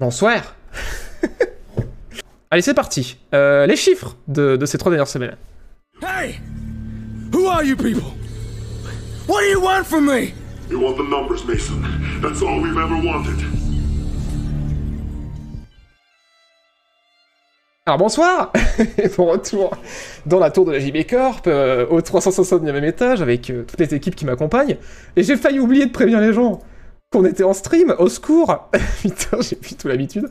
Bonsoir. Allez, c'est parti. Euh, les chiffres de, de ces trois dernières semaines. Hey! Who are you people? What do you want from me? You want the numbers, Mason. That's all we've ever wanted. Alors bonsoir et bon retour dans la tour de la JB Corp, euh, au 369e étage, avec euh, toutes les équipes qui m'accompagnent. Et j'ai failli oublier de prévenir les gens qu'on était en stream, au secours Putain, j'ai plus tout l'habitude.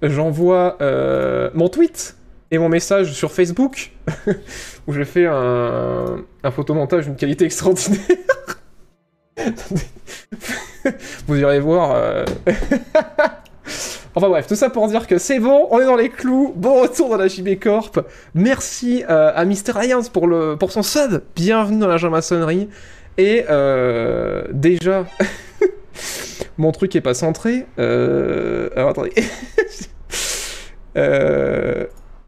J'envoie euh, mon tweet et mon message sur Facebook, où j'ai fait un, photomontage d'une qualité extraordinaire. Vous irez voir... euh, Enfin bref, tout ça pour dire que c'est bon, on est dans les clous, bon retour dans la JB Corp. Merci euh, à Mr. Alliance pour, pour son sub, bienvenue dans la maçonnerie Et déjà, mon truc est pas centré. Euh, alors attendez. Euh,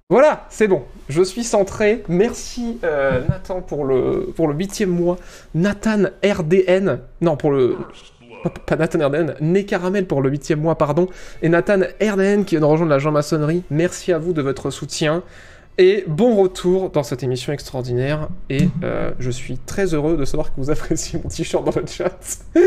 voilà, c'est bon, je suis centré. Merci euh, Nathan pour le, pour le huitième mois. Nathan RDN, non pour le... pas- Nathan RDN, Né Caramel pour le huitième mois, pardon. Et Nathan RDN qui vient de rejoindre la Jean-Maçonnerie. Merci à vous de votre soutien. Et bon retour dans cette émission extraordinaire. Et euh, je suis très heureux de savoir que vous appréciez mon t-shirt dans le chat.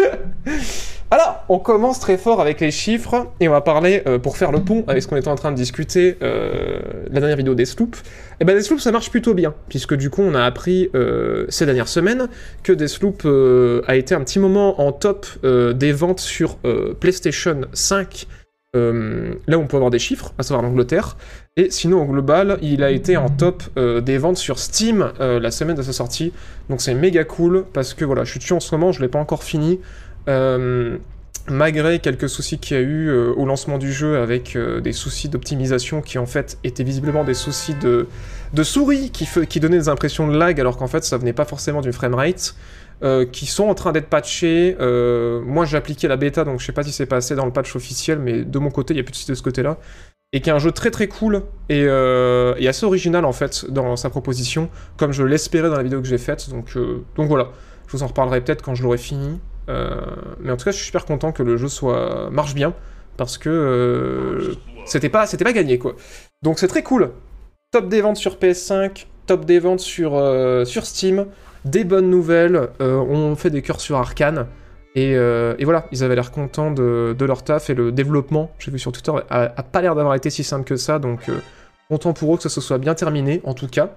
Alors, on commence très fort avec les chiffres. Et on va parler, euh, pour faire le pont avec ce qu'on était en train de discuter, euh, la dernière vidéo des sloops. Et ben Deathloop ça marche plutôt bien, puisque du coup on a appris euh, ces dernières semaines que Deathloop euh, a été un petit moment en top euh, des ventes sur PlayStation 5, euh, là on peut avoir des chiffres, à savoir l'Angleterre, et sinon au global il a été en top euh, des ventes sur Steam euh, la semaine de sa sortie, donc c'est méga cool, parce que voilà, je suis dessus en ce moment, je l'ai pas encore fini. Malgré quelques soucis qu'il y a eu au lancement du jeu avec des soucis d'optimisation qui en fait étaient visiblement des soucis de, souris qui, qui donnaient des impressions de lag alors qu'en fait ça venait pas forcément d'une framerate, euh, qui sont en train d'être patchés. Euh, moi j'ai appliqué la bêta donc je sais pas si c'est passé dans le patch officiel mais de mon côté il y a plus de soucis de ce côté là. Et qui est un jeu très très cool et, euh, et assez original en fait dans sa proposition, comme je l'espérais dans la vidéo que j'ai faite. Donc, donc voilà, je vous en reparlerai peut-être quand je l'aurai fini. Mais en tout cas, je suis super content que le jeu soit marche bien parce que c'était pas c'était pas gagné quoi. Donc c'est très cool. Top des ventes sur PS5, top des ventes sur sur Steam, des bonnes nouvelles. euh, on fait des cœurs sur Arkane. Et, euh, et voilà, ils avaient l'air contents de, leur taf et le développement, j'ai vu sur Twitter, a, pas l'air d'avoir été si simple que ça, donc euh, content pour eux que ça se soit bien terminé, en tout cas.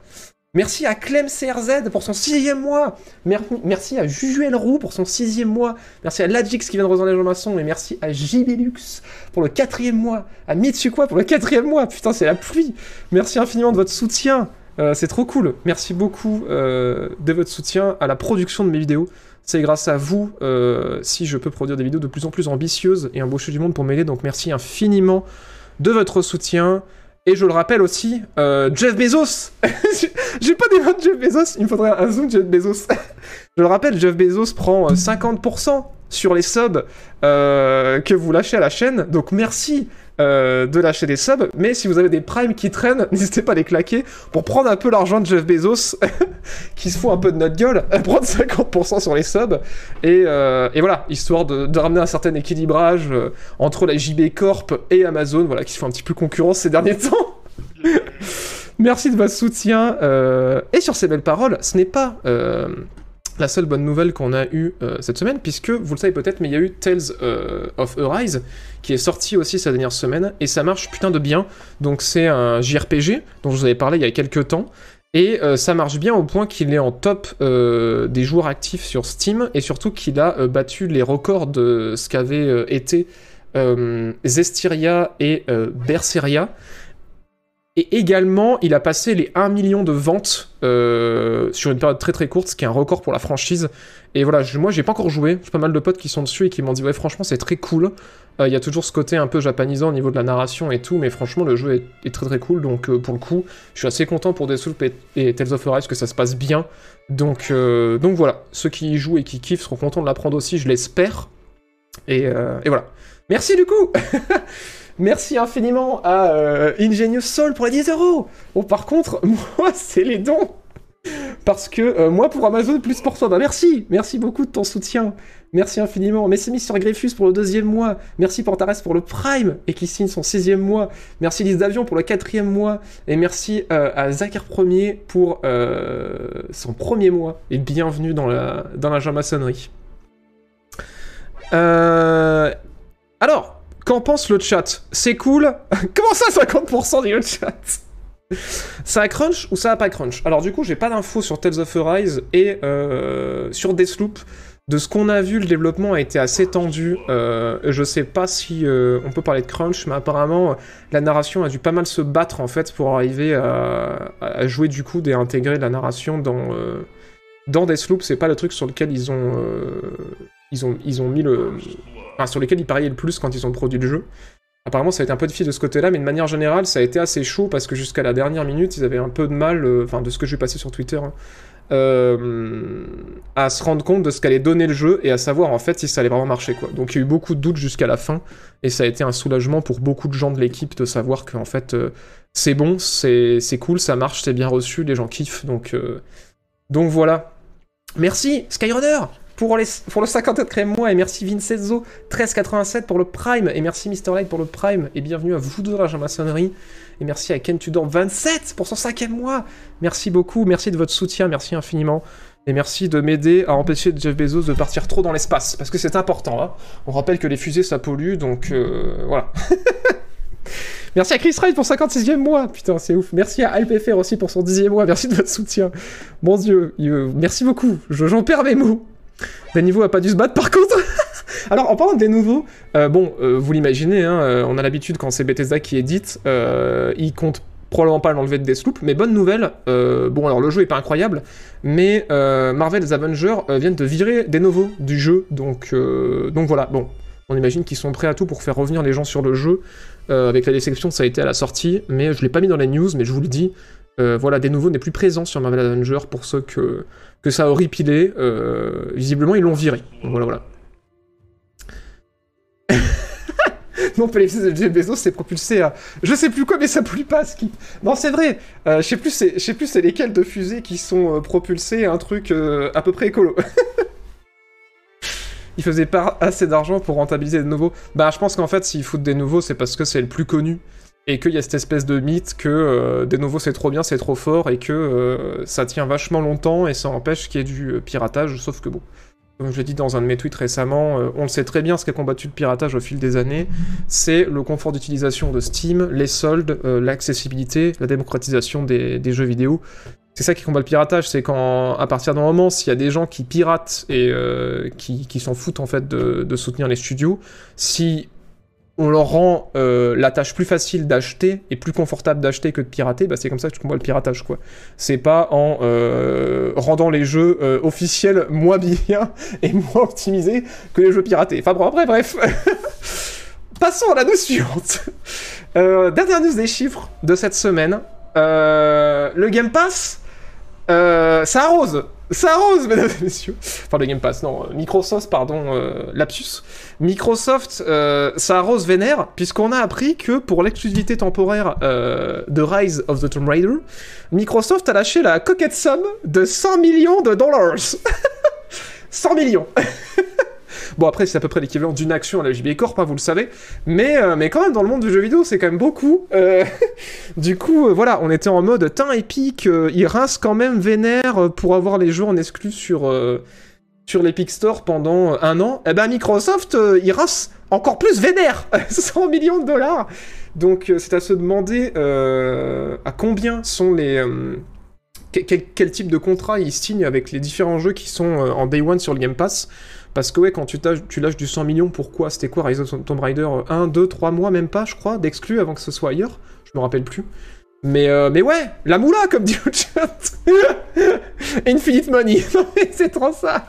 Merci à Clem CRZ pour son sixième mois. Mer- merci à Jujuel Roux pour son sixième mois. Merci à Lagix qui vient de rejoindre les maçons. Et merci à JBLux pour le quatrième mois. À Mitsukwa pour le quatrième mois. Putain, c'est la pluie. Merci infiniment de votre soutien. Euh, c'est trop cool. Merci beaucoup euh, de votre soutien à la production de mes vidéos. C'est grâce à vous euh, si je peux produire des vidéos de plus en plus ambitieuses et embaucher du monde pour m'aider. Donc merci infiniment de votre soutien. Et je le rappelle aussi, Jeff Bezos J'ai- pas des de Jeff Bezos, il me faudrait un zoom Jeff Bezos. je le rappelle, Jeff Bezos prend euh, 50% sur les subs euh, que vous lâchez à la chaîne. Donc merci euh, de lâcher des subs. Mais si vous avez des primes qui traînent, n'hésitez pas à les claquer pour prendre un peu l'argent de Jeff Bezos qui se fout un peu de notre gueule, prendre 50% sur les subs. Et, euh, voilà, histoire de, ramener un certain équilibrage entre la JB Corp et Amazon, voilà, qui se font un petit peu concurrence ces derniers temps. Merci de votre soutien. et sur ces belles paroles, ce n'est pas la seule bonne nouvelle qu'on a eue euh, cette semaine, puisque vous le savez peut-être, mais il y a eu Tales euh, of Arise qui est sorti aussi cette dernière semaine, et ça marche putain de bien. Donc c'est un JRPG dont je vous avais parlé il y a quelques temps. Et euh, ça marche bien au point qu'il est en top des joueurs actifs sur Steam et surtout qu'il a battu les records de ce qu'avaient été Zestiria et Berseria. Et également, il a passé les 1 million de ventes euh, sur une période très très courte, ce qui est un record pour la franchise. Et voilà, je- moi j'ai pas encore joué, j'ai pas mal de potes qui sont dessus et qui m'ont dit ouais franchement c'est très cool. Euh, Il y a toujours ce côté un peu japanisant au niveau de la narration et tout, mais franchement le jeu est, très très cool, donc euh, pour le coup je suis assez content pour Deathloop et, et Tales of Arise que ça se passe bien. Donc, donc voilà, ceux qui y jouent et qui kiffent seront contents de l'apprendre aussi, je l'espère. Et, et voilà. Merci du coup Merci infiniment à euh, Ingenious Soul pour les 10 euros Bon par contre, moi c'est les dons Parce que euh, moi, pour Amazon, plus pour toi. Bah merci, merci beaucoup de ton soutien. Merci infiniment. Merci Mister Greffus pour le deuxième mois. Merci Portares pour le Prime et qui signe son sixième mois. Merci Lise d'Avion pour le quatrième mois. Et merci euh, à Zakar Premier pour son premier mois. Et bienvenue dans la, dans la maçonnerie. Alors, qu'en pense le chat C'est cool Comment ça 50% dit le chat ça a crunch ou ça a pas crunch Alors du coup, j'ai pas d'infos sur Tales of Arise et euh, sur Deathloop. De ce qu'on a vu, le développement a été assez tendu. Euh, je sais pas si euh, on peut parler de crunch, mais apparemment, la narration a dû pas mal se battre en fait pour arriver à, jouer du coup et intégrer la narration dans euh, dans Deathloop. C'est pas le truc sur lequel ils ont ils ils ont mis le sur lequel ils pariaient le plus quand ils ont produit le jeu. Apparemment, ça a été un peu difficile de ce côté-là, mais de manière générale, ça a été assez chaud parce que jusqu'à la dernière minute, ils avaient un peu de mal, euh, enfin, de ce que j'ai passé sur Twitter, hein, euh, à se rendre compte de ce qu'allait donner le jeu et à savoir en fait si ça allait vraiment marcher, quoi. Donc, il y a eu beaucoup de doutes jusqu'à la fin et ça a été un soulagement pour beaucoup de gens de l'équipe de savoir qu'en fait, euh, c'est bon, c'est cool, ça marche, c'est bien reçu, les gens kiffent, donc, donc voilà. Merci, Skyrunner pour, le 54 mois, et merci Vincenzo 1387 pour le Prime, et merci Mr. Light pour le Prime, et bienvenue à vous deux la maçonnerie, et merci à Ken Tudor 27 pour son cinquième mois. Merci beaucoup, merci de votre soutien, merci infiniment. Et merci de m'aider à empêcher Jeff Bezos de partir trop dans l'espace, parce que c'est important. Hein. On rappelle que les fusées ça pollue, donc euh, voilà. Merci à Chris Wright pour 56e mois. Putain, c'est ouf. Merci à Alpfr aussi pour son 10e mois. Merci de votre soutien. Mon dieu, merci beaucoup. Je- J'en perds mes mots. Des niveaux a pas dû se battre par contre. Alors, en parlant des nouveaux, euh, bon, euh, vous l'imaginez, hein, euh, on a l'habitude quand c'est Bethesda qui édite, euh, ils comptent probablement pas l'enlever de Deathloop, mais bonne nouvelle, bon alors le jeu est pas incroyable, mais Marvel's Avengers viennent de virer des nouveaux du jeu, donc, donc voilà, bon, on imagine qu'ils sont prêts à tout pour faire revenir les gens sur le jeu, avec la déception ça a été à la sortie, mais je l'ai pas mis dans les news, mais je vous le dis, euh, voilà, des nouveaux n'est plus présent sur Marvel Avengers pour ceux que, ça a horripilé, euh, visiblement ils l'ont viré, voilà, voilà. non, fusées de Jeff Bezos, c'est propulsé à. Je sais plus quoi, mais ça pollue pas, Skip. Non, c'est vrai. Euh, je sais plus, c'est, lesquels de fusées qui sont propulsés à un truc à peu près écolo. Il faisait pas assez d'argent pour rentabiliser de nouveaux. Bah, je pense qu'en fait, s'ils foutent des nouveaux, c'est parce que c'est le plus connu et qu'il y a cette espèce de mythe que euh, des nouveaux c'est trop bien, c'est trop fort et que euh, ça tient vachement longtemps et ça empêche qu'il y ait du euh, piratage. Sauf que bon, comme je l'ai dit dans un de mes tweets récemment, euh, on le sait très bien ce qui a combattu le piratage au fil des années, c'est le confort d'utilisation de Steam, les soldes, l'accessibilité, la démocratisation des, jeux vidéo. C'est ça qui combat le piratage, c'est quand, à partir d'un moment, s'il y a des gens qui piratent et qui, qui s'en foutent en fait de soutenir les studios, si on leur rend euh, la tâche plus facile d'acheter et plus confortable d'acheter que de pirater, bah c'est comme ça que tu combats le piratage quoi. C'est pas en euh, rendant les jeux euh, officiels moins bien et moins optimisés que les jeux piratés. Enfin bon, après bref. Passons à la news suivante. Dernière news des chiffres de cette semaine. Le Game Pass, ça arrose. Ça arrose, mesdames et messieurs. Enfin, le Game Pass, non. euh, Microsoft, pardon, euh, lapsus. Microsoft, euh, ça arrose vénère, puisqu'on a appris que pour l'exclusivité temporaire euh, de Rise of the Tomb Raider, Microsoft a lâché la coquette somme de 100 millions de dollars. 100 millions. Bon, après, c'est à peu près l'équivalent d'une action à la JB Corp, hein, vous le savez. Mais, euh, mais quand même, dans le monde du jeu vidéo, c'est quand même beaucoup. Euh, du coup, euh, voilà, on était en mode teint épique. euh, il rince quand même vénère pour avoir les jeux en exclus sur, sur l'Epic Store pendant un an. Eh ben, Microsoft, euh, il rince encore plus vénère 100 millions de dollars Donc, c'est à se demander à combien sont les. quel, type de contrat ils signent avec les différents jeux qui sont en Day One sur le Game Pass parce que ouais, quand tu, lâches du 100 millions, pourquoi? C'était quoi Rise of Tomb Raider 1, 2, 3 mois même pas, je crois, d'exclus avant que ce soit ailleurs? Je me rappelle plus. Mais, euh, mais ouais, la moula, comme dit le chat Infinite Money. C'est trop ça.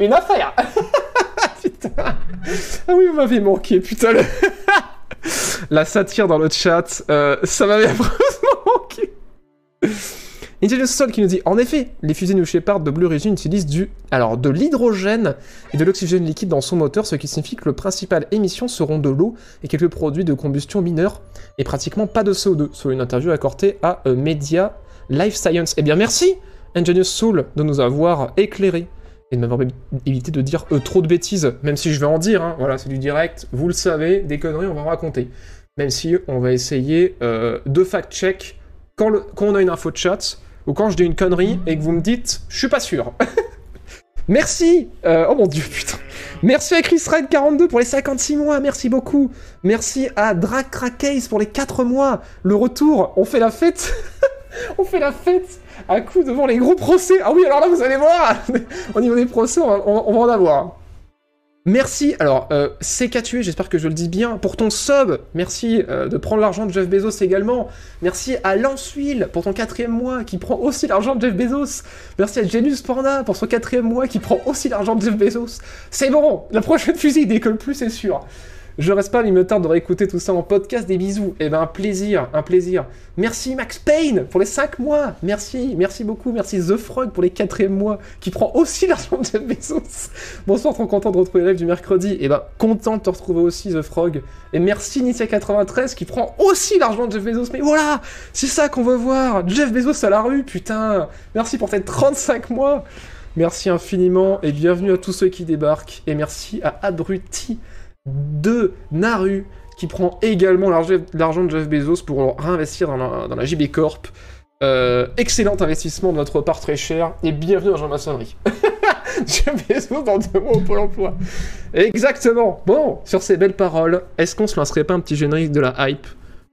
Une affaire. Putain. Ah oui, vous m'avez manqué, putain La satire dans le chat, euh, ça m'avait affreusement manqué Intelligence Soul qui nous dit En effet, les fusées New Shepard de Blue Origin utilisent du, alors, de l'hydrogène et de l'oxygène liquide dans son moteur, ce qui signifie que le principal émission seront de l'eau et quelques produits de combustion mineurs et pratiquement pas de CO2, selon une interview accordée à euh, Media Life Science. Eh bien, merci Ingenious Soul, de nous avoir éclairé et de m'avoir évité de dire euh, trop de bêtises, même si je vais en dire, hein. voilà, c'est du direct, vous le savez, des conneries, on va en raconter. Même si on va essayer euh, de fact-check quand, quand on a une info de chat, ou quand je dis une connerie et que vous me dites, je suis pas sûr. Merci euh, Oh mon dieu, putain. Merci à Chris Red 42 pour les 56 mois, merci beaucoup. Merci à Case pour les 4 mois. Le retour, on fait la fête. On fait la fête à coup devant les gros procès. Ah oui, alors là, vous allez voir. Au niveau des procès, on va en avoir Merci, alors, euh, CK tué, j'espère que je le dis bien, pour ton sub, merci euh, de prendre l'argent de Jeff Bezos également, merci à Lansuil pour ton quatrième mois, qui prend aussi l'argent de Jeff Bezos, merci à Genius Panda pour son quatrième mois, qui prend aussi l'argent de Jeff Bezos, c'est bon, la prochaine fusée décolle plus, c'est sûr je reste pas, mais il me tarde de réécouter tout ça en podcast. Des bisous. Et ben, un plaisir, un plaisir. Merci Max Payne pour les 5 mois. Merci, merci beaucoup. Merci The Frog pour les 4 mois, qui prend aussi l'argent de Jeff Bezos. Bonsoir, trop content de retrouver les rêves du mercredi. Et ben, content de te retrouver aussi, The Frog. Et merci Nitia93 qui prend aussi l'argent de Jeff Bezos. Mais voilà, c'est ça qu'on veut voir. Jeff Bezos à la rue, putain. Merci pour tes 35 mois. Merci infiniment et bienvenue à tous ceux qui débarquent. Et merci à Abruti de Naru qui prend également l'argent de Jeff Bezos pour le réinvestir dans la, dans la JB Corp. Euh, excellent investissement de notre part très cher et bienvenue dans Jean-Maçonnerie. Jeff Bezos dans deux mois au Pôle emploi. Exactement. Bon, sur ces belles paroles, est-ce qu'on se lancerait pas un petit générique de la hype?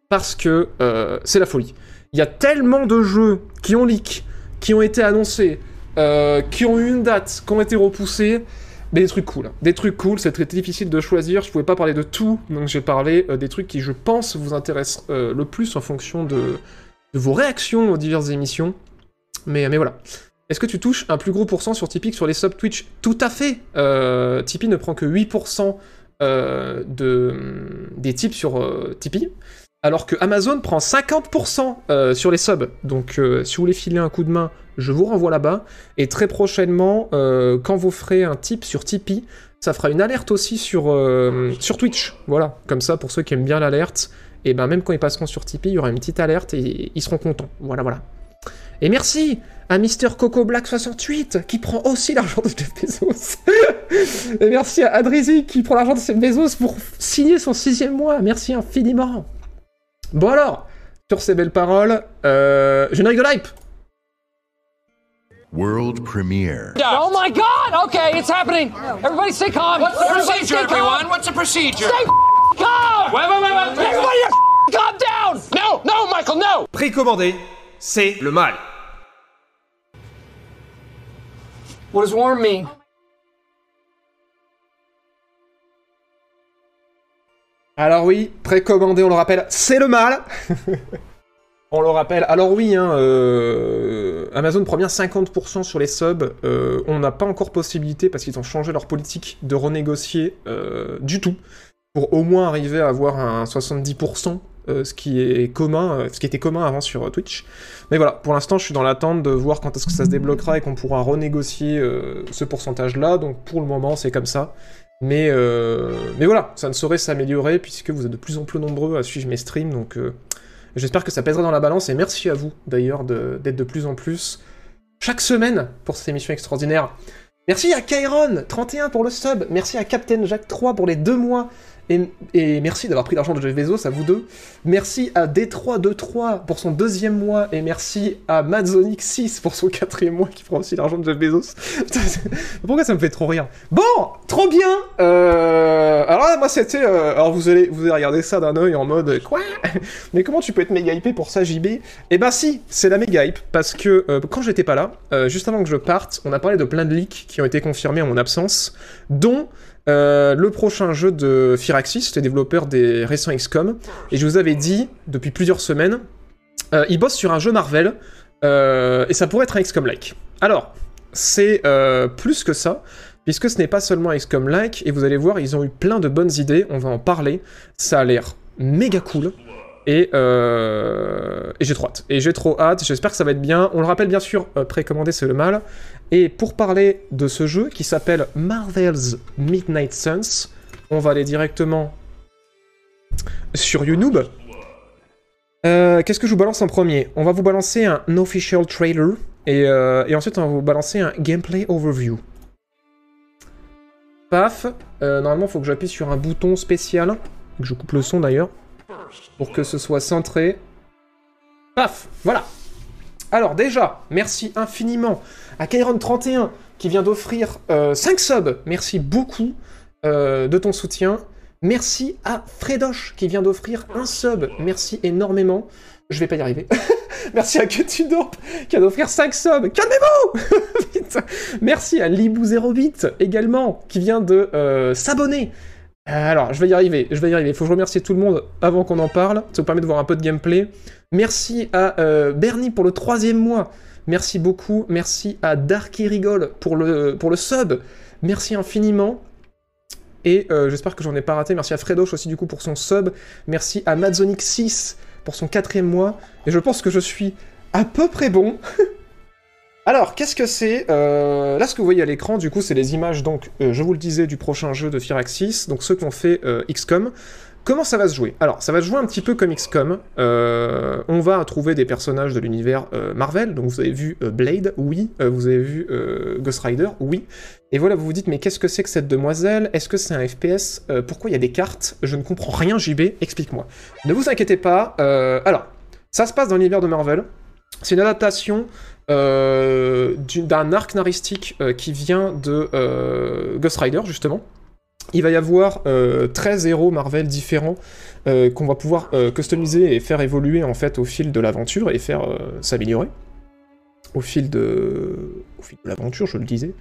Parce que euh, c'est la folie. Il y a tellement de jeux qui ont leak, qui ont été annoncés, euh, qui ont eu une date, qui ont été repoussés. Mais des trucs cool. hein. Des trucs cool, c'est très difficile de choisir. Je pouvais pas parler de tout, donc j'ai parlé euh, des trucs qui, je pense, vous intéressent euh, le plus en fonction de, vos réactions aux diverses émissions. Mais, voilà. Est-ce que tu touches un plus gros pourcent sur Tipeee que sur les sub Twitch? Tout à fait euh, Tipeee ne prend que 8% euh, de, des tips sur Tipeee, alors que Amazon prend 50% euh, sur les subs. Donc si vous voulez filer un coup de main, je vous renvoie là-bas. Et très prochainement, euh, quand vous ferez un tip sur Tipeee, ça fera une alerte aussi sur, euh, Twitch. Voilà, comme ça, pour ceux qui aiment bien l'alerte, et ben même quand ils passeront sur Tipeee, il y aura une petite alerte et ils seront contents. Voilà, voilà. Et merci à Mister Coco Black 68 qui prend aussi l'argent de Jeff Bezos. et merci à Adrizi qui prend l'argent de Jeff Bezos pour signer son sixième mois. Merci infiniment. Bon alors, sur ces belles paroles, euh, générique de l'hype. World premiere. Oh my god! Okay, it's happening! Everybody stay calm! What's the Everybody procedure, everyone? What's the procedure? Stay calm! Wait, wait, wait, wait. Everybody calm down! No, no, Michael, no! Précommandé, c'est le mal. What does warm mean? Alors oui, précommandé, on le rappelle, c'est le mal. on le rappelle. Alors oui, hein, euh, Amazon prend bien 50% sur les subs. Euh, on n'a pas encore possibilité, parce qu'ils ont changé leur politique, de renégocier euh, du tout, pour au moins arriver à avoir un 70%. euh, ce qui est commun, ce qui était commun avant sur Twitch. Mais voilà, pour l'instant, je suis dans l'attente de voir quand est-ce que ça se débloquera et qu'on pourra renégocier ce pourcentage-là. Donc pour le moment, c'est comme ça. Mais, mais voilà, ça ne saurait s'améliorer puisque vous êtes de plus en plus nombreux à suivre mes streams, donc j'espère que ça pèsera dans la balance, et merci à vous d'ailleurs d'être de, plus en plus chaque semaine pour cette émission extraordinaire. Merci à Kairon31 pour le sub, merci à Captain Jack 3 pour les deux mois, et, merci d'avoir pris l'argent de Jeff Bezos, à vous deux. Merci à D323 pour son deuxième mois, et merci à Madzonic6 pour son quatrième mois qui prend aussi l'argent de Jeff Bezos. Pourquoi ça me fait trop rire? Bon, trop bien euh, Alors là, moi c'était... euh, alors vous allez, vous allez regarder ça d'un œil en mode... Quoi? Mais comment tu peux être méga hypé pour ça, JB Eh ben si, c'est la méga hype, parce que euh, quand j'étais pas là, juste avant que je parte, on a parlé de plein de leaks qui ont été confirmés en mon absence, dont... euh, le prochain jeu de Firaxis, les développeurs des récents XCOM, et je vous avais dit depuis plusieurs semaines, euh, ils bossent sur un jeu Marvel, euh, et ça pourrait être un XCOM-like. Alors, c'est plus que ça, puisque ce n'est pas seulement un XCOM-like, et vous allez voir, ils ont eu plein de bonnes idées, on va en parler, ça a l'air méga cool, et, et j'ai trop hâte. Et j'ai trop hâte, j'espère que ça va être bien. On le rappelle bien sûr, précommandé c'est le mal. Et pour parler de ce jeu qui s'appelle Marvel's Midnight Suns, on va aller directement sur YouTube. Euh, Qu'est-ce que je vous balance en premier? On va vous balancer un official trailer Et, euh, et ensuite, on va vous balancer un gameplay overview. Paf. Euh, normalement, il faut que j'appuie sur un bouton spécial. Que je coupe le son d'ailleurs. Pour que ce soit centré. Paf. Voilà. Alors déjà, merci infiniment à Kairon31 qui vient d'offrir euh, 5 subs. Merci beaucoup euh, de ton soutien. Merci à Fredoche qui vient d'offrir un sub. Merci énormément. Je vais pas y arriver. Merci à Ketudorp qui vient d'offrir 5 subs. Calmez-vous. Merci à Libou08 également qui vient de euh, s'abonner. Euh, Alors, je vais y arriver, je vais y arriver. Il faut que je remercie tout le monde avant qu'on en parle. Ça vous permet de voir un peu de gameplay. Merci à euh, Bernie pour le troisième mois. Merci beaucoup. Merci à Darky Rigole pour le, sub. Merci infiniment. Et euh, j'espère que j'en ai pas raté. Merci à Fredoche aussi du coup pour son sub. Merci à Madzonic6 pour son quatrième mois. Et je pense que je suis à peu près bon. Alors, qu'est-ce que c'est Euh, Là, ce que vous voyez à l'écran, du coup, c'est les images, donc, euh, je vous le disais, du prochain jeu de Firaxis, donc ceux qu'on fait XCOM. Comment ça va se jouer? Alors, ça va se jouer un petit peu comme XCOM. Euh, on va trouver des personnages de l'univers euh, Marvel. Donc, vous avez vu euh, Blade, oui. Vous avez vu Ghost Rider, oui. Et voilà, vous vous dites, mais qu'est-ce que c'est que cette demoiselle? Est-ce que c'est un FPS Pourquoi il y a des cartes? Je ne comprends rien, JB, explique-moi. Ne vous inquiétez pas. alors, ça se passe dans l'univers de Marvel. C'est une adaptation d'un arc naristique euh, qui vient de Ghost Rider, justement. Il va y avoir euh, 13 héros Marvel différents euh, qu'on va pouvoir euh, customiser et faire évoluer en fait au fil de l'aventure et faire euh, s'améliorer. Au fil de l'aventure, je le disais.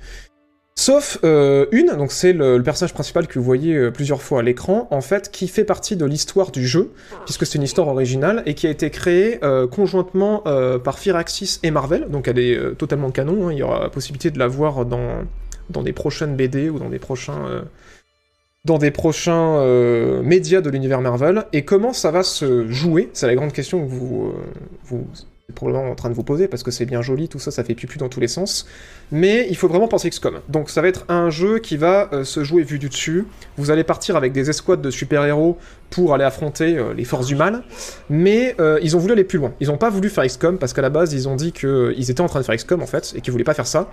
Sauf euh, une, donc c'est le, personnage principal que vous voyez euh, plusieurs fois à l'écran, en fait, qui fait partie de l'histoire du jeu, puisque c'est une histoire originale, et qui a été créée euh, conjointement euh, par Firaxis et Marvel, donc elle est euh, totalement canon, hein, il y aura la possibilité de la voir dans, dans des prochaines BD ou dans des prochains... dans des prochains euh, médias de l'univers Marvel, et comment ça va se jouer? C'est la grande question que vous, euh, vous êtes probablement en train de vous poser, parce que c'est bien joli, tout ça, ça fait pupu dans tous les sens. Mais il faut vraiment penser XCOM. Donc ça va être un jeu qui va euh, se jouer vu du dessus. Vous allez partir avec des escouades de super-héros pour aller affronter les forces du mal. Mais ils ont voulu aller plus loin. Ils n'ont pas voulu faire XCOM parce qu'à la base ils ont dit qu'ils étaient en train de faire XCOM en fait et qu'ils voulaient pas faire ça.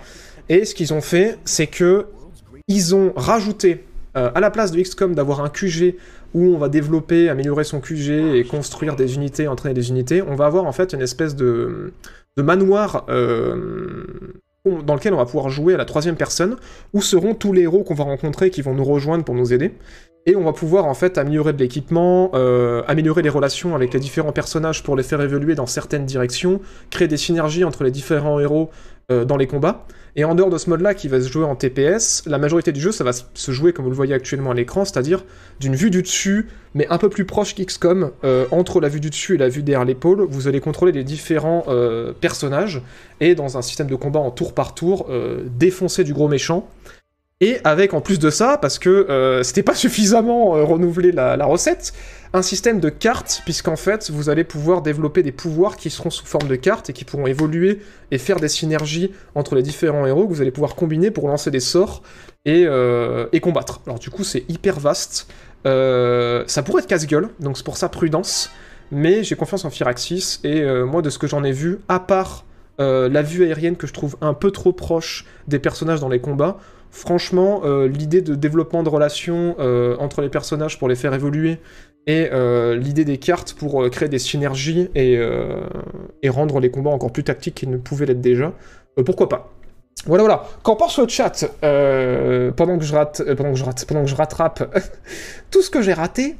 Et ce qu'ils ont fait, c'est que ils ont rajouté euh, à la place de XCOM d'avoir un QG où on va développer, améliorer son QG et construire des unités, entraîner des unités, on va avoir en fait une espèce de, de manoir euh, dans lequel on va pouvoir jouer à la troisième personne, où seront tous les héros qu'on va rencontrer qui vont nous rejoindre pour nous aider. Et on va pouvoir en fait améliorer de l'équipement, euh, améliorer les relations avec les différents personnages pour les faire évoluer dans certaines directions, créer des synergies entre les différents héros euh, dans les combats. Et en dehors de ce mode-là qui va se jouer en TPS, la majorité du jeu ça va se jouer comme vous le voyez actuellement à l'écran, c'est-à-dire d'une vue du dessus, mais un peu plus proche qu'XCOM, euh, entre la vue du dessus et la vue derrière l'épaule, vous allez contrôler les différents personnages, et dans un système de combat en tour par tour, défoncer du gros méchant. Et avec en plus de ça, parce que euh, c'était pas suffisamment euh, renouvelé la, recette, un système de cartes, puisqu'en fait vous allez pouvoir développer des pouvoirs qui seront sous forme de cartes et qui pourront évoluer et faire des synergies entre les différents héros que vous allez pouvoir combiner pour lancer des sorts et, euh, et combattre. Alors du coup c'est hyper vaste, Euh, ça pourrait être casse-gueule, donc c'est pour ça prudence, mais j'ai confiance en Firaxis et moi de ce que j'en ai vu, à part la vue aérienne que je trouve un peu trop proche des personnages dans les combats, franchement, euh, l'idée de développement de relations euh, entre les personnages pour les faire évoluer et euh, l'idée des cartes pour créer des synergies et, rendre les combats encore plus tactiques qu'ils ne pouvaient l'être déjà, pourquoi pas voilà, voilà. Qu'en pense le chat pendant que je rate, pendant que je rate, pendant que je rattrape tout ce que j'ai raté.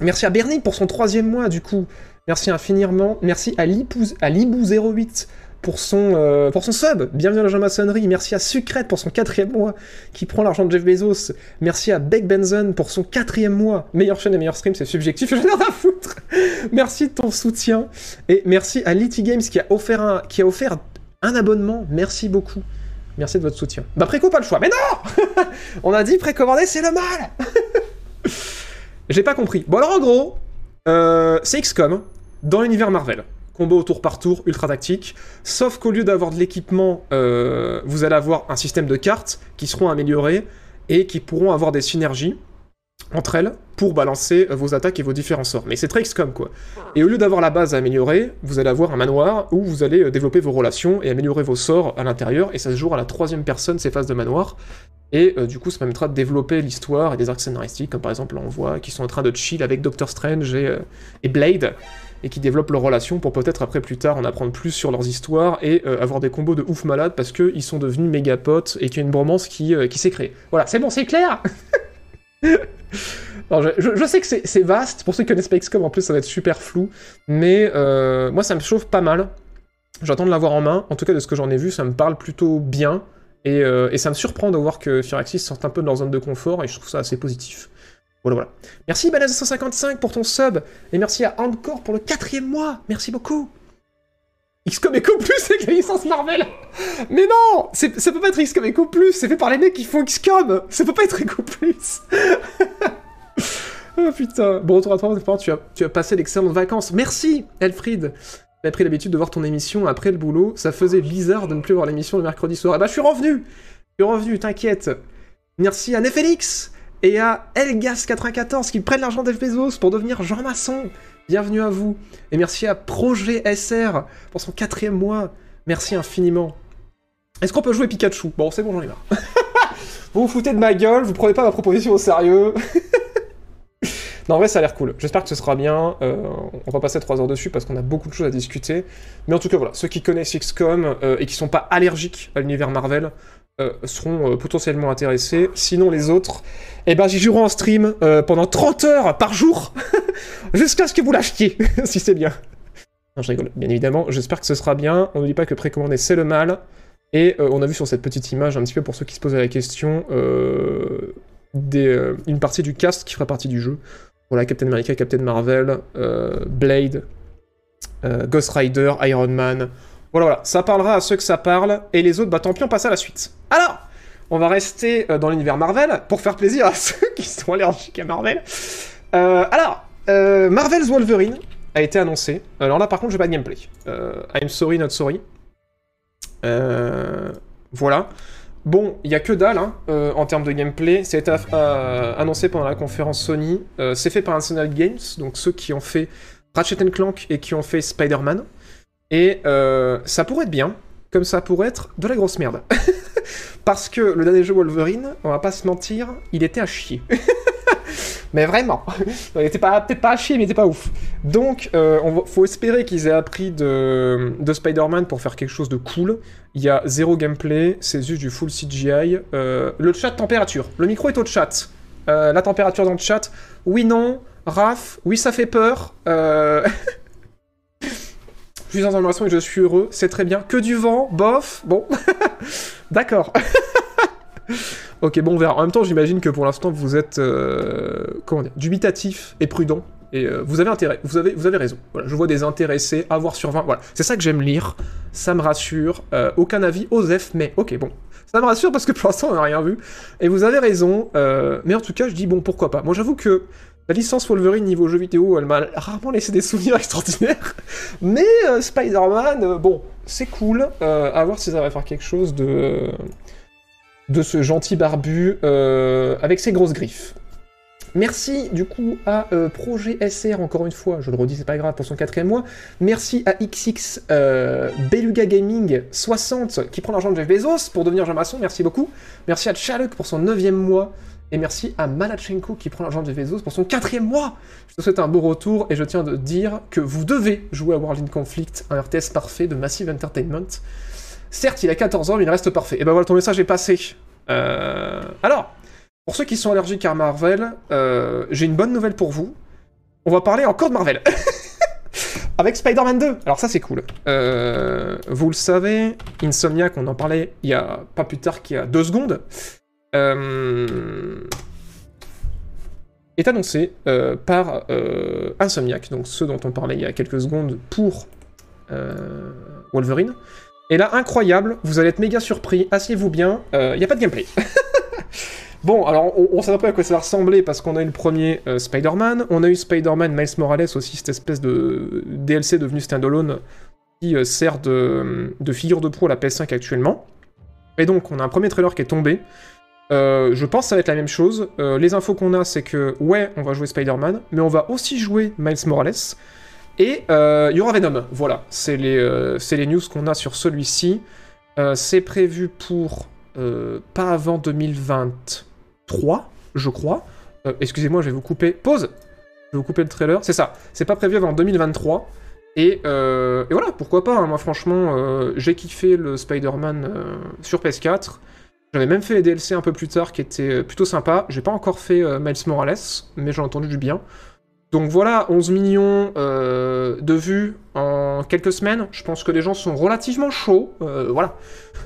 Merci à Bernie pour son troisième mois du coup. Merci infiniment. Merci à Libou08 pour son, euh, pour son sub. Bienvenue à la maçonnerie. Merci à Sucrète pour son quatrième mois qui prend l'argent de Jeff Bezos. Merci à Beck Benson pour son quatrième mois. Meilleure chaîne et meilleur stream, c'est subjectif, j'en ai rien à foutre. merci de ton soutien. Et merci à Litty Games qui a offert un, qui a offert un abonnement. Merci beaucoup. Merci de votre soutien. Bah préco pas le choix. Mais non On a dit précommander c'est le mal J'ai pas compris. Bon alors en gros, euh, c'est XCOM dans l'univers Marvel. Combo au tour par tour, ultra tactique. Sauf qu'au lieu d'avoir de l'équipement, euh, vous allez avoir un système de cartes qui seront améliorées et qui pourront avoir des synergies entre elles pour balancer euh, vos attaques et vos différents sorts. Mais c'est très XCOM quoi. Et au lieu d'avoir la base à améliorer, vous allez avoir un manoir où vous allez euh, développer vos relations et améliorer vos sorts à l'intérieur, et ça se joue à la troisième personne ces phases de manoir. Et du coup, ça permettra de développer l'histoire et des arcs scénaristiques, comme par exemple là on voit qui sont en train de chill avec Doctor Strange et Blade, et qui développent leurs relations pour peut-être après plus tard en apprendre plus sur leurs histoires et euh, avoir des combos de ouf malades parce qu'ils sont devenus méga potes et qu'il y a une bromance qui, euh, qui s'est créée. Voilà, c'est bon, c'est clair je, sais que c'est vaste, pour ceux qui connaissent pas en plus ça va être super flou, mais euh, moi ça me chauffe pas mal. J'attends de l'avoir en main, en tout cas de ce que j'en ai vu, ça me parle plutôt bien, et, et ça me surprend de voir que Firaxis sorte un peu de leur zone de confort, et je trouve ça assez positif. Voilà, voilà. Merci Balaz155 pour ton sub, et merci à Encore pour le quatrième mois, merci beaucoup. XCOM Echo Plus avec la licence Marvel. Mais non Ça peut pas être XCOM Echo Plus, c'est fait par les mecs qui font XCOM Ça peut pas être Echo Plus. Oh putain. Bon retour à toi, tu as, tu as passé d'excellentes vacances. Merci Elfried J'ai pris l'habitude de voir ton émission après le boulot, ça faisait bizarre de ne plus voir l'émission le mercredi soir. Eh bah je suis revenu. Je suis revenu, t'inquiète. Merci à Nefélix et à Elgas94 qui prennent l'argent d'Ef Bezos pour devenir Jean Masson. Bienvenue à vous. Et merci à Projet SR pour son quatrième mois. Merci infiniment. Est-ce qu'on peut jouer Pikachu? Bon, c'est bon, j'en ai marre. vous vous foutez de ma gueule, vous prenez pas ma proposition au sérieux. non, en vrai, ça a l'air cool. J'espère que ce sera bien. Euh, on va passer 3 heures dessus parce qu'on a beaucoup de choses à discuter. Mais en tout cas, voilà, ceux qui connaissent XCOM euh, et qui sont pas allergiques à l'univers Marvel euh, seront euh, potentiellement intéressés. Sinon, les autres, eh ben, j'y jouerai en stream euh, pendant 30 heures par jour jusqu'à ce que vous l'achetiez, si c'est bien. Je rigole, bien évidemment. J'espère que ce sera bien. On ne dit pas que précommander, c'est le mal. Et on a vu sur cette petite image, un petit peu pour ceux qui se posaient la question, des, une partie du cast qui fera partie du jeu. Voilà, Captain America, Captain Marvel, Blade, Ghost Rider, Iron Man. Voilà, voilà, ça parlera à ceux que ça parle, et les autres, bah tant pis, on passe à la suite. Alors, on va rester euh, dans l'univers Marvel, pour faire plaisir à ceux qui sont allergiques à Marvel. Euh, alors, euh, Marvel's Wolverine a été annoncé. Alors là, par contre, j'ai pas de gameplay. I'm sorry, not sorry. Voilà. Bon, il y a que dalle hein, en termes de gameplay. Ça a été annoncé pendant la conférence Sony. C'est fait par Insomniac Games, donc ceux qui ont fait Ratchet Clank et qui ont fait Spider-Man. Et euh, ça pourrait être bien, comme ça pourrait être de la grosse merde. Parce que le dernier jeu Wolverine, on va pas se mentir, il était à chier. mais vraiment. Il était peut-être pas à chier, mais il était pas ouf. Donc, euh, faut espérer qu'ils aient appris de, de Spider-Man pour faire quelque chose de cool. Il y a zéro gameplay, c'est juste du full CGI. Euh, le chat température. Le micro est au chat. La température dans le chat. Oui, non. Raph, oui, ça fait peur. Je suis dans un et je suis heureux. C'est très bien. Que du vent, bof. Bon. D'accord. ok, bon, on verra. En même temps, j'imagine que pour l'instant, vous êtes euh, comment dire, dubitatif et prudent. Et euh, vous avez intérêt, vous avez, raison. Voilà, je vois des intéressés, avoir sur 20. Voilà, c'est ça que j'aime lire. Ça me rassure. Euh, aucun avis, Osef, mais ok, bon. Ça me rassure parce que pour l'instant, on n'a rien vu. Et vous avez raison. mais en tout cas, je dis bon, pourquoi pas. Moi, j'avoue que la licence Wolverine niveau jeu vidéo, elle m'a rarement laissé des souvenirs extraordinaires. Mais euh, Spider-Man, euh, bon, c'est cool. Euh, à voir si ça va faire quelque chose de ce gentil barbu euh, avec ses grosses griffes. Merci du coup à Projet SR, encore une fois, je le redis, c'est pas grave pour son quatrième mois. Merci à XX Beluga Gaming 60 qui prend l'argent de Jeff Bezos pour devenir Jean Masson, merci beaucoup. Merci à Chaluk pour son neuvième mois. Et merci à Malachenko qui prend l'argent de Bezos pour son quatrième mois. Je te souhaite un beau retour et je tiens à dire que vous devez jouer à World in Conflict, un RTS parfait de Massive Entertainment. Certes, il a 14 ans, mais il reste parfait. Et ben voilà, ton message est passé. Euh, Alors, pour ceux qui sont allergiques à Marvel, euh, j'ai une bonne nouvelle pour vous. On va parler encore de Marvel. Avec Spider-Man 2. Alors ça, c'est cool. Euh, vous le savez, Insomniac, on en parlait il y a pas plus tard qu'il y a deux secondes, est annoncé euh, par euh, Insomniac, donc ceux dont on parlait il y a quelques secondes pour euh, Wolverine. Et là, incroyable, vous allez être méga surpris, asseyez-vous bien, il n'y a pas de gameplay. bon, alors on, on sait un peu à quoi ça va ressembler parce qu'on a eu le premier euh, Spider-Man, on a eu Spider-Man Miles Morales aussi, cette espèce de DLC devenu standalone qui euh, sert de, de figure de proue à la PS5 actuellement. Et donc, on a un premier trailer qui est tombé. Euh, je pense que ça va être la même chose. Euh, les infos qu'on a, c'est que, ouais, on va jouer Spider-Man, mais on va aussi jouer Miles Morales. Et euh, il y aura Venom. Voilà, c'est les, les news qu'on a sur celui-ci. C'est prévu pour pas avant 2023, je crois. Excusez-moi, je vais vous couper. Pause Je vais vous couper le trailer. C'est ça, c'est pas prévu avant 2023. Et, et voilà, pourquoi pas. hein. Moi, franchement, j'ai kiffé le Spider-Man sur PS4. J'avais même fait les DLC un peu plus tard qui étaient euh, plutôt sympas. J'ai pas encore fait euh, Miles Morales, mais j'ai entendu du bien. Donc voilà, 11 millions euh, de vues en quelques semaines. Je pense que les gens sont relativement chauds. Euh, voilà.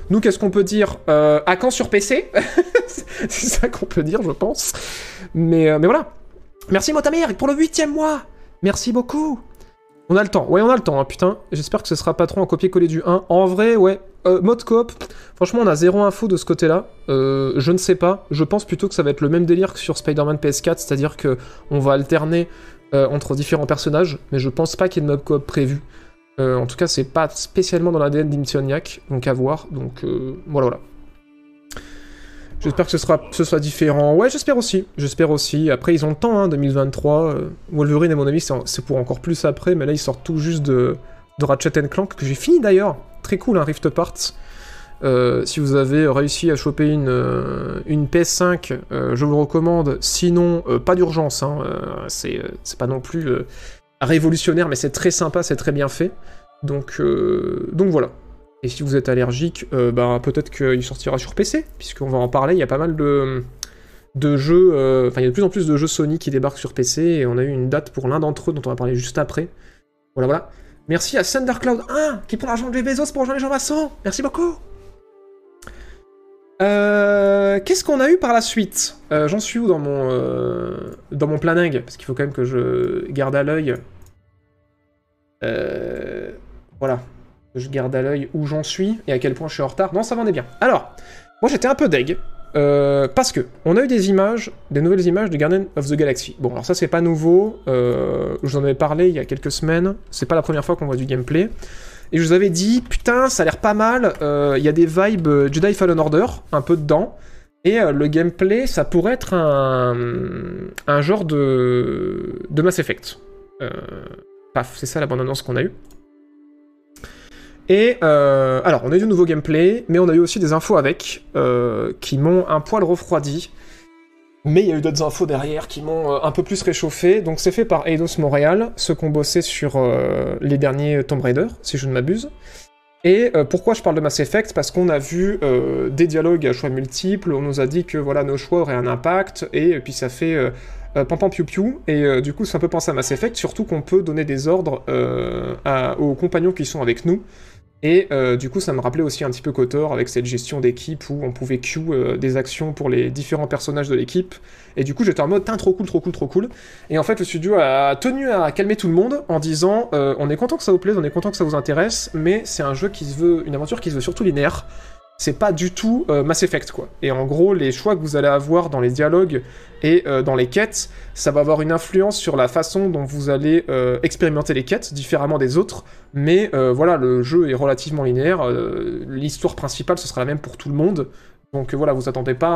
Nous, qu'est-ce qu'on peut dire À quand sur PC C'est ça qu'on peut dire, je pense. Mais, mais voilà. Merci Motamir pour le huitième mois. Merci beaucoup. On a le temps. Ouais, on a le temps, hein, putain. J'espère que ce sera pas trop un copier-coller du 1. En vrai, ouais. Euh, mode coop, franchement, on a zéro info de ce côté-là. Euh, je ne sais pas. Je pense plutôt que ça va être le même délire que sur Spider-Man PS4, c'est-à-dire que on va alterner euh, entre différents personnages, mais je pense pas qu'il y ait de mode coop prévu. Euh, en tout cas, c'est pas spécialement dans l'ADN d'Insomniac, donc à voir. Donc euh, voilà, voilà. J'espère que ce, sera, ce différent. Ouais, j'espère aussi. J'espère aussi. Après, ils ont le temps, hein, 2023. Euh, Wolverine, à mon avis, c'est pour encore plus après, mais là, ils sortent tout juste de, de Ratchet Clank, que j'ai fini d'ailleurs. Très cool, un Rift Apart. Euh, si vous avez réussi à choper une, euh, une PS5, euh, je vous le recommande. Sinon, pas d'urgence. Hein, c'est pas non plus révolutionnaire, mais c'est très sympa, c'est très bien fait. Donc, donc voilà. Et si vous êtes allergique, euh, bah, peut-être qu'il sortira sur PC, puisqu'on va en parler. Il y a pas mal de, de jeux. euh, Enfin, il y a de plus en plus de jeux Sony qui débarquent sur PC, et on a eu une date pour l'un d'entre eux dont on va parler juste après. Voilà, voilà. Merci à Thundercloud 1 qui prend l'argent de Bezos pour rejoindre les gens maçons. Merci beaucoup. Euh, Qu'est-ce qu'on a eu par la suite? Euh, J'en suis où dans mon, dans mon planning? Parce qu'il faut quand même que je garde à l'œil. Voilà. Je garde à l'œil où j'en suis et à quel point je suis en retard. Non, ça m'en est bien. Alors, moi j'étais un peu deg. euh, parce que on a eu des images, des nouvelles images de Guardian of the Galaxy. Bon, alors ça c'est pas nouveau. Euh, je vous en avais parlé il y a quelques semaines. C'est pas la première fois qu'on voit du gameplay. Et je vous avais dit, putain, ça a l'air pas mal. euh, Il y a des vibes Jedi Fallen Order, un peu dedans. Et le gameplay, ça pourrait être un, genre de, de Mass Effect. Paf, c'est ça la bande-annonce qu'on a eue. Et euh, alors, on a eu du nouveau gameplay, mais on a eu aussi des infos avec, euh, qui m'ont un poil refroidi. Mais il y a eu d'autres infos derrière qui m'ont euh, un peu plus réchauffé. Donc c'est fait par Eidos Montréal, ceux qui ont bossé sur les derniers Tomb Raider, si je ne m'abuse. Et pourquoi je parle de Mass Effect? Parce qu'on a vu des dialogues à choix multiples, on nous a dit que voilà nos choix auraient un impact, et puis ça fait euh, pam pam piou et du coup ça peut penser à Mass Effect, surtout qu'on peut donner des ordres aux compagnons qui sont avec nous. Et euh, du coup, ça me rappelait aussi un petit peu KOTOR avec cette gestion d'équipe où on pouvait queue euh, des actions pour les différents personnages de l'équipe. Et du coup, j'étais en mode, trop cool, trop cool, trop cool. Et en fait, le studio a tenu à calmer tout le monde en disant, euh, on est content que ça vous plaise, on est content que ça vous intéresse, mais c'est un jeu qui se veut, une aventure qui se veut surtout linéaire. C'est pas du tout euh, Mass Effect, quoi. Et en gros, les choix que vous allez avoir dans les dialogues et euh, dans les quêtes, ça va avoir une influence sur la façon dont vous allez euh, expérimenter les quêtes, différemment des autres. Mais voilà, le jeu est relativement linéaire. L'histoire principale, ce sera la même pour tout le monde. Donc voilà, vous attendez pas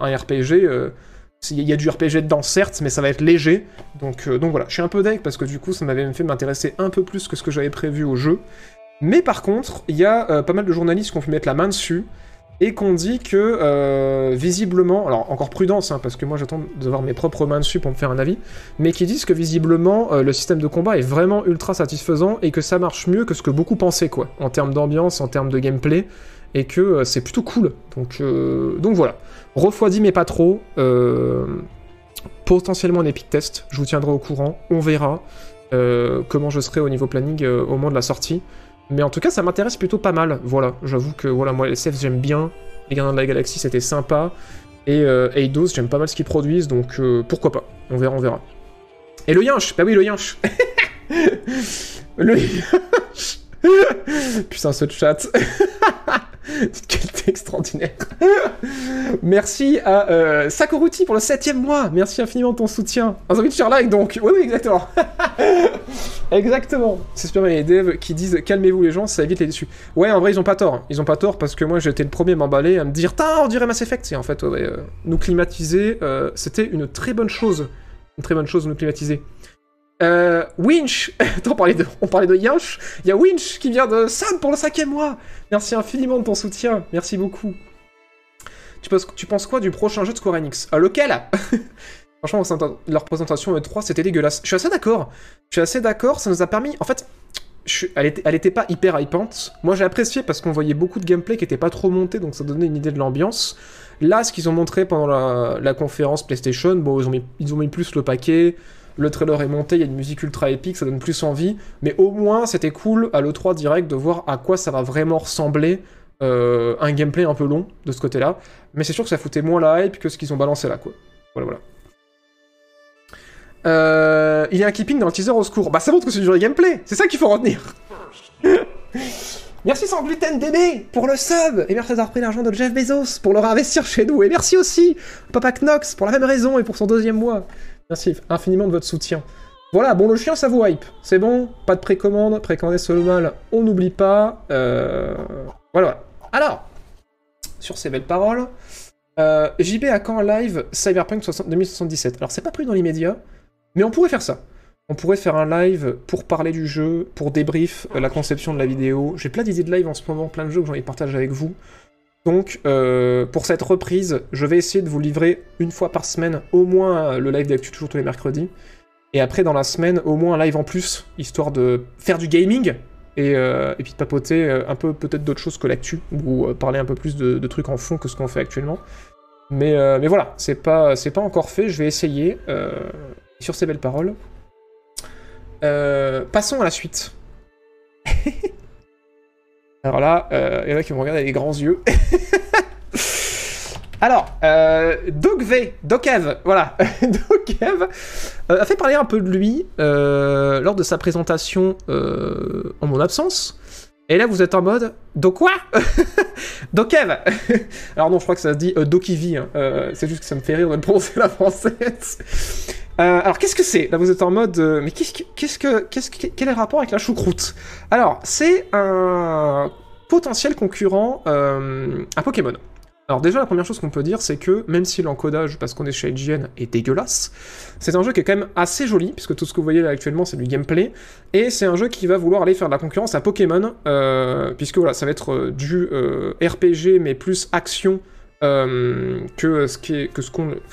un, RPG. il y a du RPG dedans, certes, mais ça va être léger. Donc, voilà, je suis un peu deck parce que du coup, ça m'avait fait m'intéresser un peu plus que ce que j'avais prévu au jeu. Mais par contre, il y a euh, pas mal de journalistes qui ont pu mettre la main dessus et qu'on dit que euh, visiblement, alors encore prudence, hein, parce que moi j'attends d'avoir mes propres mains dessus pour me faire un avis, mais qui disent que visiblement euh, le système de combat est vraiment ultra satisfaisant et que ça marche mieux que ce que beaucoup pensaient, quoi, en termes d'ambiance, en termes de gameplay, et que c'est plutôt cool. Donc, voilà. Refroidi mais pas trop. potentiellement un epic test, je vous tiendrai au courant, on verra comment je serai au niveau planning au moment de la sortie. Mais en tout cas, ça m'intéresse plutôt pas mal. Voilà, j'avoue que voilà, moi, SF, j'aime bien. Les Gardiens de la Galaxie, c'était sympa. Et euh, Eidos, j'aime pas mal ce qu'ils produisent, donc euh, pourquoi pas. On verra, on verra. Et le Yinche Bah oui, le Yinche le Yinche Putain, ce chat extraordinaire. Merci à euh, Sakoruti pour le septième mois. Merci infiniment de ton soutien. Un envie de faire like donc. Oui, oui, exactement. exactement. C'est super bien les devs qui disent calmez-vous les gens, ça évite les déçus. Ouais, en vrai, ils ont pas tort. Ils ont pas tort parce que moi, j'étais le premier à m'emballer, à me dire, Tain, on dirait Mass Effect. Et en fait, euh, nous climatiser, euh, c'était une très bonne chose. Une très bonne chose de nous climatiser. Euh, Winch on parlait de, on parlait de Yinch. Il y a Winch qui vient de Sam pour le cinquième mois. Merci infiniment de ton soutien. Merci beaucoup. Tu penses, quoi du prochain jeu de Square Enix? Ah, lequel? Franchement, leur présentation E3, c'était dégueulasse. Je suis assez d'accord. Je suis assez d'accord. Ça nous a permis... En fait, elle, était, pas hyper hypante. Moi, j'ai apprécié parce qu'on voyait beaucoup de gameplay qui était pas trop monté, donc ça donnait une idée de l'ambiance. Là, ce qu'ils ont montré pendant la, conférence PlayStation, bon, ils ont mis plus le paquet. Le trailer est monté, il y a une musique ultra épique, ça donne plus envie. Mais au moins, c'était cool à l'E3 direct de voir à quoi ça va vraiment ressembler euh, un gameplay un peu long de ce côté-là. Mais c'est sûr que ça foutait moins la hype que ce qu'ils ont balancé là, quoi. Voilà, voilà. Euh, il y a un keeping dans le teaser au secours. Bah ça montre que c'est du vrai gameplay, c'est ça qu'il faut retenir. merci sans gluten DB pour le sub et merci d'avoir pris l'argent de Jeff Bezos pour le réinvestir chez nous et merci aussi Papa Knox pour la même raison et pour son deuxième mois. Merci infiniment de votre soutien. Voilà, bon le chien ça vous hype, c'est bon, pas de précommande, précommandez seul mal, on n'oublie pas. Euh... Voilà. Alors, sur ces belles paroles, euh, JB à quand live Cyberpunk 60 2077 Alors c'est pas pris dans l'immédiat, mais on pourrait faire ça. On pourrait faire un live pour parler du jeu, pour débrief euh, la conception de la vidéo. J'ai plein d'idées de live en ce moment, plein de jeux que j'ai envie de avec vous. Donc, euh, pour cette reprise, je vais essayer de vous livrer une fois par semaine au moins euh, le live d'actu, toujours tous les mercredis. Et après, dans la semaine, au moins un live en plus, histoire de faire du gaming et, euh, puis de papoter un peu peut-être d'autres choses que l'actu, ou parler un peu plus de, trucs en fond que ce qu'on fait actuellement. Mais, voilà, c'est pas, pas encore fait, je vais essayer. sur ces belles paroles. Passons à la suite. Alors là, euh, il y en a qui me regardent avec des grands yeux. Alors, euh, Dogv, Dokev, voilà, Dokev euh, a fait parler un peu de lui euh, lors de sa présentation en mon absence. Et là, vous êtes en mode, Do quoi? Dokev Alors non, je crois que ça se dit Dokivi, hein. C'est juste que ça me fait rire de le prononcer la française. Euh, alors qu'est-ce que c'est? Là, vous êtes en mode, euh, mais qu'est-ce que, qu'est-ce que, quel est le rapport avec la choucroute? Alors, c'est un potentiel concurrent euh, à Pokémon. Alors déjà, la première chose qu'on peut dire, c'est que même si l'encodage, parce qu'on est chez IGN, est dégueulasse, c'est un jeu qui est quand même assez joli, puisque tout ce que vous voyez là actuellement, c'est du gameplay, et c'est un jeu qui va vouloir aller faire de la concurrence à Pokémon, puisque voilà, ça va être du RPG, mais plus action euh, que ce que ce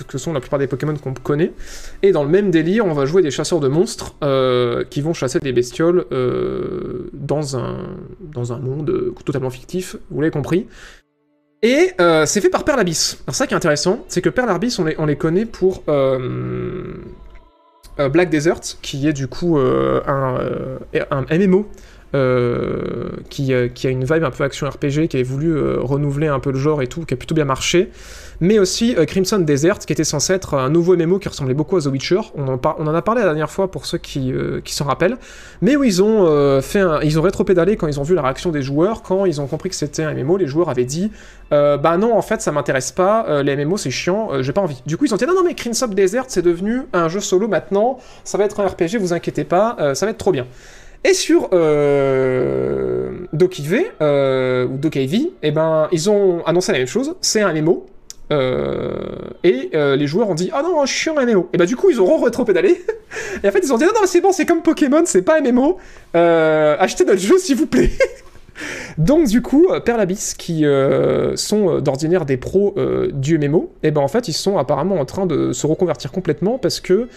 que sont la plupart des Pokémon qu'on connaît. Et dans le même délire, on va jouer des chasseurs de monstres euh, qui vont chasser des bestioles euh, dans un dans un monde totalement fictif. Vous l'avez compris. Et c'est fait par Pearl Abyss. Alors ça qui est intéressant, c'est que Pearl Abyss, on les, on les connaît pour Black Desert, qui est du coup un, un MMO qui, euh, qui a une vibe un peu action RPG, qui avait voulu euh, renouveler un peu le genre et tout, qui a plutôt bien marché. Mais aussi euh, Crimson Desert, qui était censé être un nouveau MMO qui ressemblait beaucoup à The Witcher. On en, a parlé la dernière fois pour ceux qui, euh, s'en rappellent. Mais où ils ont euh, fait ils ont rétro-pédalé quand ils ont vu la réaction des joueurs, quand ils ont compris que c'était un MMO, les joueurs avaient dit euh, bah non en fait ça m'intéresse pas, euh, les MMO c'est chiant, euh, j'ai pas envie. Du coup ils ont dit non non mais Crimson Desert c'est devenu un jeu solo maintenant, ça va être un RPG, vous inquiétez pas, euh, ça va être trop bien. Et sur euh, Dokiv, euh, ou Dokiv, eh ben, ils ont annoncé la même chose, c'est un MMO, euh, et euh, les joueurs ont dit ah non chiant un MMO et bah du coup ils ont rétro-pédalé. Et en fait ils ont dit non non c'est bon c'est comme Pokémon c'est pas un MMO euh, achetez notre jeu s'il vous plaît. Donc du coup Pearl Abyss qui sont d'ordinaire des pros du MMO et ben en fait ils sont apparemment en train de se reconvertir complètement parce que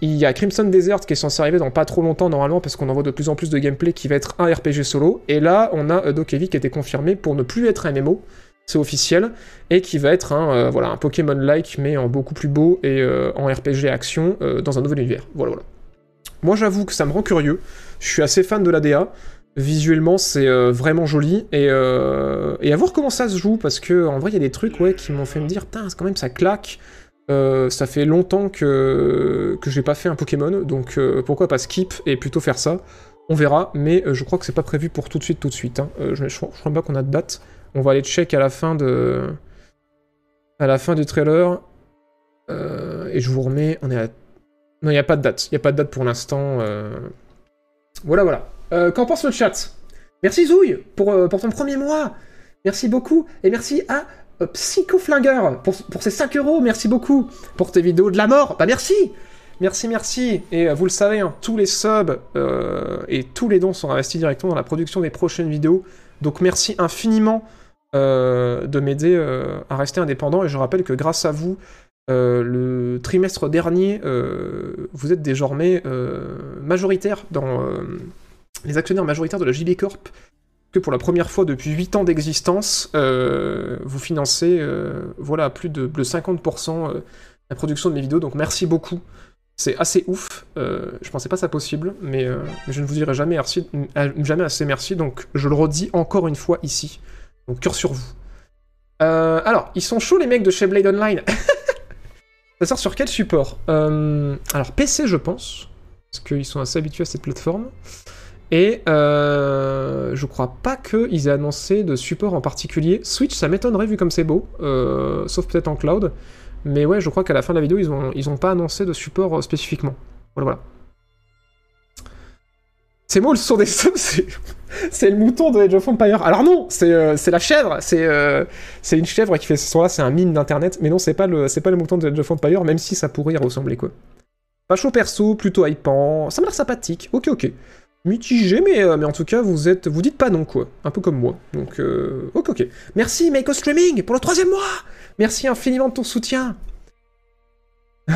il y a Crimson Desert qui est censé arriver dans pas trop longtemps normalement parce qu'on en voit de plus en plus de gameplay qui va être un RPG solo et là on a euh, Dokevi qui a été confirmé pour ne plus être un MMO c'est officiel, et qui va être un, euh, voilà, un Pokémon-like, mais en beaucoup plus beau et euh, en RPG action dans un nouvel univers. Voilà, voilà. Moi, j'avoue que ça me rend curieux. Je suis assez fan de l'ADA. Visuellement, c'est vraiment joli, et, et à voir comment ça se joue, parce que en vrai, il y a des trucs ouais, qui m'ont fait me dire, putain, quand même, ça claque. Euh, ça fait longtemps que, que j'ai pas fait un Pokémon, donc euh, pourquoi pas skip et plutôt faire ça? On verra, mais euh, je crois que c'est pas prévu pour tout de suite, tout de suite. hein. Je, je, crois pas qu'on a de date. On va aller check à la fin de... À la fin du trailer. Et je vous remets... On est à... Non, il n'y a pas de date. Il n'y a pas de date pour l'instant. Voilà, voilà. Qu'en pense le chat? Merci Zouille pour, pour ton premier mois. Merci beaucoup. Et merci à Psychoflingueur pour, pour ses 5 euros. Merci beaucoup. Pour tes vidéos de la mort. Bah merci Merci, merci. Et euh, vous le savez, hein, tous les subs euh, et tous les dons sont investis directement dans la production des prochaines vidéos. Donc merci infiniment euh, de m'aider euh, à rester indépendant. Et je rappelle que grâce à vous, euh, le trimestre dernier, euh, vous êtes désormais euh, majoritaire dans euh, les actionnaires majoritaires de la JB Corp. Que pour la première fois depuis 8 ans d'existence, euh, vous financez euh, voilà, plus de, de 50% euh, la production de mes vidéos. Donc merci beaucoup. C'est assez ouf. Euh, je pensais pas ça possible, mais, je ne vous dirai jamais, merci, jamais assez merci. Donc je le redis encore une fois ici. Donc cœur sur vous. Alors, ils sont chauds les mecs de chez Blade Online. ça sort sur quel support? Alors PC je pense, parce qu'ils sont assez habitués à cette plateforme. Et euh, je crois pas qu'ils aient annoncé de support en particulier. Switch, ça m'étonnerait vu comme c'est beau, euh, sauf peut-être en cloud. Mais ouais, je crois qu'à la fin de la vidéo, ils ont, ils ont pas annoncé de support euh, spécifiquement. Voilà, voilà. C'est moi le son des subs, c'est... le mouton de Age of Empire. Alors non, c'est la chèvre, c'est une chèvre qui fait ce son-là, c'est un mime d'internet, mais non, c'est pas le c'est pas le mouton de Age of Empire, même si ça pourrait y ressembler quoi. Pas chaud perso, plutôt hypant, ça m'a l'air sympathique. Ok, ok. Mitigé, mais, euh, mais en tout cas, vous êtes, vous dites pas non quoi, un peu comme moi. Donc, euh, ok, ok. Merci Mako Streaming pour le troisième mois. Merci infiniment de ton soutien.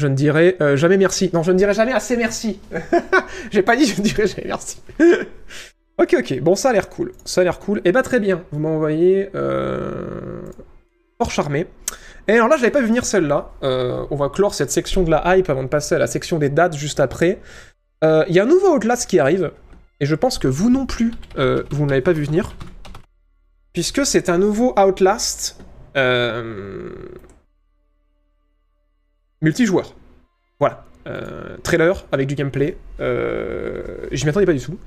Je ne dirai euh, jamais merci. Non, je ne dirai jamais assez merci. J'ai pas dit je ne dirai jamais merci. ok, ok. Bon, ça a l'air cool. Ça a l'air cool. Et bah très bien. Vous m'envoyez euh... fort charmé. Et alors là, je l'avais pas vu venir celle-là. Euh, on va clore cette section de la hype avant de passer à la section des dates juste après. Euh, Il y a un nouveau Outlast qui arrive. Et je pense que vous non plus, euh, vous ne l'avez pas vu venir. Puisque c'est un nouveau Outlast. Multijoueur. Voilà. Trailer avec du gameplay. Euh, J'y m'attendais pas du tout.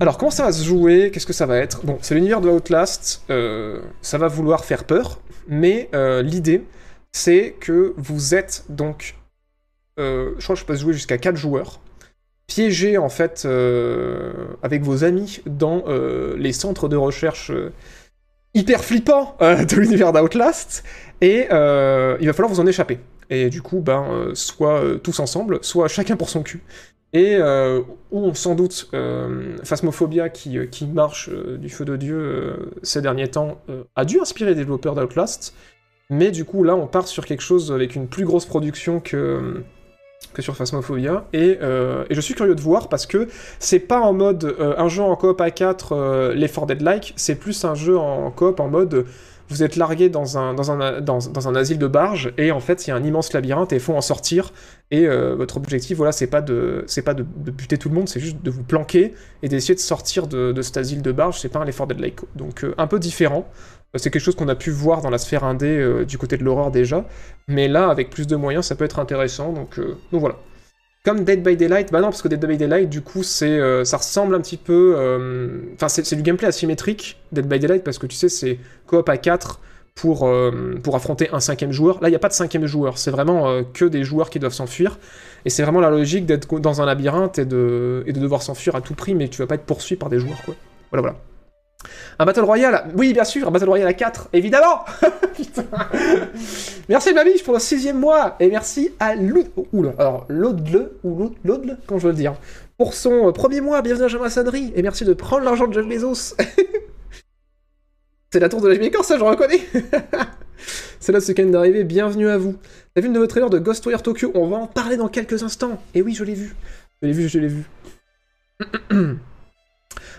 Alors, comment ça va se jouer? Qu'est-ce que ça va être? Bon, c'est l'univers de Outlast. euh, ça va vouloir faire peur. Mais euh, l'idée, c'est que vous êtes donc. euh, je crois que je peux jouer jusqu'à 4 joueurs. Piégés, en fait, avec vos amis dans les centres de recherche hyper flippants de l'univers d'Outlast. Et il va falloir vous en échapper. Et du coup, ben, soit tous ensemble, soit chacun pour son cul. Et euh, ou sans doute euh, Phasmophobia qui, euh, marche euh, du feu de Dieu ces derniers temps a dû inspirer les développeurs d'Outlast. Mais du coup, là, on part sur quelque chose avec une plus grosse production que, que sur Phasmophobia. Et, je suis curieux de voir parce que c'est pas en mode un jeu en coop à 4, euh, les 4 Dead-like, c'est plus un jeu en coop en mode vous êtes largué dans un, asile de barge et en fait il y a un immense labyrinthe et il faut en sortir. Et euh, votre objectif, voilà, c'est pas, de, buter tout le monde, c'est juste de vous planquer et d'essayer de sortir de, cet asile de barge. C'est pas un Left 4 Dead-like. Donc euh, un peu différent. Euh, C'est quelque chose qu'on a pu voir dans la sphère indé euh, du côté de l'horreur déjà. Mais là, avec plus de moyens, ça peut être intéressant. Donc, donc voilà. Comme Dead by Daylight, bah non, parce que Dead by Daylight, du coup, c'est, euh, ça ressemble un petit peu. euh, Enfin, c'est du gameplay asymétrique, Dead by Daylight, parce que tu sais, c'est coop à 4 pour, euh, pour affronter un cinquième joueur. Là, il n'y a pas de cinquième joueur, c'est vraiment que des joueurs qui doivent s'enfuir. Et c'est vraiment la logique d'être dans un labyrinthe et de, et de devoir s'enfuir à tout prix, mais tu vas pas être poursuivi par des joueurs, quoi. Voilà, voilà. Un Battle Royale Oui, bien sûr, un Battle Royale à 4, évidemment Putain. Merci Babiche pour le sixième mois, et merci à Loud... Alors, Laudle, ou Laud- Laudle, comment je veux le dire, pour son euh, premier mois, bienvenue à la maçonnerie, et merci de prendre l'argent de Jeff Bezos C'est la tour de la Maker, ça, je reconnais C'est là ce qui vient d'arriver, bienvenue à vous. T'as vu le nouveau trailer de Ghostwire Tokyo? On va en parler dans quelques instants. Et oui, je l'ai vu. Je l'ai vu, je l'ai vu.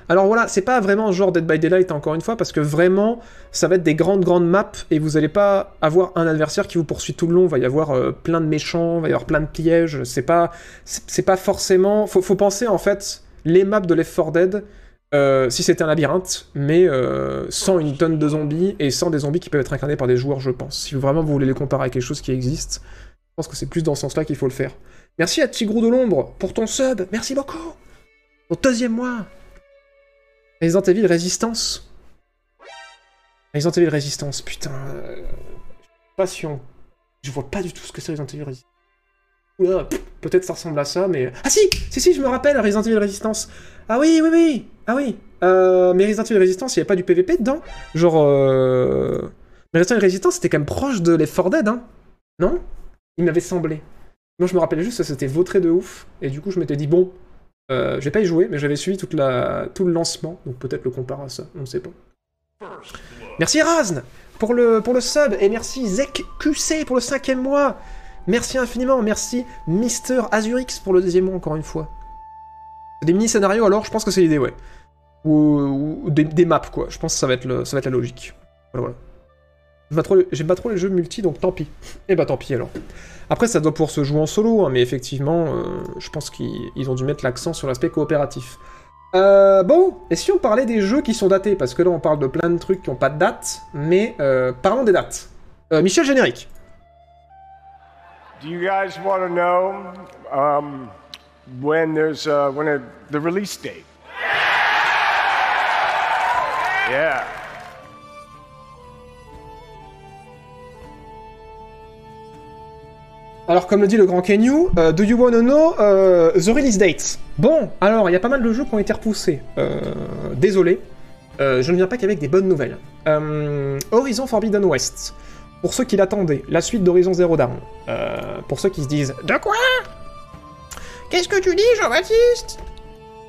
Alors voilà, c'est pas vraiment genre Dead by Daylight encore une fois, parce que vraiment, ça va être des grandes grandes maps, et vous allez pas avoir un adversaire qui vous poursuit tout le long, il va y avoir euh, plein de méchants, il va y avoir plein de pièges, c'est pas, c'est pas forcément... Faut, faut penser en fait, les maps de Left 4 Dead, euh, si c'était un labyrinthe, mais euh, sans une tonne de zombies, et sans des zombies qui peuvent être incarnés par des joueurs, je pense. Si vraiment vous voulez les comparer à quelque chose qui existe, je pense que c'est plus dans ce sens-là qu'il faut le faire. Merci à Tigrou de l'ombre pour ton sub, merci beaucoup. Au deuxième mois Resident Evil Résistance. Resident Evil Résistance, putain. euh. Je vois pas du tout ce que c'est Resident Evil Résistance. Oula, peut-être ça ressemble à ça, mais... Ah si Si, si, je me rappelle, Resident Evil Résistance. Ah oui, oui, oui Ah oui euh, Mais Resident Evil Résistance, il n'y avait pas du PVP dedans Genre... Euh... Mais Resident Evil Résistance, c'était quand même proche de Left 4 Dead, hein Non? Il m'avait semblé. Moi, je me rappelais juste que c'était vautré de ouf, et du coup, je m'étais dit, bon, euh, je vais pas y jouer, mais j'avais suivi tout le lancement, donc peut-être le compare à ça, on ne sait pas. Merci Razn pour le, pour le sub, et merci Zek QC pour le cinquième mois. Merci infiniment, merci Mister Azurix pour le deuxième mois encore une fois. Des mini-scénarios alors, je pense que c'est l'idée, ouais. Ou, des, maps, quoi. Je pense que ça va être, ça va être la logique. Voilà, voilà. J'aime pas trop les- jeux multi, donc tant pis. Et bah tant pis alors. Après, ça doit pouvoir se jouer en solo, hein, mais effectivement, euh, je pense qu'ils ils ont dû mettre l'accent sur l'aspect coopératif. Euh, bon, et si on parlait des jeux qui sont datés? Parce que là, on parle de plein de trucs qui n'ont pas de date, mais euh, parlons des dates. Michel Générique. Do you guys want to know um, when there's uh, when the release date? Yeah. Alors, comme le dit le grand Kenyu, euh, do you wanna know euh, the release date Bon, alors, il y a pas mal de jeux qui ont été repoussés. Euh, désolé, je ne viens pas qu'avec des bonnes nouvelles. Horizon Forbidden West. Pour ceux qui l'attendaient, la suite d'Horizon Zero Dawn. Pour ceux qui se disent De quoi? Qu'est-ce que tu dis, Jean-Baptiste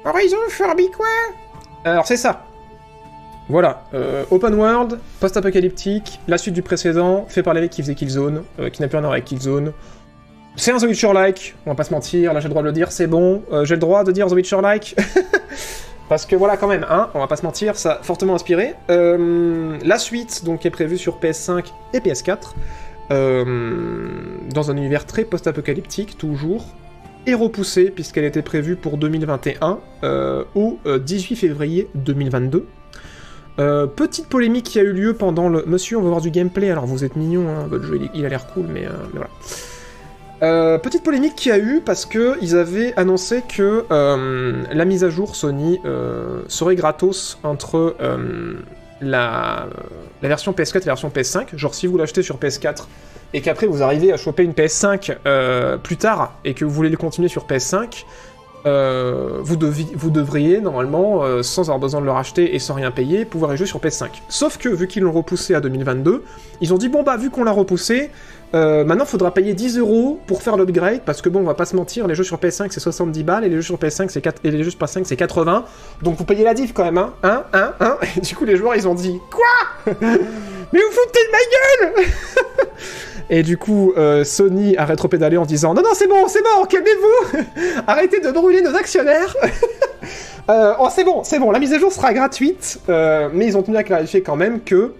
Horizon Forbidden quoi? Alors, c'est ça. Voilà, open world, post-apocalyptique, la suite du précédent, fait par les mecs qui faisaient Killzone, qui n'a plus rien à voir avec Killzone. C'est un The Witcher-like, on va pas se mentir, là j'ai le droit de le dire, c'est bon, euh, j'ai le droit de dire The Witcher-like. Parce que voilà, quand même, hein, on va pas se mentir, ça a fortement inspiré. Euh, la suite, donc, est prévue sur PS5 et PS4, euh, dans un univers très post-apocalyptique, toujours, et repoussée, puisqu'elle était prévue pour 2021, euh, au euh, 18 février 2022. Euh, petite polémique qui a eu lieu pendant le... Monsieur, on va voir du gameplay, alors vous êtes mignon, hein, votre jeu il, a l'air cool, mais voilà. Euh, petite polémique qui a eu parce que ils avaient annoncé que euh, la mise à jour Sony euh, serait gratos entre la, version PS4 et la version PS5. Genre si vous l'achetez sur PS4 et qu'après vous arrivez à choper une PS5 euh, plus tard et que vous voulez le continuer sur PS5, euh, vous, vous devriez normalement, sans avoir besoin de le racheter et sans rien payer, pouvoir y jouer sur PS5. Sauf que vu qu'ils l'ont repoussé à 2022, ils ont dit bon bah vu qu'on l'a repoussé, euh, maintenant faudra payer 10 euros pour faire l'upgrade parce que bon on va pas se mentir, les jeux sur PS5 c'est 70 balles et les jeux sur PS5 c'est 4... et les jeux sur PS5 c'est 80, donc vous payez la diff quand même hein, hein, hein, hein. Et du coup les joueurs ils ont dit quoi? Mais vous foutez de ma gueule! Et du coup, euh, Sony a rétropédalé en disant Non, non, c'est bon, c'est bon, calmez-vous! Arrêtez de brûler nos actionnaires! Euh, Oh, c'est bon, c'est bon, la mise à jour sera gratuite, euh, mais ils ont tenu à clarifier quand même que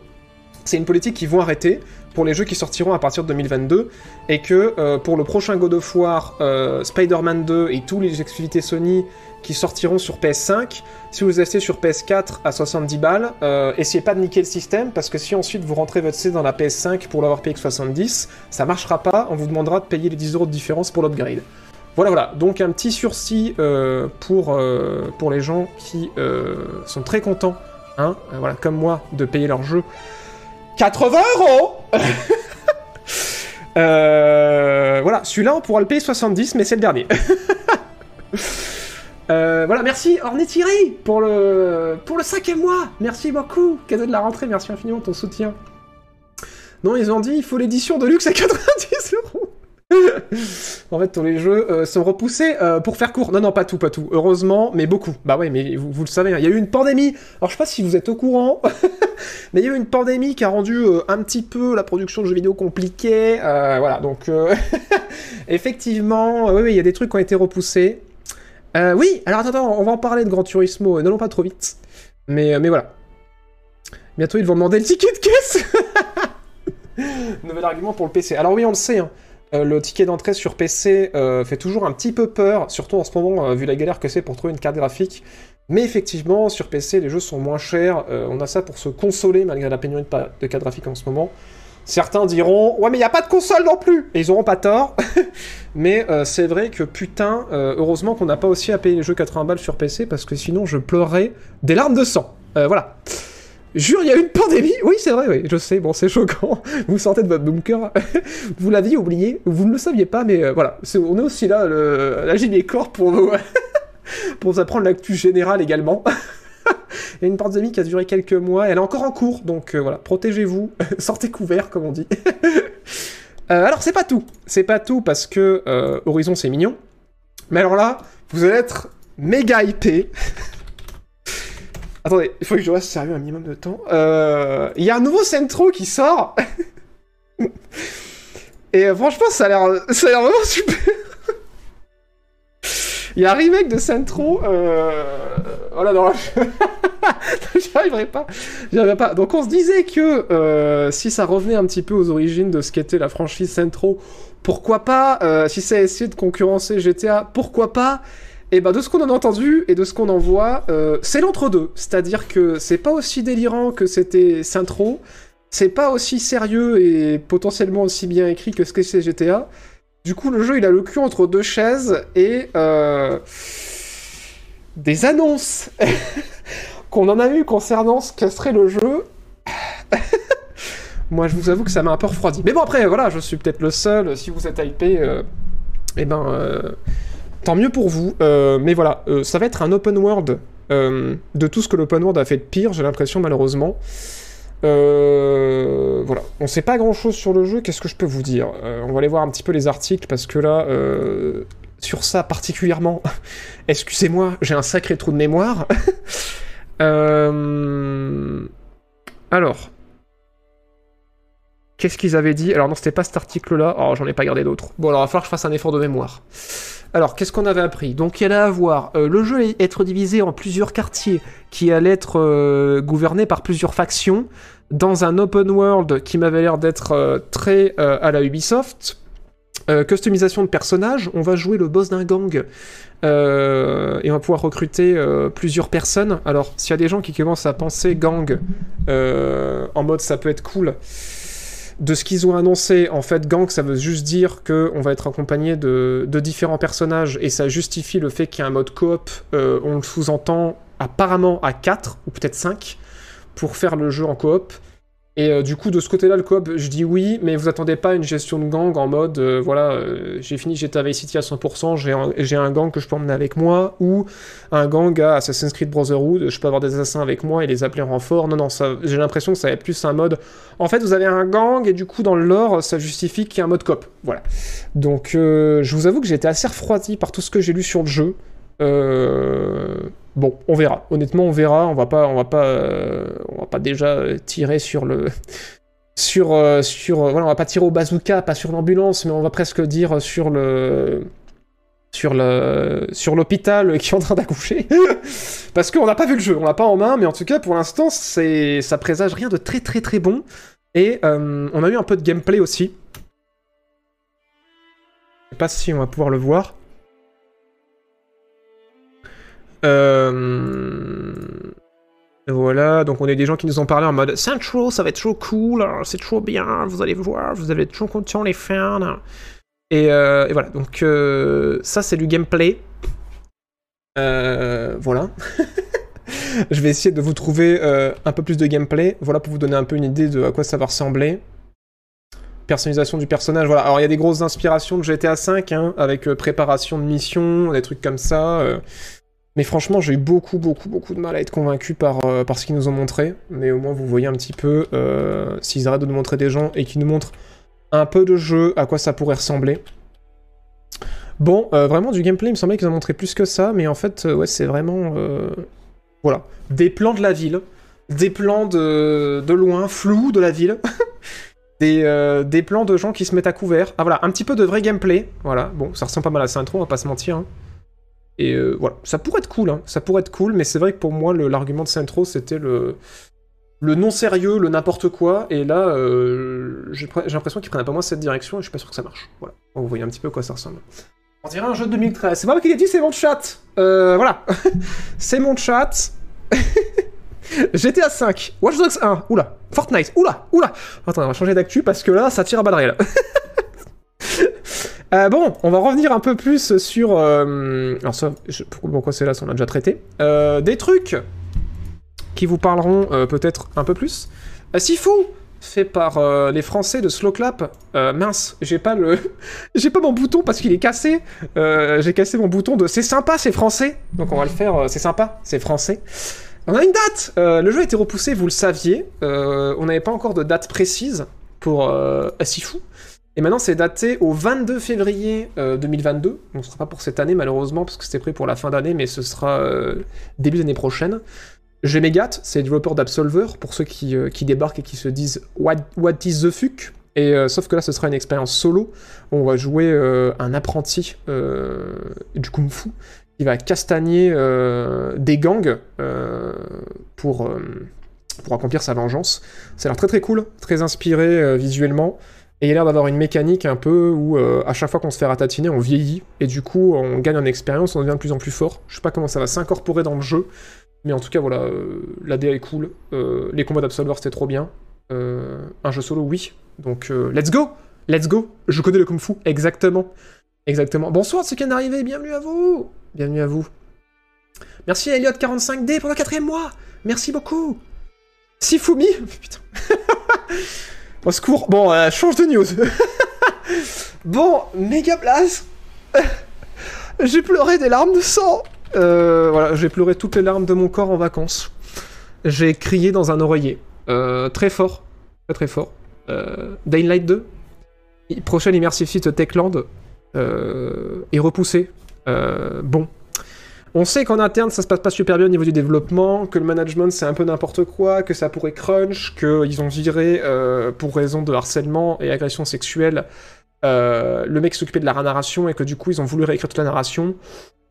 c'est une politique qu'ils vont arrêter pour les jeux qui sortiront à partir de 2022, et que euh, pour le prochain God of War, euh, Spider-Man 2 et tous les exclusivités Sony qui sortiront sur PS5, si vous achetez sur PS4 à 70 balles, euh, essayez pas de niquer le système, parce que si ensuite vous rentrez votre C dans la PS5 pour l'avoir payé que 70, ça marchera pas, on vous demandera de payer les 10 euros de différence pour l'upgrade. Voilà, voilà, donc un petit sursis pour, pour les gens qui sont très contents, hein, voilà, comme moi, de payer leur jeu 80 euros Euh, Voilà, celui-là on pourra le payer 70, mais c'est le dernier. Euh, voilà, merci Orné Thierry pour le, pour le cinquième mois. Merci beaucoup. Cadeau de la rentrée, merci infiniment de ton soutien. Non, ils ont dit il faut l'édition de luxe à 90 euros. en fait, tous les jeux euh, sont repoussés euh, pour faire court. Non, non, pas tout, pas tout. Heureusement, mais beaucoup. Bah ouais, mais vous, le savez, hein, il y a eu une pandémie. Alors, je sais pas si vous êtes au courant, mais il y a eu une pandémie qui a rendu euh, un petit peu la production de jeux vidéo compliquée. Voilà, donc effectivement, oui, oui, il y a des trucs qui ont été repoussés. Oui, alors attends, on va en parler de Gran Turismo, n'allons pas trop vite. Mais, mais voilà. Bientôt, ils vont demander le ticket de caisse Nouvel argument pour le PC. Alors oui, on le sait, hein, euh, le ticket d'entrée sur PC euh, fait toujours un petit peu peur, surtout en ce moment, euh, vu la galère que c'est pour trouver une carte graphique. Mais effectivement, sur PC, les jeux sont moins chers. on a ça pour se consoler malgré la pénurie de, de cartes graphiques en ce moment. Certains diront ouais mais il y a pas de console non plus et ils auront pas tort. mais c'est vrai que putain, heureusement qu'on n'a pas aussi à payer les jeux 80 balles sur PC parce que sinon je pleurerais des larmes de sang. Voilà. Jure, il y a une pandémie Oui, c'est vrai, oui, je sais, bon, c'est choquant. Vous sortez de votre bunker. vous l'aviez oublié, vous ne le saviez pas, mais euh, voilà. On est aussi là, le, la gibier corps, pour vous, apprendre l'actu générale également. Il y a une pandémie qui a duré quelques mois, elle est encore en cours, donc euh, voilà, protégez-vous, sortez couverts, comme on dit. Euh, alors, c'est pas tout. C'est pas tout parce que Horizon, c'est mignon. Mais alors là, vous allez être méga hypé. Attendez, il faut que je reste sérieux un minimum de temps. Euh, Il y a un nouveau Centro qui sort. Et euh, franchement, ça a l'air, ça a l'air vraiment super. Il y a un remake de Centro. Euh... Voilà, non, je- j'y arriverai pas. J'y arriverai pas. Donc on se disait que euh, si ça revenait un petit peu aux origines de ce qu'était la franchise Centro, pourquoi pas Si ça essayé de concurrencer GTA, pourquoi pas et ben de ce qu'on en a entendu et de ce qu'on en voit, euh, c'est l'entre-deux. C'est-à-dire que c'est pas aussi délirant que c'était Centro, c'est pas aussi sérieux et potentiellement aussi bien écrit que ce que c'est GTA. Du coup, le jeu, il a le cul entre deux chaises et euh, des annonces qu'on en a eu concernant ce que serait le jeu. Moi, je vous avoue que ça m'a un peu refroidi. Mais bon, après, voilà, je suis peut-être le seul. Si vous êtes hypé, euh, eh ben, euh, tant mieux pour vous. Euh, mais voilà, euh, ça va être un open world euh, de tout ce que l'open world a fait de pire, j'ai l'impression, malheureusement. Voilà, on sait pas grand chose sur le jeu, qu'est-ce que je peux vous dire? On va aller voir un petit peu les articles parce que là, sur ça particulièrement, excusez-moi, j'ai un sacré trou de mémoire. Alors, qu'est-ce qu'ils avaient dit? Alors non, c'était pas cet article-là, oh, j'en ai pas gardé d'autres. Bon, alors il va falloir que je fasse un effort de mémoire. Alors, qu'est-ce qu'on avait appris? Donc, il allait avoir euh, le jeu être divisé en plusieurs quartiers qui allaient être euh, gouvernés par plusieurs factions dans un open world qui m'avait l'air d'être euh, très à la Ubisoft. Customisation de personnages, on va jouer le boss d'un gang et on va pouvoir recruter plusieurs personnes. Alors, s'il y a des gens qui commencent à penser gang en mode ça peut être cool, de ce qu'ils ont annoncé, en fait, gang, ça veut juste dire que on va être accompagné de, de différents personnages et ça justifie le fait qu'il y a un mode coop. euh, on le sous-entend apparemment à 4 ou peut-être 5 pour faire le jeu en coop. Et euh, du coup, de ce côté-là, le coop, je dis oui, mais vous attendez pas une gestion de gang en mode, euh, voilà, euh, j'ai fini GTA Vice City à 100%, j'ai un, gang que je peux emmener avec moi, ou un gang à Assassin's Creed Brotherhood, je peux avoir des assassins avec moi et les appeler en renfort. Non, non, j'ai l'impression que ça va être plus un mode. En fait, vous avez un gang et du coup, dans le lore, ça justifie qu'il y ait un mode coop. Voilà. Donc, je vous avoue que j'ai été assez refroidi par tout ce que j'ai lu sur le jeu. Euh, Bon, on verra. Honnêtement, on verra. On va pas, on va pas, euh, déjà tirer sur le, sur, euh, sur, euh, voilà, on va pas tirer au bazooka, pas sur l'ambulance, mais on va presque dire sur le, sur le, sur l'hôpital qui est en train d'accoucher, parce qu'on n'a pas vu le jeu, on l'a pas en main, mais en tout cas pour l'instant, ça présage rien de très très très bon. Et euh, on a eu un peu de gameplay aussi. Je sais pas si on va pouvoir le voir. Euh... Voilà, donc on a des gens qui nous ont parlé en mode Central, ça va être trop cool, c'est trop bien, vous allez voir, vous allez être trop contents les fans. Et, euh, voilà, donc euh, ça c'est du gameplay. Voilà. Je vais essayer de vous trouver un peu plus de gameplay, voilà pour vous donner un peu une idée de à quoi ça va ressembler. Personnalisation du personnage, voilà. Alors il y a des grosses inspirations de GTA V, hein, avec préparation de missions, des trucs comme ça. Mais franchement, j'ai eu beaucoup, beaucoup, beaucoup de mal à être convaincu par, euh, par ce qu'ils nous ont montré. Mais au moins, vous voyez un petit peu, euh, s'ils arrêtent de nous montrer des gens et qu'ils nous montrent un peu de jeu, à quoi ça pourrait ressembler. Bon, euh, vraiment du gameplay, il me semblait qu'ils en montraient plus que ça, mais en fait, ouais, c'est vraiment... Voilà. Des plans de la ville, des plans de, de loin, flous de la ville, des, plans de gens qui se mettent à couvert. Ah voilà, un petit peu de vrai gameplay. Voilà, bon, ça ressemble pas mal à ça intro, on va pas se mentir. hein. Et euh, voilà, ça pourrait être cool, hein. ça pourrait être cool, mais c'est vrai que pour moi, l'argument de Centro, c'était le, non-sérieux, le n'importe quoi, et là, euh, j'ai pre- j'ai l'impression qu'ils prennent un peu moins cette direction, et je suis pas sûr que ça marche. Voilà, vous voyez un petit peu à quoi ça ressemble. On dirait un jeu de 2013. C'est moi qui l'ai dit, c'est mon chat. Euh, voilà, c'est mon chat. GTA 5, Watch Dogs 1, oula, Fortnite, oula, oula. Attends, on va changer d'actu parce que là, ça tire à balles. Euh, bon, on va revenir un peu plus sur. euh, alors, ça, je- pourquoi c'est là On l'a déjà traité. Euh, des trucs qui vous parleront peut-être un peu plus. Sifu, fait par les Français de Slow Clap. Mince, j'ai pas le, j'ai pas mon bouton parce qu'il est cassé. J'ai cassé mon bouton de c'est sympa, c'est français. Donc on va le faire. c'est sympa, c'est français. On a une date. Le jeu a été repoussé, vous le saviez. On n'avait pas encore de date précise pour Sifu. Et maintenant, c'est daté au 22 février euh, 2022. Donc, ce sera pas pour cette année, malheureusement, parce que c'était prévu pour la fin d'année, mais ce sera euh, début d'année prochaine. Gmegat, c'est le développeur d'Absolver, pour ceux qui, euh, qui débarquent et qui se disent What, what is the fuck? Et euh, sauf que là, ce sera une expérience solo. On va jouer un apprenti du kung-fu qui va castagner des gangs pour, pour accomplir sa vengeance. Ça a l'air très très cool, très inspiré visuellement. Et il a l'air d'avoir une mécanique un peu où euh, à chaque fois qu'on se fait ratatiner, on vieillit. Et du coup, on gagne en expérience, on devient de plus en plus fort. Je sais pas comment ça va s'incorporer dans le jeu. Mais en tout cas, voilà, euh, l'ADA est cool. Euh, les combats d'Absolver, c'était trop bien. Un jeu solo, oui. Donc, let's go Let's go Je connais le Kung Fu, exactement. Exactement. Bonsoir, ceux qui viennent d'arriver, bienvenue à vous Bienvenue à vous. Merci à Elliot45D pour le quatrième mois Merci beaucoup Sifumi Putain. Secours. Bon, euh, change de news. bon, méga blast. j'ai pleuré des larmes de sang. Euh, voilà, j'ai pleuré toutes les larmes de mon corps en vacances. J'ai crié dans un oreiller. Euh, très fort. Très fort. Daylight 2. I- Prochaine Immersive Site Techland. Est repoussé. Bon. On sait qu'en interne, ça se passe pas super bien au niveau du développement, que le management c'est un peu n'importe quoi, que ça pourrait crunch, qu'ils ont viré euh, pour raison de harcèlement et agression sexuelle euh, le mec qui s'occupait de la narration et que du coup ils ont voulu réécrire toute la narration.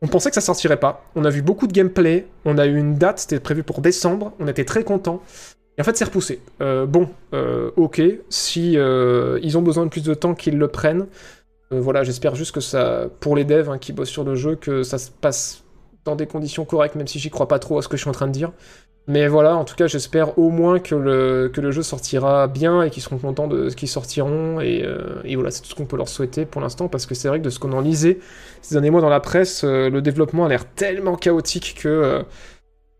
On pensait que ça sortirait pas. On a vu beaucoup de gameplay, on a eu une date, c'était prévu pour décembre, on était très contents. Et en fait c'est repoussé. Euh, bon, euh, ok, si euh, ils ont besoin de plus de temps qu'ils le prennent. Euh, voilà, j'espère juste que ça, pour les devs hein, qui bossent sur le jeu, que ça se passe dans des conditions correctes, même si j'y crois pas trop à ce que je suis en train de dire. Mais voilà, en tout cas, j'espère au moins que le, que le jeu sortira bien et qu'ils seront contents de ce qu'ils sortiront. Et, euh, voilà, c'est tout ce qu'on peut leur souhaiter pour l'instant, parce que c'est vrai que de ce qu'on en lisait ces derniers mois dans la presse, euh, le développement a l'air tellement chaotique que. euh,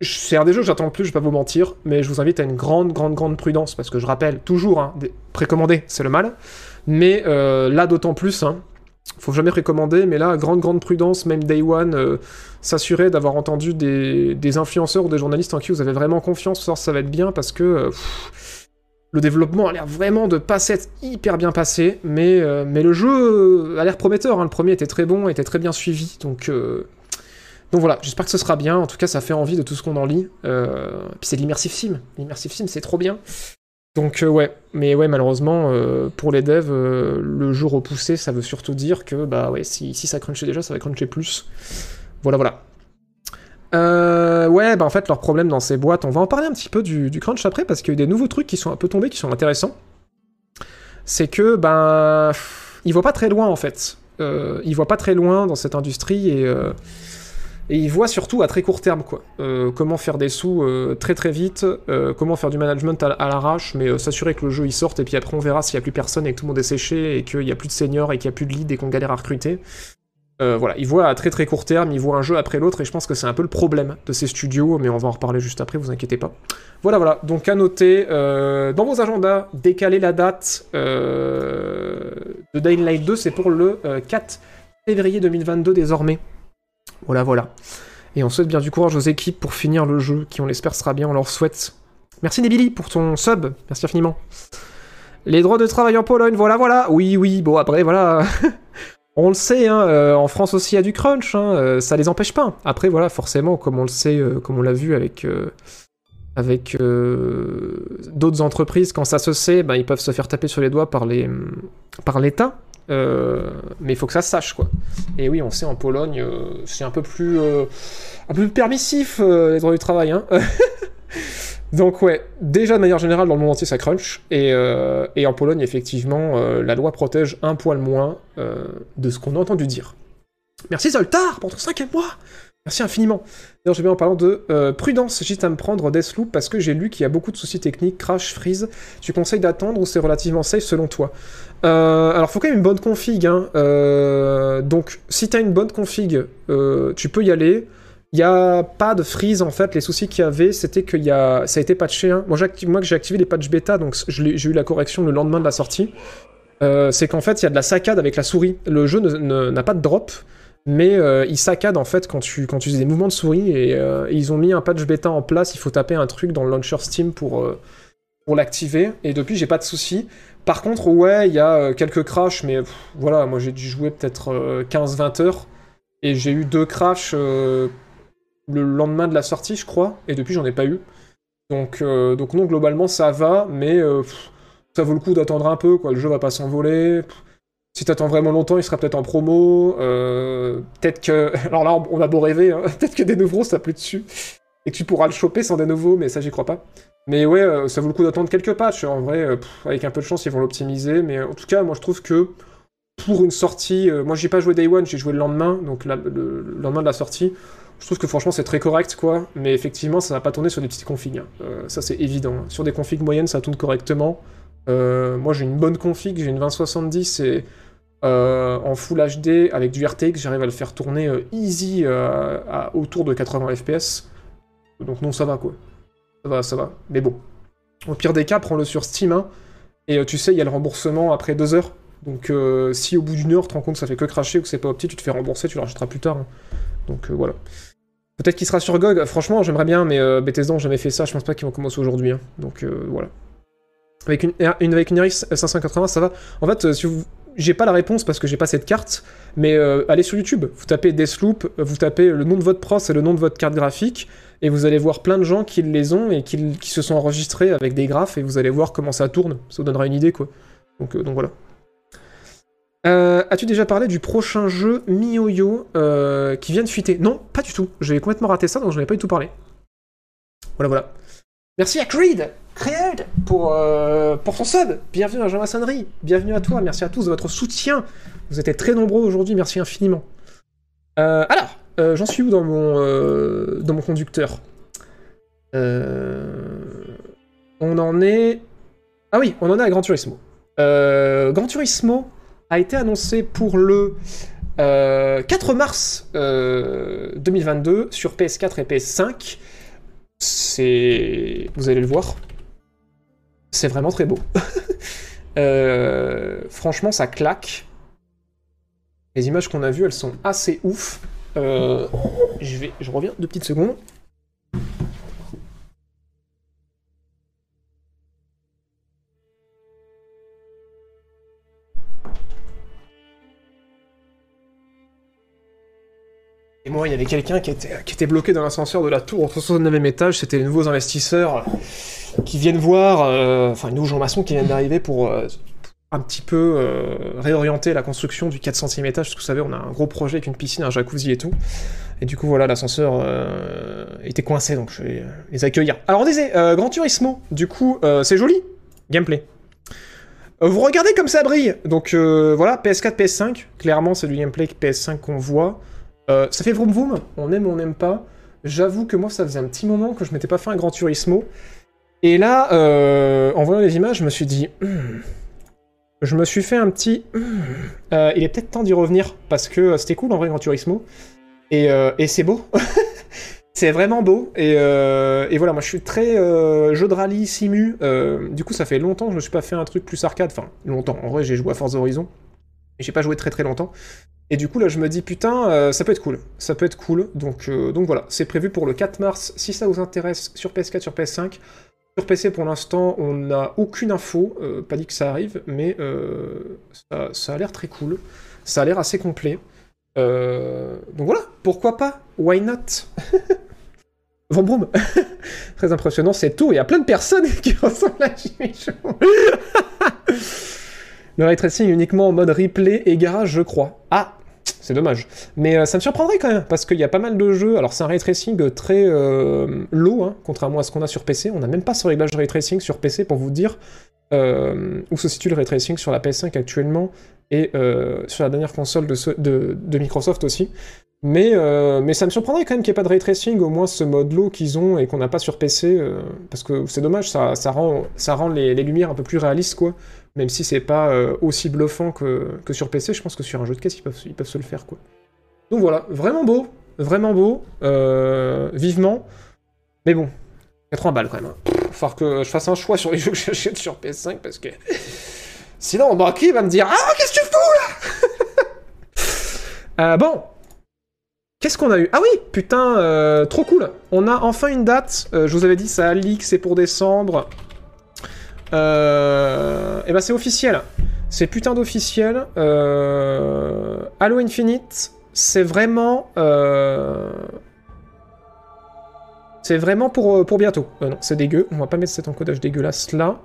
c'est un des jeux que j'attends le plus, je vais pas vous mentir, mais je vous invite à une grande, grande, grande prudence, parce que je rappelle toujours, hein, précommander, c'est le mal. Mais là, d'autant plus, hein, faut jamais précommander, mais là, grande, grande prudence, même Day One, euh, s'assurer d'avoir entendu des, des influenceurs ou des journalistes en qui vous avez vraiment confiance, si ça va être bien, parce que euh, le développement a l'air vraiment de pas s'être hyper bien passé, mais, euh, mais le jeu a l'air prometteur, hein. le premier était très bon, était très bien suivi, donc... donc voilà, j'espère que ce sera bien. En tout cas, ça fait envie de tout ce qu'on en lit. Puis c'est l'immersive sim. L'immersive sim, c'est trop bien. Donc euh, ouais, mais ouais, malheureusement, euh, pour les devs, euh, le jeu repoussé, ça veut surtout dire que bah ouais, si, ça crunchait déjà, ça va cruncher plus. Voilà, voilà. Ouais, bah en fait, leur problème dans ces boîtes, on va en parler un petit peu du, crunch après, parce qu'il y a eu des nouveaux trucs qui sont un peu tombés, qui sont intéressants. C'est que, ben, pff, ils voient pas très loin en fait. Ils voient pas très loin dans cette industrie et, et ils voient surtout à très court terme quoi. Euh, comment faire des sous euh, très très vite, euh, comment faire du management à, l'arrache, mais s'assurer que le jeu il sorte et puis après on verra s'il y a plus personne et que tout le monde est séché et qu'il y a plus de seniors et qu'il y a plus de lead et qu'on galère à recruter. Voilà, ils voient à très très court terme, ils voient un jeu après l'autre et je pense que c'est un peu le problème de ces studios, mais on va en reparler juste après, vous inquiétez pas. Voilà, voilà, donc à noter, dans vos agendas, décaler la date de Dying Light 2, c'est pour le euh, 4 février 2022 désormais. Voilà, voilà. Et on souhaite bien du courage aux équipes pour finir le jeu, qui on l'espère sera bien, on leur souhaite. Merci Nebili pour ton sub, merci infiniment. Les droits de travail en Pologne, voilà, voilà. Oui, oui, bon après, voilà. on le sait, hein, euh, en France aussi il y a du crunch, hein, euh, ça les empêche pas. Après, voilà, forcément, comme on le sait, euh, comme on l'a vu avec, d'autres entreprises, quand ça se sait, ben, ils peuvent se faire taper sur les doigts par les par l'État. Euh, mais il faut que ça sache, quoi. Et oui, on sait en Pologne, euh, c'est un peu plus, euh, un peu plus permissif les droits du travail. Hein. Donc ouais, déjà de manière générale dans le monde entier ça crunch et, en Pologne effectivement la loi protège un poil moins de ce qu'on a entendu dire. Merci Zoltar pour ton cinquième mois. Merci infiniment. D'ailleurs, je vais en parlant de euh, prudence, j'hésite à me prendre Deathloop parce que j'ai lu qu'il y a beaucoup de soucis techniques, crash, freeze. Tu conseilles d'attendre ou c'est relativement safe selon toi? Euh, Alors, faut quand même une bonne config. Hein. Euh, donc, si t'as une bonne config, euh, tu peux y aller. Il n'y a pas de freeze en fait. Les soucis qu'il y avait, c'était que y a... ça a été patché. hein. Moi, que j'ai activé les patchs bêta, donc j'ai eu la correction le lendemain de la sortie. Euh, c'est qu'en fait, il y a de la saccade avec la souris. Le jeu n'a pas de drop, mais il saccade en fait quand tu, tu faisais des mouvements de souris. Et, ils ont mis un patch bêta en place. Il faut taper un truc dans le launcher Steam pour, pour l'activer. Et depuis, j'ai pas de soucis. Par contre, ouais, il y a euh, quelques crashs, mais voilà, moi j'ai dû jouer peut-être euh, 15-20 heures. Et j'ai eu deux crashs euh, le lendemain de la sortie, je crois. Et depuis, j'en ai pas eu. Donc, euh, donc non, globalement, ça va, mais euh, ça vaut le coup d'attendre un peu, quoi. Le jeu va pas s'envoler. Si t'attends vraiment longtemps, il sera peut-être en promo. euh, peut-être que... Alors là, on a beau rêver, hein, peut-être que des nouveaux, ça plus dessus. Et que tu pourras le choper sans des nouveaux, mais ça, j'y crois pas. Mais ouais, euh, ça vaut le coup d'attendre quelques patchs. En vrai, euh, avec un peu de chance, ils vont l'optimiser. Mais en tout cas, moi, je trouve que pour une sortie... euh, moi, j'ai pas joué Day One, j'ai joué le lendemain, donc le, le lendemain de la sortie. Je trouve que franchement, c'est très correct, quoi. Mais effectivement, ça va pas tourner sur des petites configs. hein. Euh, ça, c'est évident. hein. Sur des configs moyennes, ça tourne correctement. Euh, moi, j'ai une bonne config, j'ai une 2070 et euh, en Full HD avec du RTX, j'arrive à le faire tourner euh, easy euh, à autour de 80 FPS. Donc non, ça va quoi. Ça va, ça va. Mais bon. Au pire des cas, prends-le sur Steam. hein. et euh, tu sais, il y a le remboursement après deux heures. Donc euh, si au bout d'une heure, tu te rends compte que ça fait que cracher ou que c'est pas opti, tu te fais rembourser, tu le rachèteras plus tard. hein. Donc euh, voilà. Peut-être qu'il sera sur GOG. Franchement, j'aimerais bien, mais euh, Bethesda ont jamais fait ça. Je pense pas qu'ils vont commencer aujourd'hui. hein. Donc voilà. Avec une, une- avec une RX 580, ça va. En fait, si vous... j'ai pas la réponse parce que j'ai pas cette carte, mais allez sur YouTube, vous tapez Deathloop, vous tapez le nom de votre pros et le nom de votre carte graphique, et vous allez voir plein de gens qui les ont et qui, qui se sont enregistrés avec des graphes, et vous allez voir comment ça tourne. Ça vous donnera une idée, quoi. Donc, euh, donc voilà. Euh, As-tu déjà parlé du prochain jeu MiYoYo euh, qui vient de fuiter? Non, pas du tout. J'ai complètement raté ça, donc je n'en ai pas du tout parlé. Voilà, voilà. Merci à Creed, Creed, pour, euh, pour son sub. Bienvenue à Jean-Maçonnerie. Bienvenue à toi. Merci à tous de votre soutien. Vous êtes très nombreux aujourd'hui. Merci infiniment. Euh, alors, euh, j'en suis où dans mon, euh, dans mon conducteur Euh, On en est. Ah oui, on en est à Gran Turismo. Gran Turismo a été annoncé pour le euh, 4 mars euh, 2022 sur PS4 et PS5. C'est. Vous allez le voir. C'est vraiment très beau. Franchement, ça claque. Les images qu'on a vues, elles sont assez ouf. Euh, je, vais... je reviens deux petites secondes. Et moi, il y avait quelqu'un qui était, bloqué dans l'ascenseur de la tour au 69e étage. C'était les nouveaux investisseurs qui viennent voir, euh, enfin, les nouveaux Jean Maçon qui viennent d'arriver pour euh, un petit peu euh, réorienter la construction du 400e étage. Parce que vous savez, on a un gros projet avec une piscine, un jacuzzi et tout. Et du coup, voilà, l'ascenseur euh, était coincé, donc je vais euh, les accueillir. Alors, on disait, euh, Gran Turismo, du coup, c'est joli. Gameplay. Vous regardez comme ça brille. Donc voilà, PS4, PS5. Clairement, c'est du gameplay PS5 qu'on voit. Ça fait vroom vroom, on aime ou on n'aime pas. J'avoue que moi, ça faisait un petit moment que je m'étais pas fait un Gran Turismo. Et là, en voyant les images, je me suis dit... Hmm, je me suis fait un petit... hmm, euh, il est peut-être temps d'y revenir, parce que euh, c'était cool en vrai Gran Turismo. Et, euh, et c'est beau. c'est vraiment beau. Et, voilà, moi je suis très jeu de rallye, simu. Du coup, ça fait longtemps que je me suis pas fait un truc plus arcade. Enfin, longtemps. En vrai, j'ai joué à Forza Horizon. Et j'ai pas joué très très longtemps. Et du coup, là, je me dis, putain, ça peut être cool. Ça peut être cool. Donc, donc voilà, c'est prévu pour le 4 mars. Si ça vous intéresse, sur PS4, sur PS5. Sur PC, pour l'instant, on n'a aucune info. euh, pas dit que ça arrive, mais euh, ça, a l'air très cool. Ça a l'air assez complet. Euh, donc voilà, pourquoi pas? Why not? Broom Très impressionnant, c'est tout. Il y a plein de personnes qui ressemblent à Jimmy. Le ray tracing uniquement en mode replay et garage, je crois. Ah c'est dommage. Mais euh, ça me surprendrait quand même, parce qu'il y a pas mal de jeux. Alors, c'est un ray tracing très euh, low, hein, contrairement à ce qu'on a sur PC. On n'a même pas ce réglage ray tracing sur PC pour vous dire euh, où se situe le ray tracing sur la PS5 actuellement et sur la dernière console de, Microsoft aussi. Mais, ça me surprendrait quand même qu'il n'y ait pas de ray tracing, au moins ce mode low qu'ils ont et qu'on n'a pas sur PC, parce que c'est dommage, ça, ça rend, ça rend les, les lumières un peu plus réalistes, quoi. Même si c'est pas euh, aussi bluffant que, sur PC, je pense que sur un jeu de caisse, ils peuvent, se le faire, quoi. Donc voilà, vraiment beau, vraiment beau, euh, vivement. Mais bon, 80 balles quand même. Hein. Falloir que je fasse un choix sur les jeux que j'achète sur PS5, parce que... Sinon, mon va me dire « Ah, qu'est-ce que tu fous, là ?» Euh, Bon, Qu'est-ce qu'on a eu? Ah oui, putain, trop cool. On a enfin une date. Je vous avais dit, ça a c'est pour décembre. Euh, et ben c'est officiel. C'est putain d'officiel. Euh, Halo Infinite, c'est vraiment... euh, C'est vraiment pour, euh, bientôt. Non, c'est dégueu. On va pas mettre cet encodage dégueulasse là.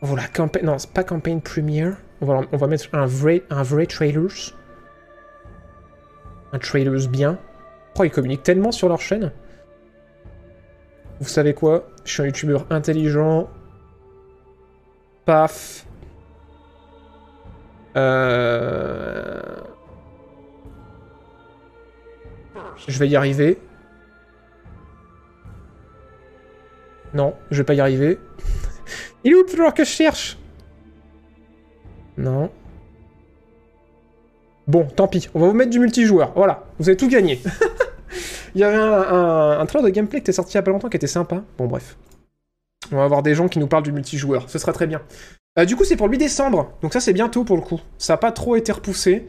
Voilà, campagne... Non, c'est pas campaign premiere. On va, mettre un vrai, un vrai trailers. Un trailers bien. Oh, ils communiquent tellement sur leur chaîne. Vous savez quoi? Je suis un youtubeur intelligent. Paf. Euh... Je vais y arriver. Non, je vais pas y arriver. Il est où le que je cherche? Non. Bon, tant pis. On va vous mettre du multijoueur. Voilà, vous avez tout gagné. Il y avait un, trailer de gameplay qui était sorti il y a pas longtemps qui était sympa. Bon, bref. On va avoir des gens qui nous parlent du multijoueur. Ce sera très bien. Euh, du coup, c'est pour le 8 décembre. Donc ça, c'est bientôt pour le coup. Ça n'a pas trop été repoussé.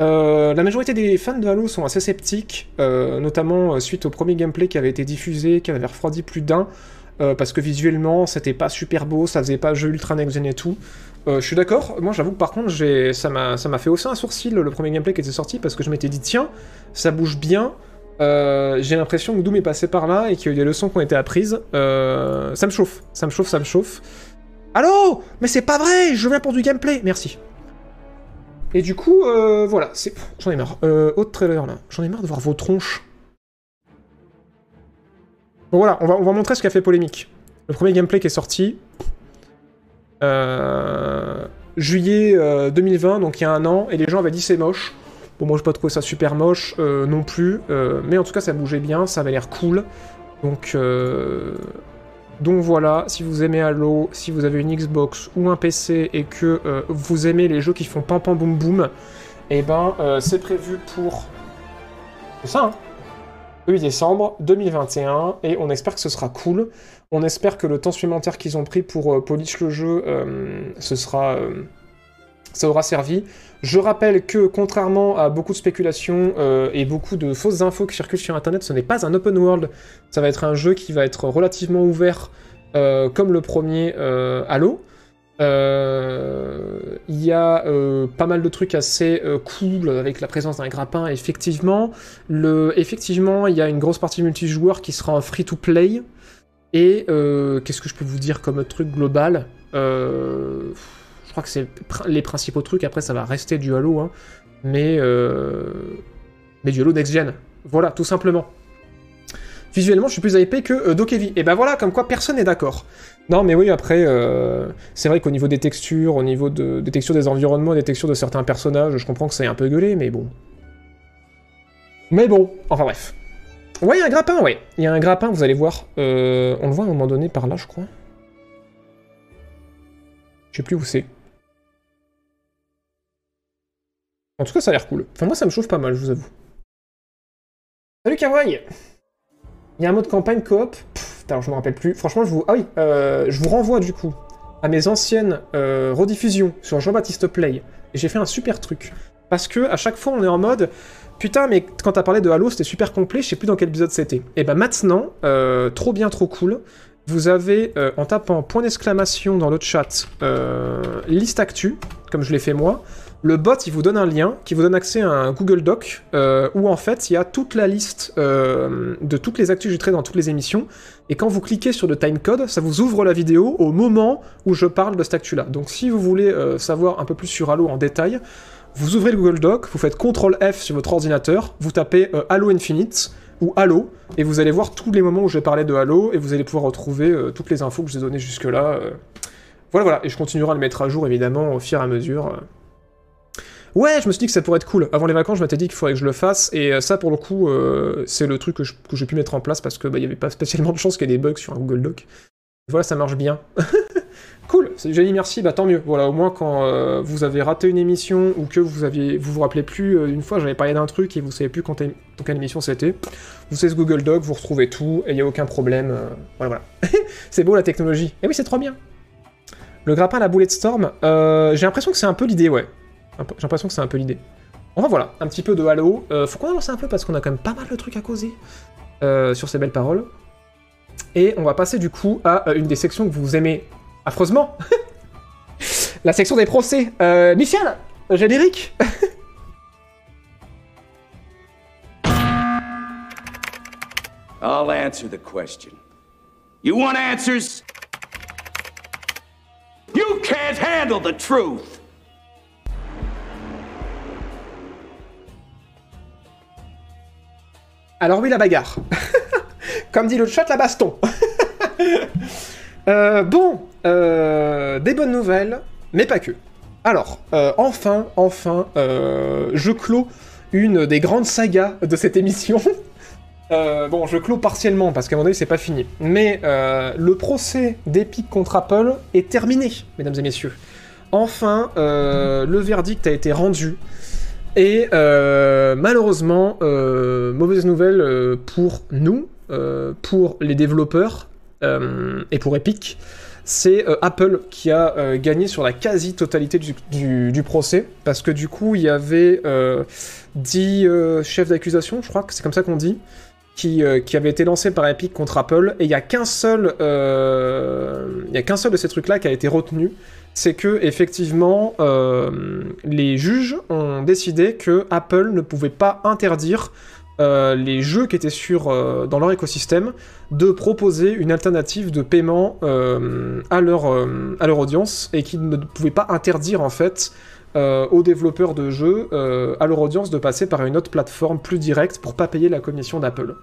Euh, la majorité des fans de Halo sont assez sceptiques, euh, notamment suite au premier gameplay qui avait été diffusé, qui avait refroidi plus d'un, parce que visuellement, c'était pas super beau, ça faisait pas jeu ultra next-gen et tout. Je suis d'accord, moi j'avoue que par contre, j'ai- ça m'a ça m'a fait hausser un sourcil le premier gameplay qui était sorti, parce que je m'étais dit, tiens, ça bouge bien, euh, j'ai l'impression que Doom est passé par là et qu'il y a eu des leçons qui ont été apprises. Euh, ça me chauffe, ça me chauffe, ça me chauffe. Allô? Mais c'est pas vrai, je viens pour du gameplay, merci. Et du coup, euh, voilà, c'est... J'en ai marre. Autre trailer, là. J'en ai marre de voir vos tronches. Bon, voilà, on va, on va montrer ce qui a fait polémique. Le premier gameplay qui est sorti. Juillet euh, 2020, donc il y a un an, et les gens avaient dit c'est moche. Moi, je pas trouvé ça super moche euh, non plus, euh, mais en tout cas, ça bougeait bien, ça avait l'air cool. Donc, euh, donc voilà, si vous aimez Halo, si vous avez une Xbox ou un PC et que vous aimez les jeux qui font pam pam boum boum, et ben c'est prévu pour. C'est ça, hein le 8 décembre 2021, et on espère que ce sera cool. On espère que le temps supplémentaire qu'ils ont pris pour polish le jeu, ce sera. Ça aura servi. Je rappelle que, contrairement à beaucoup de spéculations euh, et beaucoup de fausses infos qui circulent sur Internet, ce n'est pas un open world. Ça va être un jeu qui va être relativement ouvert, euh, comme le premier euh, Halo. Il y a pas mal de trucs assez cool avec la présence d'un grappin, effectivement. Le, effectivement, il y a une grosse partie multijoueur qui sera en free-to-play. Et qu'est-ce que je peux vous dire comme truc global? Crois que c'est les principaux trucs. Après, ça va rester du Halo, hein. mais euh, mais du Halo next gen. Voilà, tout simplement. Visuellement, je suis plus hypé que euh, Dokevi. Et ben voilà, comme quoi personne n'est d'accord. Non, mais oui, après, euh, c'est vrai qu'au niveau des textures, au niveau de- des textures des environnements, des textures de certains personnages, je comprends que c'est un peu gueulé, mais bon. Mais bon, enfin bref. Ouais, il y a un grappin, ouais. Il y a un grappin, vous allez voir. Euh, on le voit à un moment donné par là, je crois. Je sais plus où c'est. En tout cas, ça a l'air cool. Enfin, moi, ça me chauffe pas mal, je vous avoue. Salut Kawaii Il y a un mode campagne coop. Putain, je me rappelle plus. Franchement, je vous. Ah oui, euh, je vous renvoie du coup à mes anciennes euh, rediffusions sur Jean-Baptiste Play. Et j'ai fait un super truc. Parce que à chaque fois, on est en mode. Putain, mais quand t'as parlé de Halo, c'était super complet, je sais plus dans quel épisode c'était. Et ben maintenant, euh, trop bien, trop cool. Vous avez, en tapant point d'exclamation dans le chat, liste actu, comme je l'ai fait moi, le bot, il vous donne un lien qui vous donne accès à un Google Doc euh, où en fait il y a toute la liste euh, de toutes les actus que j'ai dans toutes les émissions. Et quand vous cliquez sur le timecode, ça vous ouvre la vidéo au moment où je parle de cette actu-là. Donc si vous voulez euh, savoir un peu plus sur Halo en détail, vous ouvrez le Google Doc, vous faites CTRL F sur votre ordinateur, vous tapez Halo Infinite ou Halo, et vous allez voir tous les moments où j'ai parlé de Halo, et vous allez pouvoir retrouver toutes les infos que je vous ai données jusque-là. Voilà, voilà, et je continuerai à le mettre à jour évidemment au fur et à mesure. Ouais, je me suis dit que ça pourrait être cool. Avant les vacances, je m'étais dit qu'il faudrait que je le fasse. Et euh, ça, pour le coup, euh, c'est le truc que j'ai pu mettre en place parce que bah, il y avait pas spécialement de chance qu'il y ait des bugs sur un Google Doc. Voilà, ça marche bien. cool, c'est génial, merci. Bah tant mieux. Voilà, au moins quand euh, vous avez raté une émission ou que vous aviez, vous vous rappelez plus une fois, j'avais parlé d'un truc et vous savez plus quand dans quelle émission c'était. Vous savez ce Google Doc, vous retrouvez tout et il y a aucun problème. euh, voilà, voilà. c'est beau la technologie. Et oui, c'est trop bien. Le grappin à la boulet de storm, j'ai l'impression que c'est un peu l'idée, ouais. J'ai l'impression que c'est un peu l'idée. Enfin voilà, un petit peu de Halo. Euh, faut qu'on avance un peu parce qu'on a quand même pas mal de trucs à causer euh, sur ces belles paroles. Et on va passer du coup à euh, une des sections que vous aimez affreusement. La section des procès. Michel, générique. I'll answer the question. You want answers? You can't handle the truth! Alors oui, la bagarre. Comme dit le chat, la baston. Euh, bon, euh, des bonnes nouvelles, mais pas que. Alors, euh, enfin, enfin, je clôt une des grandes sagas de cette émission. Bon, je clôt partiellement parce qu'à mon avis c'est pas fini. Mais le procès d'Epic contre Apple est terminé, mesdames et messieurs. Enfin, le verdict a été rendu. Et euh, malheureusement, euh, mauvaise nouvelle euh, pour nous, pour les développeurs et pour Epic, c'est Apple qui a gagné sur la quasi-totalité du, procès, parce que du coup, il y avait euh, 10 euh, chefs d'accusation, je crois que c'est comme ça qu'on dit, qui, euh, qui avaient été lancés par Epic contre Apple, et il y a qu'un seul, a qu'un seul de ces trucs-là qui a été retenu, c'est que effectivement euh, les juges ont décidé que Apple ne pouvait pas interdire euh, les jeux qui étaient sur, euh, dans leur écosystème de proposer une alternative de paiement à, leur, audience et qu'ils ne pouvaient pas interdire en fait aux développeurs de jeux, à leur audience, de passer par une autre plateforme plus directe pour pas payer la commission d'Apple.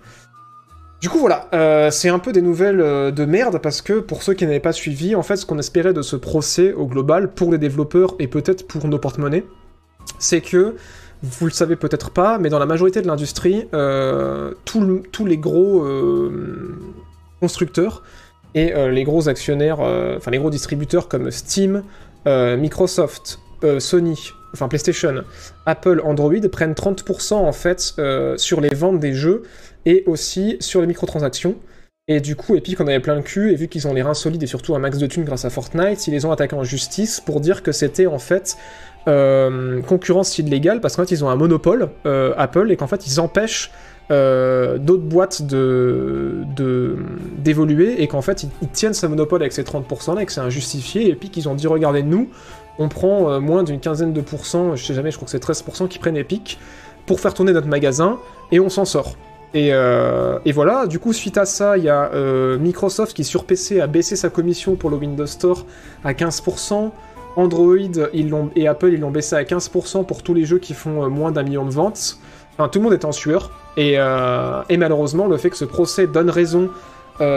Du coup voilà, euh, c'est un peu des nouvelles euh, de merde parce que pour ceux qui n'avaient pas suivi, en fait ce qu'on espérait de ce procès au global pour les développeurs et peut-être pour nos porte-monnaies, c'est que vous le savez peut-être pas, mais dans la majorité de l'industrie, euh, tous les gros constructeurs et les gros actionnaires, enfin les gros distributeurs comme Steam, Microsoft, Sony, enfin PlayStation, Apple, Android prennent 30% en fait sur les ventes des jeux et aussi sur les microtransactions. Et du coup, Epic en avait plein le cul, et vu qu'ils ont les reins solides et surtout un max de thunes grâce à Fortnite, ils les ont attaqués en justice pour dire que c'était en fait euh, concurrence illégale, parce qu'en fait ils ont un monopole, euh, Apple, et qu'en fait ils empêchent euh, d'autres boîtes de d'évoluer, et qu'en fait ils, tiennent ce monopole avec ces 30% là, et que c'est injustifié, et puis qu'ils ont dit regardez nous, on prend moins d'une quinzaine de pourcents, je sais jamais, je crois que c'est 13% qui prennent Epic, pour faire tourner notre magasin, et on s'en sort. Et, euh, et voilà, du coup, suite à ça, il y a euh, Microsoft qui sur PC a baissé sa commission pour le Windows Store à 15%. Android ils et Apple, ils l'ont baissé à 15% pour tous les jeux qui font euh, moins d'un million de ventes. Enfin, tout le monde est en sueur. Et, malheureusement, le fait que ce procès donne raison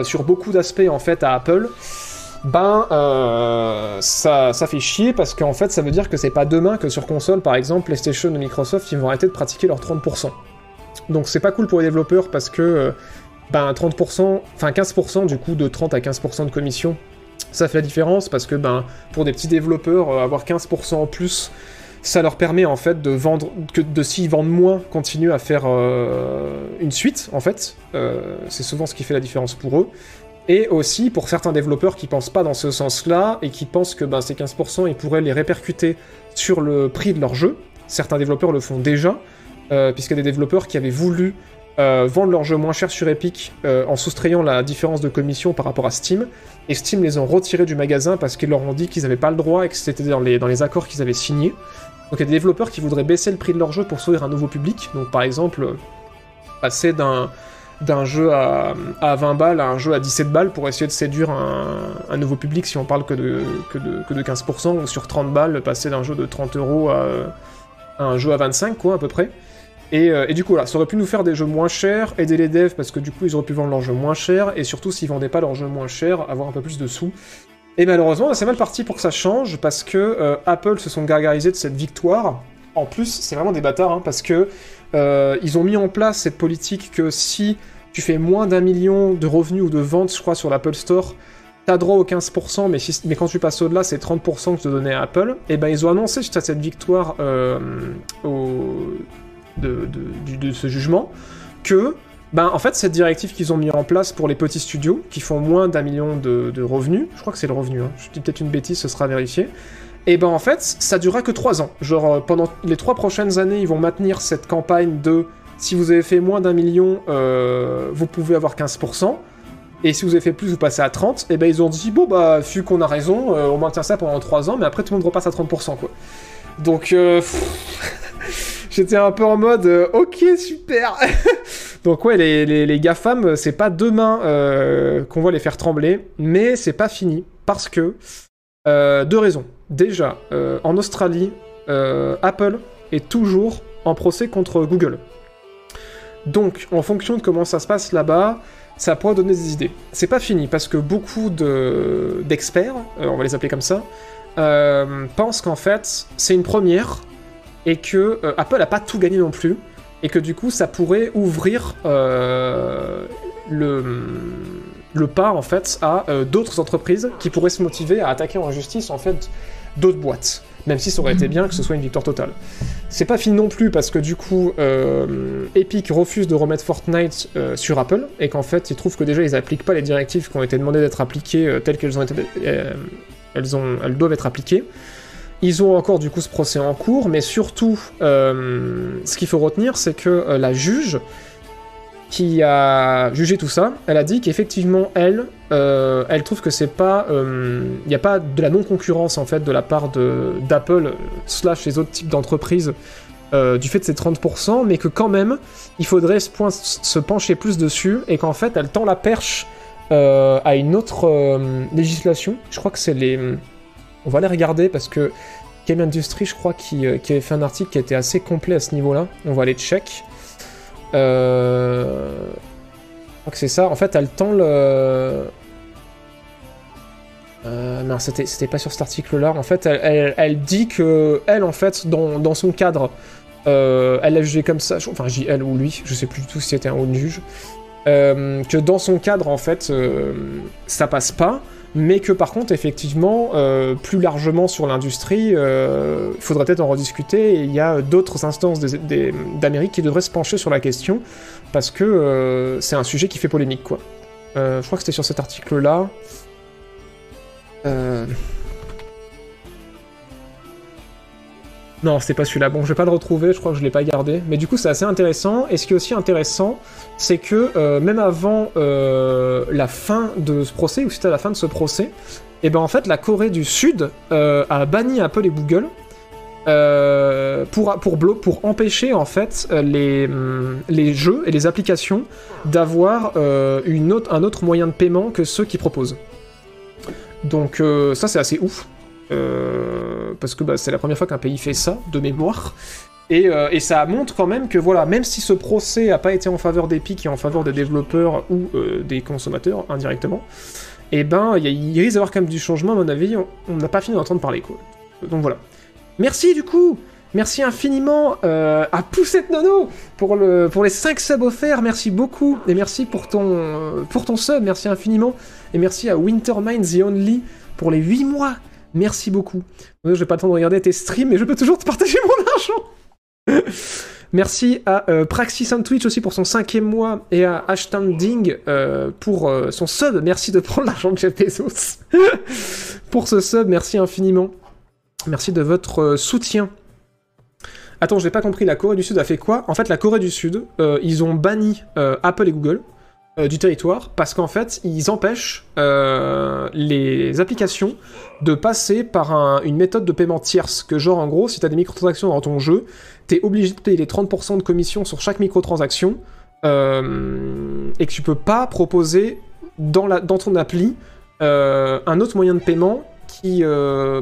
sur beaucoup d'aspects en fait à Apple, ben ça, ça fait chier parce qu'en fait, ça veut dire que c'est pas demain que sur console, par exemple, PlayStation ou Microsoft, ils vont arrêter de pratiquer leurs 30%. Donc c'est pas cool pour les développeurs parce que euh, ben 30%, enfin 15% du coup de 30 à 15% de commission, ça fait la différence parce que ben pour des petits développeurs euh, avoir 15% en plus, ça leur permet en fait de vendre que de s'ils vendent moins, continuer à faire euh, une suite en fait. C'est souvent ce qui fait la différence pour eux. Et aussi pour certains développeurs qui pensent pas dans ce sens-là et qui pensent que ben, ces 15% ils pourraient les répercuter sur le prix de leur jeu. Certains développeurs le font déjà puisqu'il y a des développeurs qui avaient voulu euh, vendre leur jeu moins cher sur Epic euh, en soustrayant la différence de commission par rapport à Steam, et Steam les ont retirés du magasin parce qu'ils leur ont dit qu'ils n'avaient pas le droit et que c'était dans les, dans les accords qu'ils avaient signés. Donc il y a des développeurs qui voudraient baisser le prix de leur jeu pour s'ouvrir un nouveau public, donc par exemple euh, passer d'un d'un jeu à, à 20 balles à un jeu à 17 balles pour essayer de séduire un, un nouveau public si on parle que de, que de, que de 15%, ou sur 30 balles passer d'un jeu de 30 euros à, à un jeu à 25 quoi à peu près. Et, euh, et du coup, là, ça aurait pu nous faire des jeux moins chers, aider les devs parce que du coup, ils auraient pu vendre leurs jeux moins chers, et surtout, s'ils vendaient pas leurs jeux moins chers, avoir un peu plus de sous. Et malheureusement, c'est mal parti pour que ça change parce que euh, Apple se sont gargarisés de cette victoire en plus, c'est vraiment des bâtards, hein, parce que euh, ils ont mis en place cette politique que si tu fais moins d'un million de revenus ou de ventes, je crois, sur l'Apple Store, t'as droit aux 15%, mais, si- mais quand tu passes au-delà, c'est 30% que te donnait Apple. Et ben ils ont annoncé suite à cette victoire au- de, ce jugement que ben, en fait, cette directive qu'ils ont mis en place pour les petits studios, qui font moins d'un million de, revenus, je crois que c'est le revenu, hein, je dis peut-être une bêtise, ce sera vérifié, et ben en fait, ça durera que 3 ans. Genre, euh, pendant les 3 prochaines années, ils vont maintenir cette campagne de si vous avez fait moins d'un million, euh, vous pouvez avoir 15%, et si vous avez fait plus, vous passez à 30%, et ben ils ont dit, bon bah, vu qu'on a raison, euh, on maintient ça pendant 3 ans, mais après tout le monde repasse à 30%, quoi. Donc, euh, j'étais un peu en mode, euh, ok, super Donc ouais, les, les, les GAFAM, c'est pas demain euh, qu'on va les faire trembler, mais c'est pas fini, parce que... euh, deux raisons. Déjà, en Australie, Apple est toujours en procès contre Google. Donc, en fonction de comment ça se passe là-bas, ça pourrait donner des idées. C'est pas fini, parce que beaucoup de- d'experts, on va les appeler comme ça, euh, pensent qu'en fait, c'est une première, et que euh, Apple a pas tout gagné non plus, et que du coup, ça pourrait ouvrir euh, le, le pas, en fait, à euh, d'autres entreprises qui pourraient se motiver à attaquer en justice, en fait, d'autres boîtes. Même si ça aurait été bien que ce soit une victoire totale. C'est pas fini non plus parce que du coup, Epic refuse de remettre Fortnite sur Apple et qu'en fait, ils trouvent que déjà ils appliquent pas les directives qui ont été demandées d'être appliquées telles qu'elles ont été, elles ont, elles doivent être appliquées. Ils ont encore du coup ce procès en cours, mais surtout, euh, ce qu'il faut retenir, c'est que euh, la juge qui a jugé tout ça, elle a dit qu'effectivement, elle, euh, elle trouve que c'est pas, il n'y a pas de la non-concurrence en fait de la part d'Apple slash les autres types d'entreprises du fait de ces 30%, mais que quand même, il faudrait se, pencher plus dessus et qu'en fait, elle tend la perche à une autre législation. Je crois que c'est les, on va les regarder parce que Game Industry, je crois, qui, euh, avait fait un article qui était assez complet à ce niveau-là. On va aller check. Euh... Je crois que c'est ça. En fait, elle tend le. Euh, non, c'était pas sur cet article-là. En fait, elle, dit que elle, en fait, dans, dans son cadre, euh, elle l'a jugé comme ça. Enfin, je dis elle ou lui, je sais plus du tout si c'était un haut juge. Que dans son cadre, en fait, ça passe pas, mais que par contre, effectivement, euh, plus largement sur l'industrie, euh, il faudrait peut-être en rediscuter. Et il y a d'autres instances d'Amérique qui devraient se pencher sur la question parce que euh, c'est un sujet qui fait polémique, quoi. Euh, je crois que c'était sur cet article-là. Non, c'était pas celui-là. Bon, je vais pas le retrouver, je crois que je l'ai pas gardé. Mais du coup, c'est assez intéressant. Et ce qui est aussi intéressant, c'est que euh, même avant euh, la fin de ce procès, ou c'était la fin de ce procès, et ben en fait, la Corée du Sud euh, a banni Apple et Google euh, pour, empêcher en fait euh, les, les jeux et les applications d'avoir un autre moyen de paiement que ceux qui proposent. Donc ça c'est assez ouf. Euh, parce que bah, c'est la première fois qu'un pays fait ça, de mémoire. Et, euh, ça montre quand même que voilà, même si ce procès n'a pas été en faveur d'Epic et en faveur des développeurs ou euh, des consommateurs indirectement, et ben il risque d'avoir quand même du changement à mon avis. on- n'a pas fini d'entendre parler quoi. Donc voilà. Merci du coup. Merci infiniment à Poussette Nono pour, le, pour les 5 subs offerts. Merci beaucoup. Et merci pour ton, pour ton sub. Merci infiniment. Et merci à Wintermind The Only pour les 8 mois. Merci beaucoup. Je vais pas le temps de regarder tes streams, mais je peux toujours te partager mon argent. Merci à euh, Praxis on Twitch aussi pour son cinquième mois et à Hashtanding euh, pour euh, son sub. Merci de prendre l'argent de Jeff Bezos. pour ce sub, merci infiniment. Merci de votre soutien. Attends, j'ai pas compris, la Corée du Sud a fait quoi? En fait, la Corée du Sud, ils ont banni Apple et Google euh, du territoire parce qu'en fait, ils empêchent euh, les applications de passer par un- une méthode de paiement tierce. Que genre, en gros, si t'as des microtransactions dans ton jeu, t'es obligé de payer les 30% de commission sur chaque microtransaction euh, et que tu peux pas proposer dans, ton appli un autre moyen de paiement qui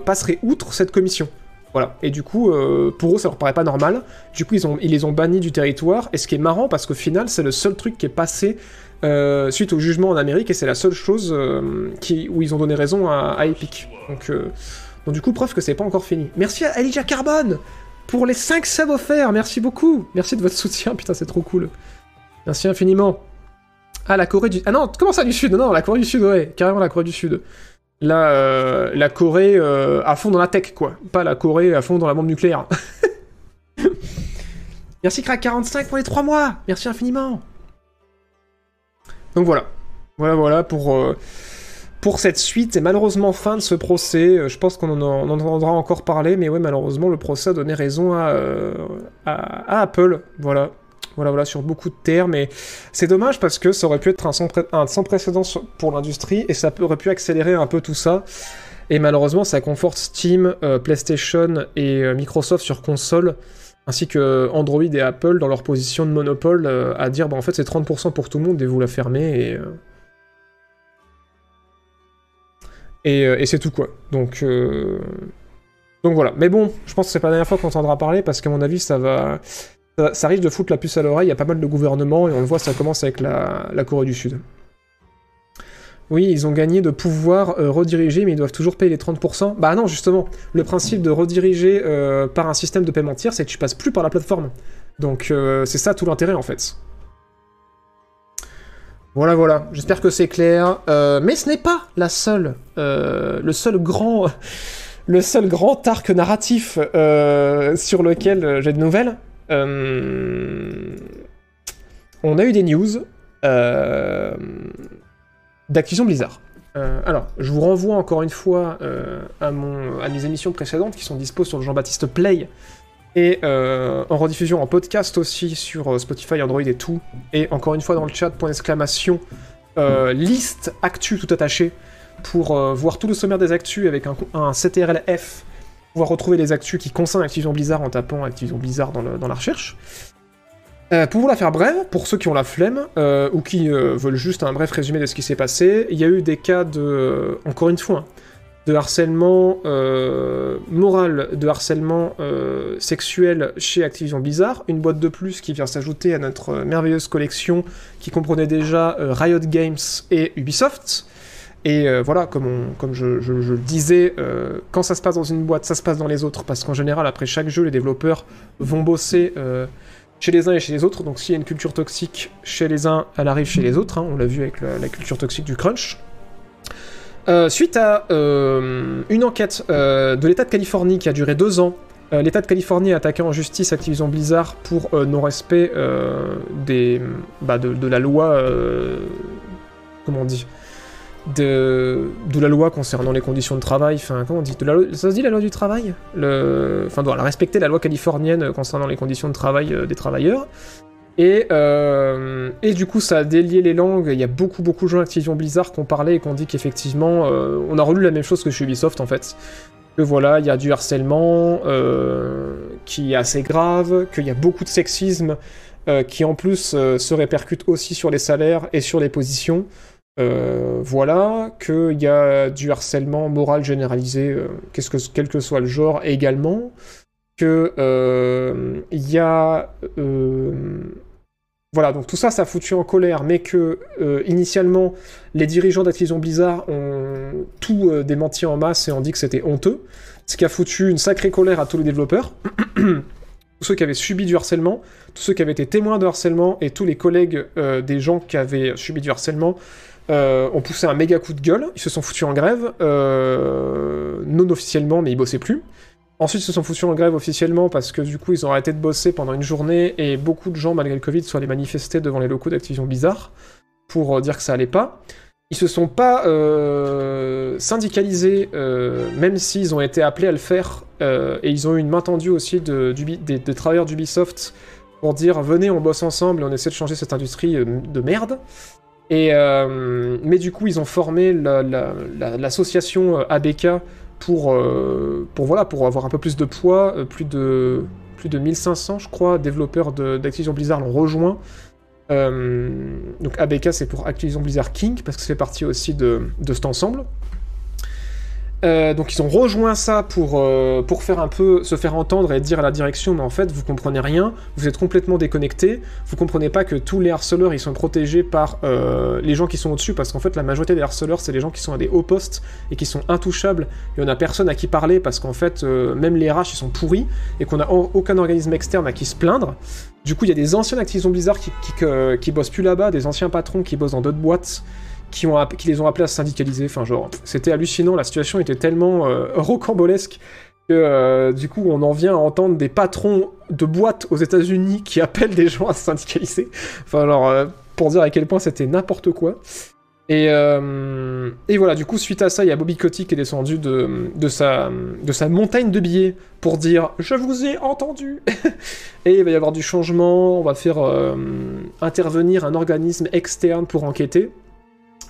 passerait outre cette commission. Voilà. Et du coup, pour eux, ça leur paraît pas normal. Du coup, ils les ont bannis du territoire. Et ce qui est marrant, parce qu'au final, c'est le seul truc qui est passé euh, suite au jugement en Amérique, et c'est la seule chose euh, où ils ont donné raison à, Epic. Donc, euh, du coup, preuve que c'est pas encore fini. Merci à Elijah Carbone pour les 5 subs offerts. Merci beaucoup. Merci de votre soutien. Putain, c'est trop cool. Merci infiniment. Ah, la Corée du... Ah non, comment ça du Sud? Non, la Corée du Sud, ouais. Carrément la Corée du Sud. Là, euh, la Corée à fond dans la tech, quoi. Pas la Corée à fond dans la bombe nucléaire. Merci Crack45 pour les 3 mois. Merci infiniment. Donc voilà. Voilà, voilà pour, euh, pour cette suite. Et malheureusement, fin de ce procès. Euh, Je pense qu'on en, en entendra encore parler. Mais malheureusement, le procès a donné raison à, euh, à, Apple. Voilà. Voilà, voilà, sur beaucoup de termes. Et c'est dommage parce que ça aurait pu être un sans, précédent pour l'industrie. Et ça aurait pu accélérer un peu tout ça. Et malheureusement, ça conforte Steam, PlayStation et Microsoft sur console ainsi que Android et Apple dans leur position de monopole euh, à dire bah en fait c'est 30% pour tout le monde et vous la fermez et euh, et, euh, et c'est tout quoi. Donc donc voilà. Mais bon je pense que c'est pas la dernière fois qu'on entendra parler parce qu'à mon avis ça va ça, ça risque de foutre la puce à l'oreille il y a pas mal de gouvernements et on le voit ça commence avec la Corée du Sud oui, ils ont gagné de pouvoir euh, rediriger, mais ils doivent toujours payer les 30%. Bah non, justement, le principe de rediriger euh, par un système de paiement tiers, c'est que tu passes plus par la plateforme. Donc euh, c'est ça tout l'intérêt en fait. Voilà, voilà. J'espère que c'est clair. Mais ce n'est pas la seule, le seul grand, le seul grand arc narratif sur lequel j'ai de nouvelles. On a eu des news. Euh, d'Activision Blizzard. Euh, alors, je vous renvoie encore une fois euh, à, mes émissions précédentes qui sont dispo sur le Jean-Baptiste Play et euh, en rediffusion en podcast aussi sur Spotify, Android et tout. Et encore une fois dans le chat, point d'exclamation, liste actu tout attaché pour voir tout le sommaire des actus avec un, un CTRL-F, pouvoir retrouver les actus qui concernent Activision Blizzard en tapant Activision Blizzard dans la recherche. Euh, pour vous la faire brève, pour ceux qui ont la flemme, euh, ou qui euh, veulent juste un bref résumé de ce qui s'est passé, il y a eu des cas de, encore une fois, hein, de harcèlement moral, de harcèlement sexuel chez Activision Blizzard, une boîte de plus qui vient s'ajouter à notre merveilleuse collection qui comprenait déjà Riot Games et Ubisoft. Et voilà, comme, je, le disais, quand ça se passe dans une boîte, ça se passe dans les autres, parce qu'en général, après chaque jeu, les développeurs vont bosser chez les uns et chez les autres. Donc s'il y a une culture toxique chez les uns, elle arrive chez les autres. hein. On l'a vu avec la, culture toxique du crunch. Euh, suite à euh, une enquête euh, de l'État de Californie qui a duré deux ans, l'État de Californie a attaqué en justice Activision Blizzard pour non-respect des, bah, de, la loi. comment on dit? De, la loi concernant les conditions de travail, enfin comment on dit de la Ça se dit la loi du travail? Enfin voilà, respecter la loi californienne concernant les conditions de travail euh, des travailleurs. Et, euh, et du coup, ça a délié les langues. Il y a beaucoup, beaucoup de gens Activision Blizzard qui ont parlé et qui ont dit qu'effectivement, euh, on a relu la même chose que chez Ubisoft en fait. Que voilà, il y a du harcèlement qui est assez grave, qu'il y a beaucoup de sexisme qui en plus se répercute aussi sur les salaires et sur les positions. Euh, voilà, qu'il y a du harcèlement moral généralisé, euh, quel que soit le genre également, que euh, y a... euh, voilà, donc tout ça, ça a foutu en colère, mais que initialement, les dirigeants d'Activision Blizzard ont tout démenti en masse et ont dit que c'était honteux, ce qui a foutu une sacrée colère à tous les développeurs, tous ceux qui avaient subi du harcèlement, tous ceux qui avaient été témoins de harcèlement et tous les collègues des gens qui avaient subi du harcèlement euh, ont poussé un méga coup de gueule, ils se sont foutus en grève, euh, non officiellement, mais ils bossaient plus. Ensuite, ils se sont foutus en grève officiellement parce que du coup, ils ont arrêté de bosser pendant une journée et beaucoup de gens, malgré le Covid, sont allés manifester devant les locaux d'Activision Blizzard pour euh, dire que ça allait pas. Ils se sont pas syndicalisés, même s'ils ont été appelés à le faire, et ils ont eu une main tendue aussi de, des, travailleurs d'Ubisoft pour dire venez, on bosse ensemble et on essaie de changer cette industrie de merde. Euh, mais du coup, ils ont formé la- la- la- l'association euh, ABK pour, euh, pour, voilà, pour avoir un peu plus de poids. plus, de, plus de 1500, je crois, développeurs d'Activision Blizzard l'ont rejoint. Donc ABK, c'est pour Activision Blizzard King, parce que ça fait partie aussi de, de cet ensemble. Euh, donc ils ont rejoint ça pour, euh, pour faire un peu se faire entendre et dire à la direction mais en fait vous comprenez rien, vous êtes complètement déconnecté, vous comprenez pas que tous les harceleurs ils sont protégés par euh, les gens qui sont au-dessus parce qu'en fait la majorité des harceleurs c'est les gens qui sont à des hauts postes et qui sont intouchables et on a personne à qui parler parce qu'en fait même les RH ils sont pourris et qu'on a au- aucun organisme externe à qui se plaindre. Du coup il y a des anciens Activision Blizzard qui, qui, qui bossent plus là-bas, des anciens patrons qui bossent dans d'autres boîtes qui, les ont appelés à se syndicaliser. Enfin, genre, c'était hallucinant. La situation était tellement euh, rocambolesque que euh, du coup, on en vient à entendre des patrons de boîtes aux États-Unis qui appellent des gens à se syndicaliser. Enfin, alors, euh, pour dire à quel point c'était n'importe quoi. Et, euh, et voilà, du coup, suite à ça, il y a Bobby Kotick qui est descendu de, sa, montagne de billets pour dire Je vous ai entendu Et il va y avoir du changement, on va faire intervenir un organisme externe pour enquêter.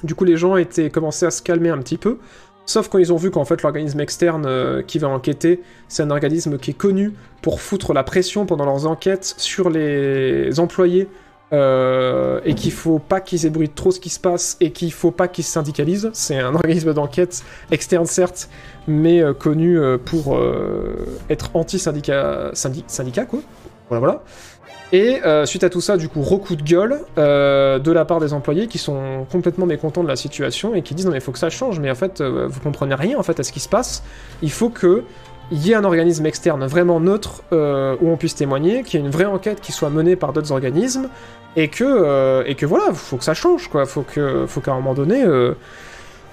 Du coup, les gens étaient commencé à se calmer un petit peu. Sauf quand ils ont vu qu'en fait l'organisme externe euh, qui va enquêter, c'est un organisme qui est connu pour foutre la pression pendant leurs enquêtes sur les employés euh, et qu'il faut pas qu'ils ébruitent trop ce qui se passe et qu'il faut pas qu'ils se syndicalisent. C'est un organisme d'enquête externe certes, mais euh, connu pour être anti-syndicat syndi- syndicat, quoi. Voilà, voilà. Et euh, suite à tout ça, du coup, recoup de gueule euh, de la part des employés qui sont complètement mécontents de la situation et qui disent non mais il faut que ça change, mais en fait euh, vous comprenez rien en fait à ce qui se passe. Il faut que il y ait un organisme externe vraiment neutre euh, où on puisse témoigner, qu'il y ait une vraie enquête qui soit menée par d'autres organismes et que euh, et que voilà, faut que ça change quoi. Faut que faut qu'à un moment donné euh,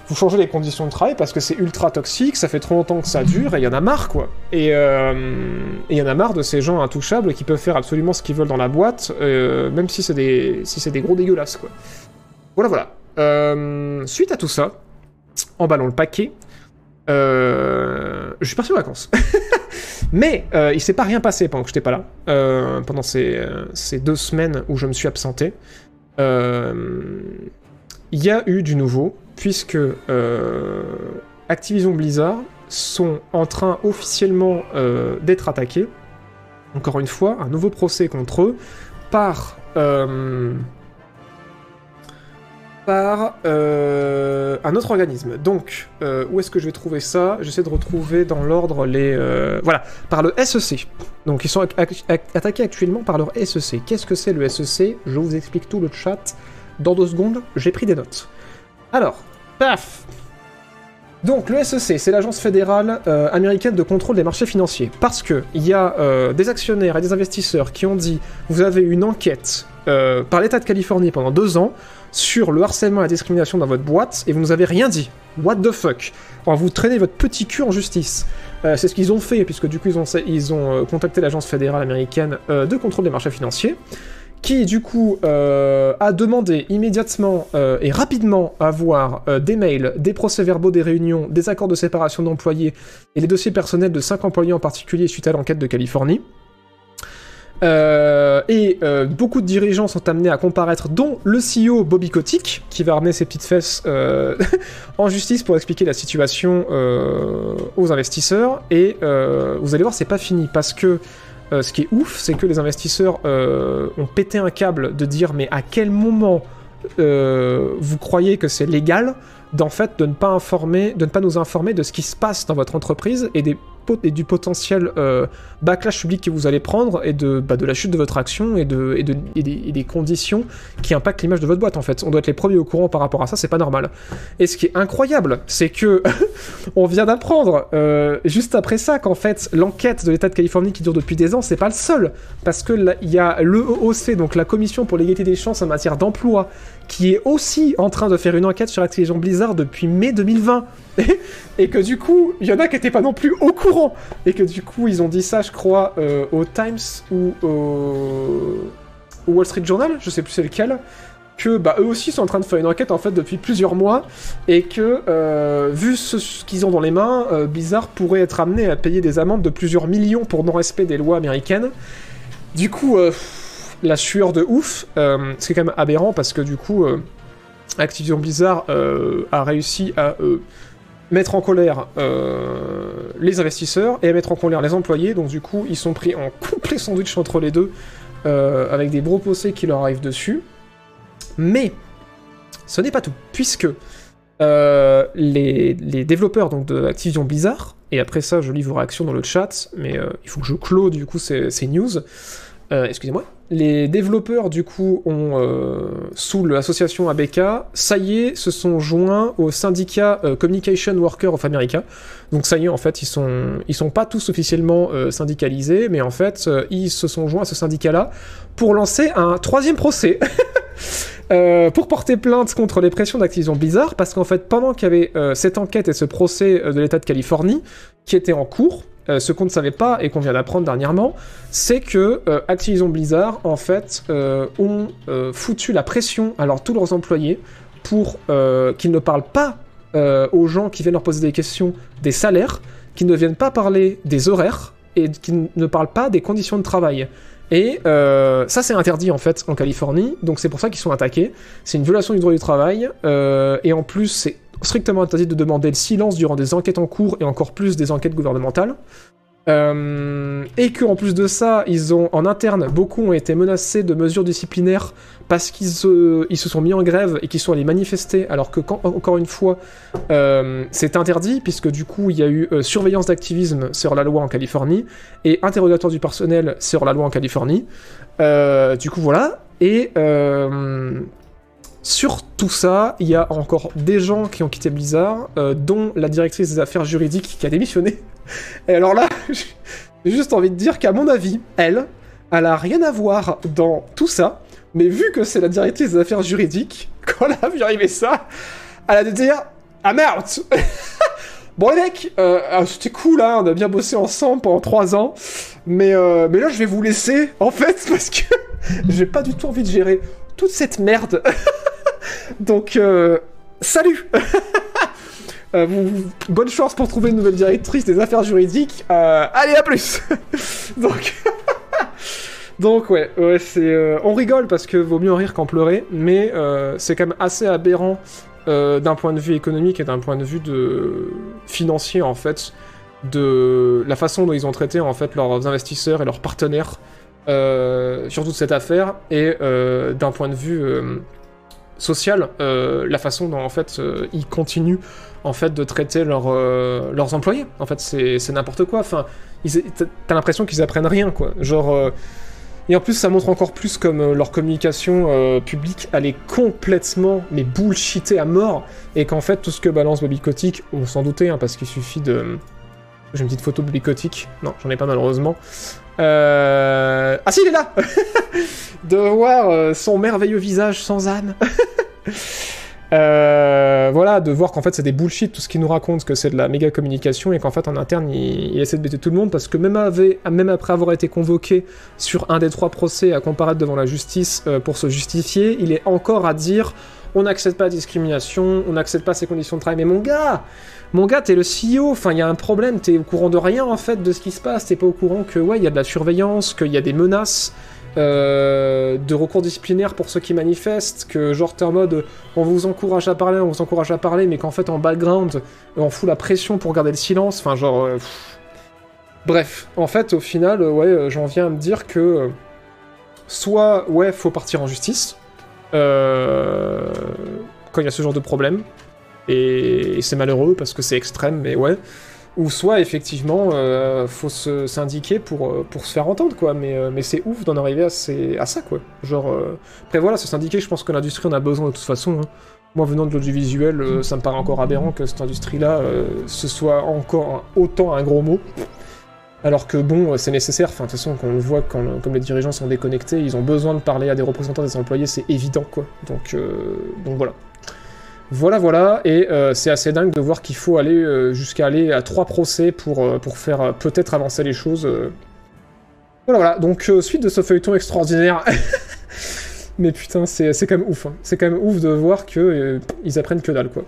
vous changez les conditions de travail parce que c'est ultra toxique, ça fait trop longtemps que ça dure et il y en a marre quoi. Et euh, il y en a marre de ces gens intouchables qui peuvent faire absolument ce qu'ils veulent dans la boîte, euh, même si c'est des gros dégueulasses quoi. Voilà voilà. Euh, suite à tout ça, emballons le paquet. Je suis parti en vacances. Mais il s'est pas rien passé pendant que j'étais pas là. Pendant ces, deux semaines où je me suis absenté. Il y a eu du nouveau, puisque euh, Activision Blizzard sont en train officiellement euh, d'être attaqués. Encore une fois, un nouveau procès contre eux par. euh, par un autre organisme. Donc, où est-ce que je vais trouver ça? J'essaie de retrouver dans l'ordre les... voilà, par le SEC. Donc, ils sont attaqués actuellement par leur SEC. Qu'est-ce que c'est le SEC Je vous explique tout le chat dans deux secondes. J'ai pris des notes. Alors, paf donc le SEC, c'est l'agence fédérale euh, américaine de contrôle des marchés financiers. Parce que il y a euh, des actionnaires et des investisseurs qui ont dit vous avez une enquête euh, par l'État de Californie pendant deux ans sur le harcèlement et la discrimination dans votre boîte et vous nous avez rien dit. What the fuck? On va vous traîner votre petit cul en justice. C'est ce qu'ils ont fait puisque du coup ils ont, contacté l'agence fédérale américaine de contrôle des marchés financiers qui du coup euh, a demandé immédiatement euh, et rapidement à voir euh, des mails, des procès-verbaux des réunions, des accords de séparation d'employés et les dossiers personnels de cinq employés en particulier suite à l'enquête de Californie. Et beaucoup de dirigeants sont amenés à comparaître, dont le CEO Bobby Kotick, qui va ramener ses petites fesses en justice pour expliquer la situation aux investisseurs. Et vous allez voir, c'est pas fini parce que euh, ce qui est ouf, c'est que les investisseurs euh, ont pété un câble de dire mais à quel moment euh, vous croyez que c'est légal d'en fait de ne pas informer, de ne pas nous informer de ce qui se passe dans votre entreprise et des et du potentiel euh, backlash public que vous allez prendre et de, bah, la chute de votre action et, de, et, de, et, des, conditions qui impactent l'image de votre boîte en fait. On doit être les premiers au courant par rapport à ça, c'est pas normal. Et ce qui est incroyable, c'est que on vient d'apprendre euh, juste après ça qu'en fait l'enquête de l'État de Californie qui dure depuis des ans, c'est pas le seul, parce que il y a l'EOC, donc la Commission pour l'égalité des chances en matière d'emploi, qui est aussi en train de faire une enquête sur Activision Blizzard depuis mai 2020. et que du coup, il y en a qui n'étaient pas non plus au courant. Et que du coup, ils ont dit ça, je crois, euh, au Times ou au... Wall Street Journal, je sais plus c'est lequel, que bah, eux aussi sont en train de faire une enquête en fait depuis plusieurs mois et que euh, vu ce, ce qu'ils ont dans les mains, euh, Blizzard pourrait être amené à payer des amendes de plusieurs millions pour non-respect des lois américaines. Du coup, euh, la sueur de ouf, euh, c'est quand même aberrant parce que du coup, euh, Activision Blizzard euh, a réussi à euh, mettre en colère les investisseurs et à mettre en colère les employés, donc du coup, ils sont pris en complet sandwich entre les deux, avec des gros procès qui leur arrivent dessus. Mais ce n'est pas tout, puisque les, développeurs donc, de Activision Blizzard, et après ça, je lis vos réactions dans le chat, mais il faut que je clôt du coup ces, news. Excusez-moi. Les développeurs, du coup, ont, euh, sous l'association ABK, ça y est, se sont joints au syndicat euh, Communication Worker of America. Donc ça y est, en fait, ils sont, sont pas tous officiellement euh, syndicalisés, mais en fait, ils se sont joints à ce syndicat-là pour lancer un troisième procès. Pour porter plainte contre les pressions d'Activision Blizzard, parce qu'en fait, pendant qu'il y avait cette enquête et ce procès de l'État de Californie qui était en cours, euh, ce qu'on ne savait pas et qu'on vient d'apprendre dernièrement, c'est que euh, Activision Blizzard, en fait, euh, ont foutu la pression à tous leurs employés pour qu'ils ne parlent pas aux gens qui viennent leur poser des questions des salaires, qu'ils ne viennent pas parler des horaires et qu'ils ne parlent pas des conditions de travail. Et euh, ça, c'est interdit en fait en Californie, donc c'est pour ça qu'ils sont attaqués. C'est une violation du droit du travail, euh, et en plus, c'est strictement interdit de demander le silence durant des enquêtes en cours et encore plus des enquêtes gouvernementales. Euh, et que en plus de ça, ils ont en interne, beaucoup ont été menacés de mesures disciplinaires parce qu'ils se, ils se sont mis en grève et qu'ils sont allés manifester, alors que encore une fois, euh, c'est interdit puisque du coup il y a eu euh, surveillance d'activisme sur la loi en Californie et interrogatoire du personnel sur la loi en Californie. Euh, du coup voilà. Et sur tout ça, il y a encore des gens qui ont quitté Blizzard, dont la directrice des affaires juridiques qui a démissionné. Et alors là, j'ai juste envie de dire qu'à mon avis, elle, elle a rien à voir dans tout ça, mais vu que c'est la directrice des affaires juridiques, quand elle a vu arriver ça, elle a dû dire I'm out Bon les mecs, euh, ah, c'était cool, hein, on a bien bossé ensemble pendant trois ans, mais, euh, mais là je vais vous laisser, en fait, parce que j'ai pas du tout envie de gérer toute cette merde. Donc, euh, salut Euh, Bonne chance pour trouver une nouvelle directrice des affaires juridiques. Euh, allez, à plus Donc... Donc ouais, ouais c'est, euh, on rigole parce que vaut mieux en rire qu'en pleurer, mais c'est quand même assez aberrant d'un point de vue économique et d'un point de vue de financier en fait, de la façon dont ils ont traité en fait leurs investisseurs et leurs partenaires sur toute cette affaire, et d'un point de vue euh, social, euh, la façon dont en fait euh, ils continuent en fait de traiter leurs euh, leurs employés. En fait, c'est n'importe quoi. Enfin, t'as l'impression qu'ils apprennent rien, quoi. Genre. et en plus, ça montre encore plus comme leur communication publique, elle est complètement, mais bullshitée à mort, et qu'en fait, tout ce que balance Bobby Kotick, on s'en doutait, hein, parce qu'il suffit de... J'ai une petite photo Bobby Kotick, non, j'en ai pas malheureusement. Euh... Ah si, il est là De voir euh, son merveilleux visage sans âme. Euh, voilà, de voir qu'en fait c'est des bullshit tout ce qu'il nous raconte, que c'est de la méga communication et qu'en fait en interne il, essaie de bêter tout le monde parce que même, après avoir été convoqué sur un des trois procès à comparaître devant la justice pour se justifier, il est encore à dire on n'accepte pas la discrimination, on n'accepte pas ces conditions de travail. Mais mon gars, mon gars, t'es le CEO, enfin il y a un problème, t'es au courant de rien en fait de ce qui se passe, t'es pas au courant que ouais, il y a de la surveillance, qu'il y a des menaces. euh, de recours disciplinaires pour ceux qui manifestent, que genre t'es en mode on vous encourage à parler, on vous encourage à parler, mais qu'en fait en background on fout la pression pour garder le silence, enfin genre... euh. Bref, en fait au final, euh, ouais, euh, j'en viens à me dire que soit ouais, faut partir en justice, quand il y a ce genre de problème, et, c'est malheureux parce que c'est extrême, mais ouais. Ou soit effectivement, euh, faut se syndiquer pour, euh, pour se faire entendre, quoi. Mais, euh, mais c'est ouf d'en arriver à, ces- à ça, quoi. Genre, euh, après voilà, se syndiquer, je pense que l'industrie en a besoin de toute façon. hein. Moi, venant de l'audiovisuel, euh, ça me paraît encore aberrant que cette industrie-là, ce soit encore autant un gros mot. Alors que bon, c'est nécessaire, enfin de toute façon, quand on le voit, quand, comme les dirigeants sont déconnectés, ils ont besoin de parler à des représentants des employés, c'est évident, quoi. Donc, euh, donc voilà. Voilà, voilà, et euh, c'est assez dingue de voir qu'il faut aller euh, jusqu'à aller à trois procès pour, euh, faire peut-être avancer les choses. Voilà, voilà, donc suite de ce feuilleton extraordinaire. Mais putain, c'est quand même ouf. hein. C'est quand même ouf de voir que ils apprennent que dalle, quoi.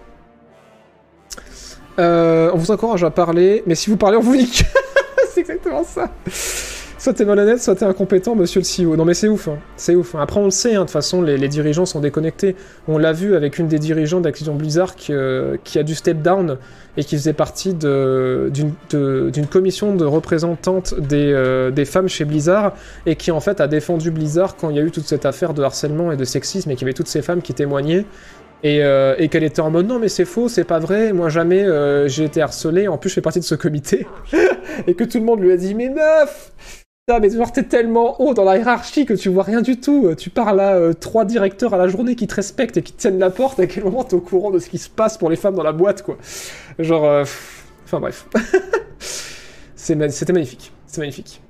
On vous encourage à parler, mais si vous parlez, on vous nique. c'est exactement ça. Soit t'es malhonnête, soit t'es incompétent, monsieur le CEO. Non mais c'est ouf, hein. c'est ouf. Après on le sait, hein, de toute façon les, dirigeants sont déconnectés. On l'a vu avec une des dirigeants d'Activision Blizzard qui, euh, qui a dû step down et qui faisait partie d'une commission de représentantes des, euh, des femmes chez Blizzard et qui en fait a défendu Blizzard quand il y a eu toute cette affaire de harcèlement et de sexisme et qu'il y avait toutes ces femmes qui témoignaient Et, euh, et qu'elle était en mode non mais c'est faux, c'est pas vrai, moi jamais euh, j'ai été harcelé, en plus je fais partie de ce comité. et que tout le monde lui a dit mais meuf mais genre t'es tellement haut dans la hiérarchie que tu vois rien du tout. Tu parles à euh, trois directeurs à la journée qui te respectent et qui tiennent la porte. À quel moment t'es au courant de ce qui se passe pour les femmes dans la boîte quoi Genre, euh, enfin bref. C'était magnifique, c'est magnifique.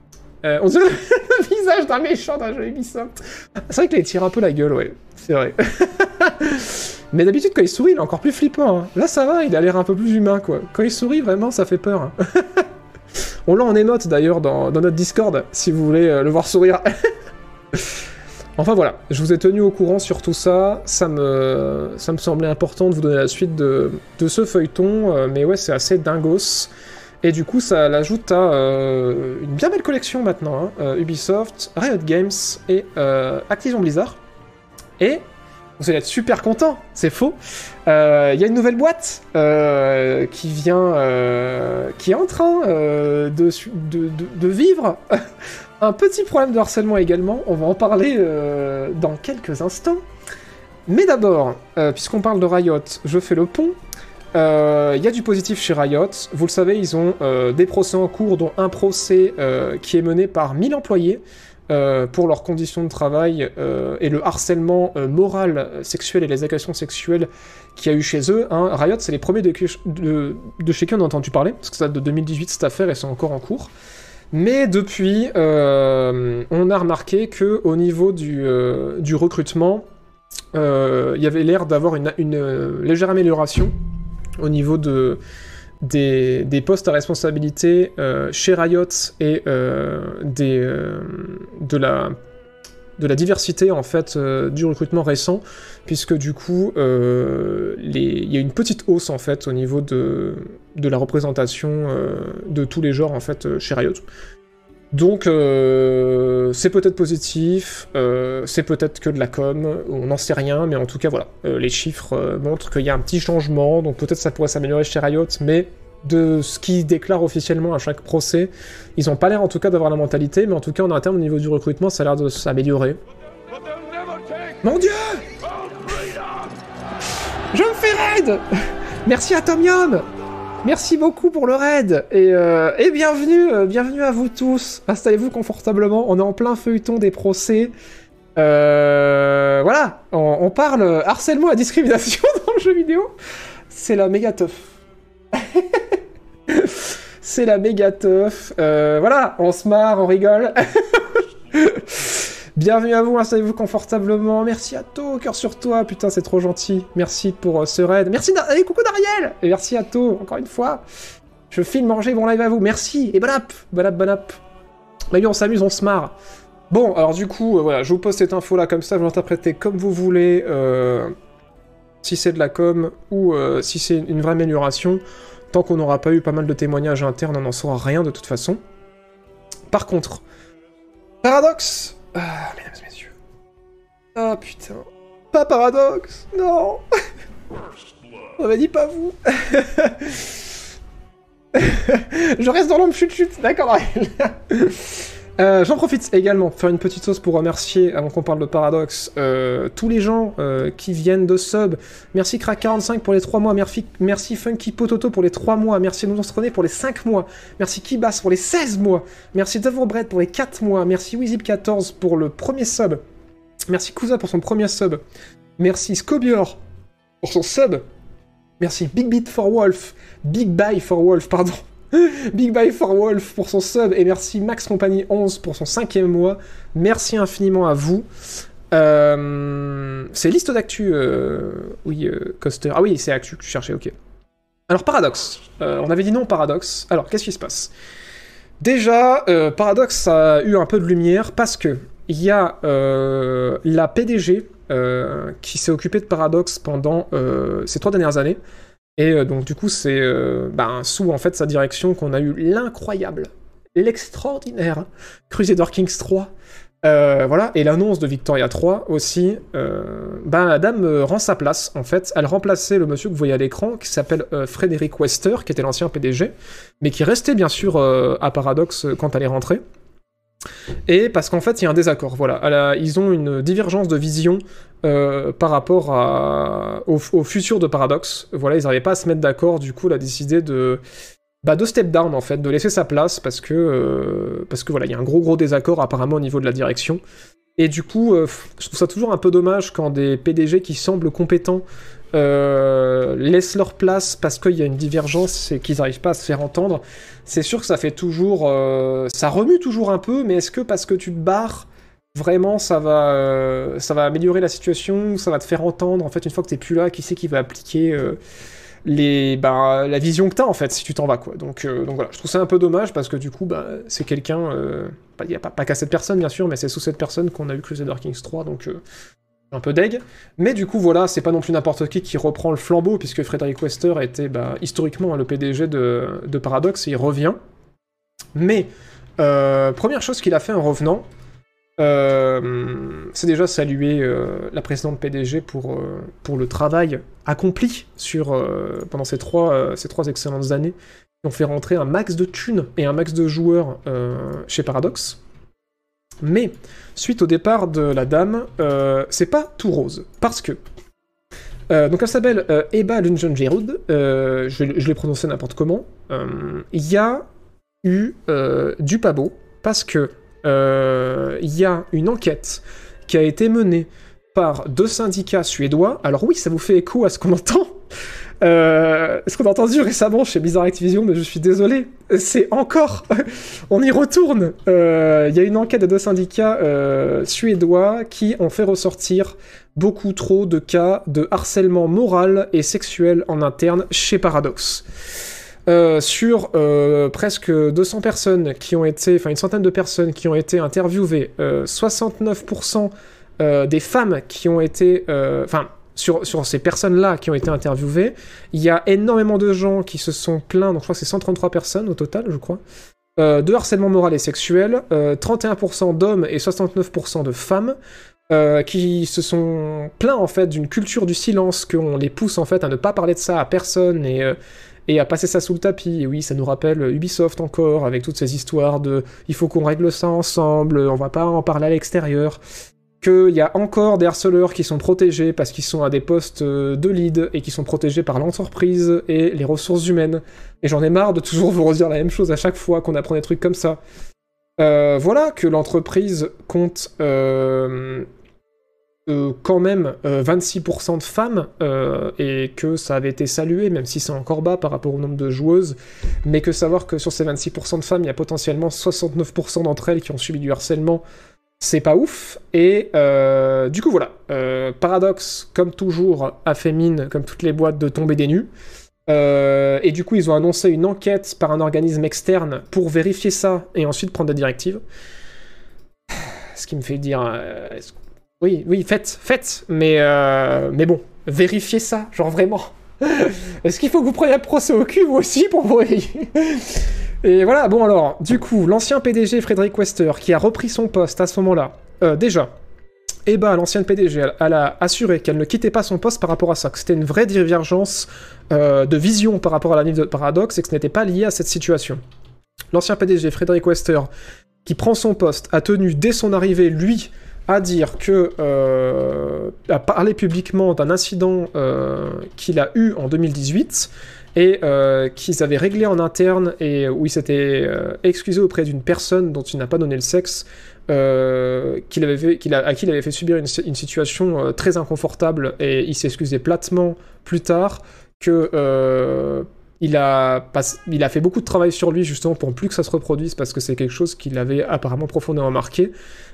Euh, on dirait le visage d'un méchant d'un jeu Ubisoft. C'est vrai qu'il il tire un peu la gueule, ouais. C'est vrai. Mais d'habitude, quand il sourit, il est encore plus flippant. hein. Là, ça va, il a l'air un peu plus humain, quoi. Quand il sourit, vraiment, ça fait peur. hein. On l'a en émote, d'ailleurs, dans, notre Discord, si vous voulez euh, le voir sourire. enfin, voilà. Je vous ai tenu au courant sur tout ça. Ça me, semblait important de vous donner la suite de, ce feuilleton. euh, mais ouais, c'est assez dingos. Et du coup, ça l'ajoute à euh, une bien belle collection maintenant. hein. Ubisoft, Riot Games et Activision Blizzard. Et vous allez être super content, c'est faux. Euh, Il y a une nouvelle boîte euh, qui vient, euh, qui est en train euh, de, de, vivre un petit problème de harcèlement également. On va en parler euh, dans quelques instants. Mais d'abord, euh, puisqu'on parle de Riot, je fais le pont. Euh, Il y a du positif chez Riot. Vous le savez, ils ont euh, des procès en cours, dont un procès euh, qui est mené par 1000 employés euh, pour leurs conditions de travail euh, et le harcèlement euh, moral, sexuel et les agressions sexuelles qu'il y a eu chez eux. hein. Riot, c'est les premiers de, chez qui on a entendu parler, parce que ça date de 2018 cette affaire et c'est encore en cours. Mais depuis, on a remarqué que au niveau du, recrutement, il y avait l'air d'avoir une, légère amélioration au niveau de, des, postes à responsabilité euh, chez Riot et euh, euh, de, la, diversité en fait du recrutement récent, puisque du coup il y a une petite hausse en fait au niveau de, la représentation de tous les genres en fait chez Riot. Donc euh, c'est peut-être positif, euh, c'est peut-être que de la com, on n'en sait rien, mais en tout cas voilà, Euh, les chiffres montrent qu'il y a un petit changement, donc peut-être ça pourrait s'améliorer chez Riot, mais de ce qu'ils déclarent officiellement à chaque procès, ils n'ont pas l'air en tout cas d'avoir la mentalité, mais en tout cas en interne au niveau du recrutement, ça a l'air de s'améliorer. Mon dieu! Je me fais raid! Merci à Tomium Merci beaucoup pour le raid et, euh, et bienvenue, euh, bienvenue à vous tous. Installez-vous confortablement. On est en plein feuilleton des procès. Euh, voilà, on, parle harcèlement et discrimination dans le jeu vidéo. C'est la méga teuf. C'est la méga teuf. Euh, voilà, on se marre, on rigole. Bienvenue à vous, installez-vous confortablement. Merci à To, cœur sur toi. Putain, c'est trop gentil. Merci pour euh, ce raid. Merci, allez, coucou Dariel. Et merci à To, encore une fois. Je filme manger mon live à vous. Merci. Et bon app, bon app, bon app. Bah oui, on s'amuse, on se marre. Bon, alors du coup, euh, voilà, je vous pose cette info là comme ça, vous l'interprétez comme vous voulez. euh, si c'est de la com ou si c'est une vraie amélioration. Tant qu'on n'aura pas eu pas mal de témoignages internes, on n'en saura rien de toute façon. Par contre, paradoxe Ah, mesdames et messieurs. Ah putain. Pas paradoxe Non On m'a dit pas vous Je reste dans l'ombre chut chut, d'accord. Euh, J'en profite également pour faire une petite sauce pour remercier, avant qu'on parle de paradoxe, euh, tous les gens euh, qui viennent de sub. Merci Crack45 pour les 3 mois, merci, merci Funky Pototo pour les 3 mois, merci Nous pour les 5 mois, merci Kibas pour les 16 mois, merci Devorbread pour les 4 mois, merci Wizip14 pour le premier sub, merci Kuza pour son premier sub, merci Scobior pour son sub, merci Big Beat for Wolf, Big Bye for Wolf, pardon. Big Bye for Wolf pour son sub et merci Max Company 11 pour son cinquième mois. Merci infiniment à vous. Euh, c'est liste d'actu. euh, oui, euh, Coster. Ah oui, c'est actu que tu cherchais, ok. Alors, Paradoxe. Euh, on avait dit non, Paradoxe. Alors, qu'est-ce qui se passe? Déjà, Paradoxe a eu un peu de lumière parce que il y a la PDG qui s'est occupée de Paradoxe pendant ces trois dernières années. Et euh, donc du coup, c'est euh, ben, sous en fait sa direction qu'on a eu l'incroyable, l'extraordinaire Crusader Kings 3. Euh, voilà, et l'annonce de Victoria 3 aussi, ben, la dame rend sa place en fait. Elle remplaçait le monsieur que vous voyez à l'écran qui s'appelle Frédéric Wester, qui était l'ancien PDG, mais qui restait bien sûr à Paradox quand elle est rentrée. Et parce qu'en fait, il y a un désaccord. Voilà, ils ont une divergence de vision euh, par rapport au futur de Paradox. Voilà, ils n'arrivaient pas à se mettre d'accord. Du coup, elle a décidé de bah, de step down en fait, de laisser sa place parce que euh, parce que voilà, il y a un gros gros désaccord apparemment au niveau de la direction. Et du coup, euh, je trouve ça toujours un peu dommage quand des PDG qui semblent compétents euh, laissent leur place parce qu'il y a une divergence et qu'ils n'arrivent pas à se faire entendre. C'est sûr que ça fait toujours, euh, ça remue toujours un peu, mais est-ce que parce que tu te barres Vraiment, ça va, euh, ça va améliorer la situation, ça va te faire entendre. En fait, une fois que t'es plus là, qui c'est qui va appliquer les, bah, la vision que t'as en fait si tu t'en vas quoi. Donc, donc voilà, je trouve ça un peu dommage parce que du coup, bah, c'est quelqu'un, il a pas, pas qu'à cette personne bien sûr, mais c'est sous cette personne qu'on a eu Crusader Kings 3, donc un peu deg. Mais du coup, voilà, c'est pas non plus n'importe qui qui reprend le flambeau puisque Frederick Wester était bah, historiquement hein, le PDG de, Paradox et il revient. Mais euh, première chose qu'il a fait en revenant, euh, c'est déjà saluer euh, la précédente PDG pour, le travail accompli sur, pendant ces trois, ces trois excellentes années qui ont fait rentrer un max de thunes et un max de joueurs chez Paradox. Mais, suite au départ de la dame, euh, c'est pas tout rose. Parce que. euh, donc elle s'appelle euh, Eba euh, je, je l'ai prononcé n'importe comment. Il y a eu du pas beau, parce que il y a une enquête qui a été menée par deux syndicats suédois. Alors oui, ça vous fait écho à ce qu'on entend. Euh, ce qu'on a entendu récemment chez Blizzard Activision, mais je suis désolé, c'est encore, on y retourne. Euh, Il y a une enquête de deux syndicats euh, suédois qui ont fait ressortir beaucoup trop de cas de harcèlement moral et sexuel en interne chez Paradox. Sur presque 200 personnes qui ont été, enfin une centaine de personnes qui ont été interviewées, euh, 69% euh, des femmes qui ont été, enfin sur, ces personnes-là qui ont été interviewées, il y a énormément de gens qui se sont plaints, donc je crois que c'est 133 personnes au total, je crois, euh, de harcèlement moral et sexuel, euh, 31% d'hommes et 69% de femmes, euh, qui se sont plaints en fait d'une culture du silence, qu'on les pousse en fait à ne pas parler de ça à personne et, euh, à passer ça sous le tapis. Oui, ça nous rappelle Ubisoft encore, avec toutes ces histoires de il faut qu'on règle ça ensemble, on va pas en parler à l'extérieur. Qu'il y a encore des harceleurs qui sont protégés parce qu'ils sont à des postes euh, de lead et qui sont protégés par l'entreprise et les ressources humaines. Et j'en ai marre de toujours vous redire la même chose à chaque fois qu'on apprend des trucs comme ça. Euh, voilà que l'entreprise compte euh, quand même euh, 26% de femmes et que ça avait été salué, même si c'est encore bas par rapport au nombre de joueuses, mais que savoir que sur ces 26% de femmes, il y a potentiellement 69% d'entre elles qui ont subi du harcèlement, c'est pas ouf. Et euh, du coup, voilà. Euh, Paradox, comme toujours, a comme toutes les boîtes, de tomber des nues. Euh, et du coup, ils ont annoncé une enquête par un organisme externe pour vérifier ça et ensuite prendre des directives. Ce qui me fait dire. euh, oui, oui, faites, faites, mais, mais bon, vérifiez ça, genre vraiment. Est-ce qu'il faut que vous preniez un procès au cul, aussi, pour vous Et voilà, bon alors, du coup, l'ancien PDG Frédéric Wester, qui a repris son poste à ce moment-là, euh, déjà, eh ben, l'ancienne PDG, elle, a assuré qu'elle ne quittait pas son poste par rapport à ça, que c'était une vraie divergence euh, de vision par rapport à la livre de Paradox et que ce n'était pas lié à cette situation. L'ancien PDG Frédéric Wester, qui prend son poste, a tenu dès son arrivée, lui, à dire que, euh, à parler publiquement d'un incident qu'il a eu en 2018 et euh, qu'ils avaient réglé en interne et où il s'était euh, excusé auprès d'une personne dont il n'a pas donné le sexe, euh, qu'il avait qu'il a- à qui il avait fait subir une, situation très inconfortable et il s'est excusé platement plus tard que il a, il a fait beaucoup de travail sur lui justement pour plus que ça se reproduise parce que c'est quelque chose qui l'avait apparemment profondément marqué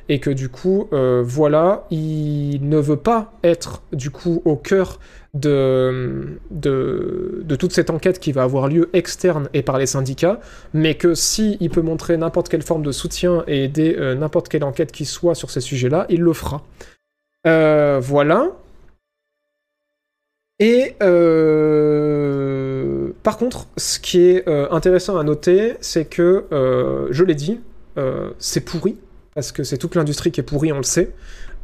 et que du coup, euh, voilà, il ne veut pas être du coup au cœur de, de, toute cette enquête qui va avoir lieu externe et par les syndicats, mais que si il peut montrer n'importe quelle forme de soutien et aider euh, n'importe quelle enquête qui soit sur ces sujets-là, il le fera. Euh, voilà. Et par contre, ce qui est intéressant à noter, c'est que, je l'ai dit, c'est pourri, parce que c'est toute l'industrie qui est pourrie, on le sait.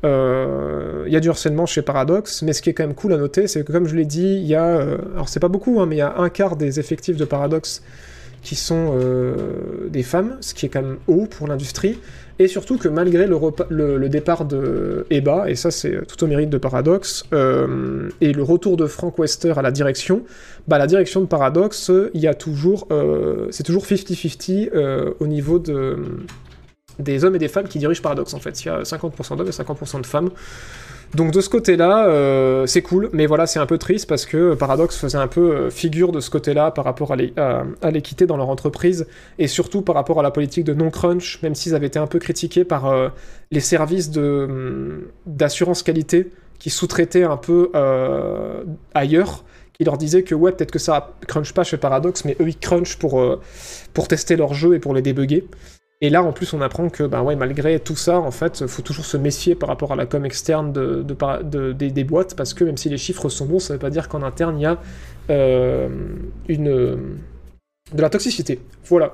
Euh, Il y a du harcèlement chez Paradox, mais ce qui est quand même cool à noter, c'est que comme je l'ai dit, il y a, euh, alors c'est pas beaucoup, hein, mais il y a un quart des effectifs de Paradox qui sont euh, des femmes, ce qui est quand même haut pour l'industrie. Et surtout que malgré le, départ de Eba, et ça c'est tout au mérite de Paradox, et le retour de Frank Wester à la direction, bah la direction de Paradox, il y a toujours, c'est toujours 50-50 euh, au niveau de, des hommes et des femmes qui dirigent Paradox en fait. Il y a 50% d'hommes et 50% de femmes. Donc de ce côté-là, euh, c'est cool, mais voilà, c'est un peu triste parce que Paradox faisait un peu euh, figure de ce côté-là par rapport à l'é- à- à l'équité dans leur entreprise et surtout par rapport à la politique de non-crunch, même s'ils avaient été un peu critiqués par euh, les services hum, d'assurance qualité qui sous-traitaient un peu euh, ailleurs, qui leur disaient que ouais, peut-être que ça crunch pas chez Paradox, mais eux ils crunchent pour, euh, pour tester leur jeu et pour les débugger. Et là, en plus, on apprend que, bah ouais, malgré tout ça, en fait, faut toujours se méfier par rapport à la com externe de, de des, boîtes, parce que même si les chiffres sont bons, ça veut pas dire qu'en interne, il y a euh, une, de la toxicité. Voilà.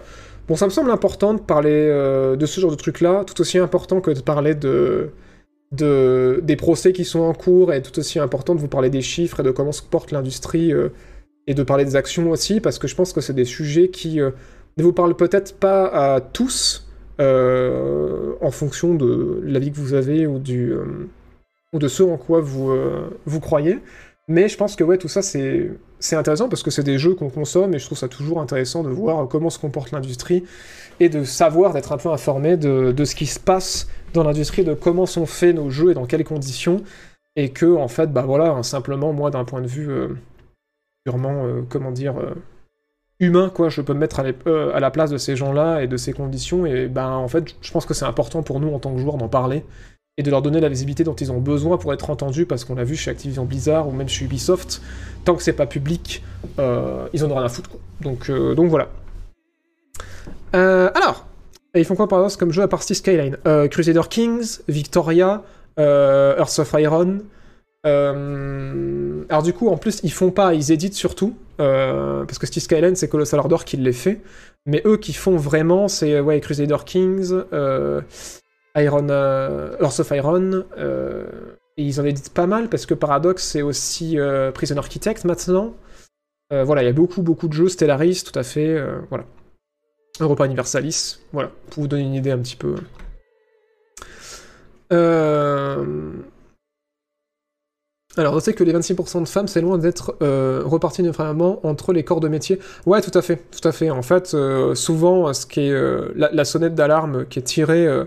Bon, ça me semble important de parler euh, de ce genre de truc-là, tout aussi important que de parler de, de, des procès qui sont en cours, et tout aussi important de vous parler des chiffres et de comment se porte l'industrie, euh, et de parler des actions aussi, parce que je pense que c'est des sujets qui ne vous parlent peut-être pas à tous, euh, en fonction de l'avis que vous avez ou, du, euh, ou de ce en quoi vous, euh, vous croyez. Mais je pense que ouais, tout ça, c'est c'est intéressant parce que c'est des jeux qu'on consomme et je trouve ça toujours intéressant de voir comment se comporte l'industrie et de savoir, d'être un peu informé de, de ce qui se passe dans l'industrie, de comment sont faits nos jeux et dans quelles conditions. Et que, en fait, bah voilà, hein, simplement, moi, d'un point de vue purement, comment dire, humain, quoi, je peux me mettre euh, à la place de ces gens-là et de ces conditions. Et ben, en fait, je pense que c'est important pour nous, en tant que joueurs, d'en parler et de leur donner la visibilité dont ils ont besoin pour être entendus, parce qu'on l'a vu chez Activision Blizzard ou même chez Ubisoft, tant que c'est pas public, euh, ils en ont rien à foutre. Donc, euh, donc voilà. Alors, ils font quoi par exemple comme jeu à part City Skyline? Crusader Kings, Victoria, Earth of Iron. alors du coup, en plus, ils font pas, ils éditent surtout, euh, parce que City Skyline, c'est Colossal Order qui les fait, mais eux qui font vraiment, c'est ouais, Crusader Kings, euh, Iron, euh, Earth of Iron, euh, et ils en éditent pas mal, parce que Paradox, c'est aussi Prison Architect maintenant. Voilà, il y a beaucoup, beaucoup de jeux, Stellaris, tout à fait, voilà. Europa Universalis, voilà, pour vous donner une idée un petit peu. Alors, je sais que les 26% de femmes, c'est loin d'être euh, reparti uniformément entre les corps de métier. Ouais, tout à fait, tout à fait. En fait, euh, souvent, ce qui est euh, la, sonnette d'alarme qui est tirée euh,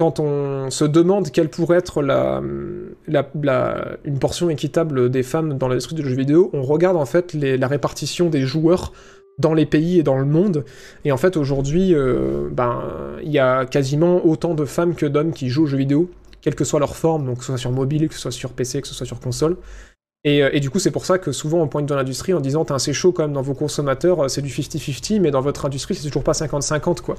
quand on se demande quelle pourrait être la- une portion équitable des femmes dans l'industrie du jeu vidéo, on regarde en fait la répartition des joueurs dans les pays et dans le monde. Et en fait, aujourd'hui, ben, il y a quasiment autant de femmes que d'hommes qui jouent aux jeux vidéo, quelle que soit leur forme, donc que ce soit sur mobile, que ce soit sur PC, que ce soit sur console. Et, euh, et du coup, c'est pour ça que souvent on pointe dans l'industrie en disant c'est chaud quand même dans vos consommateurs, euh, c'est du 50-50, mais dans votre industrie, c'est toujours pas 50-50, quoi.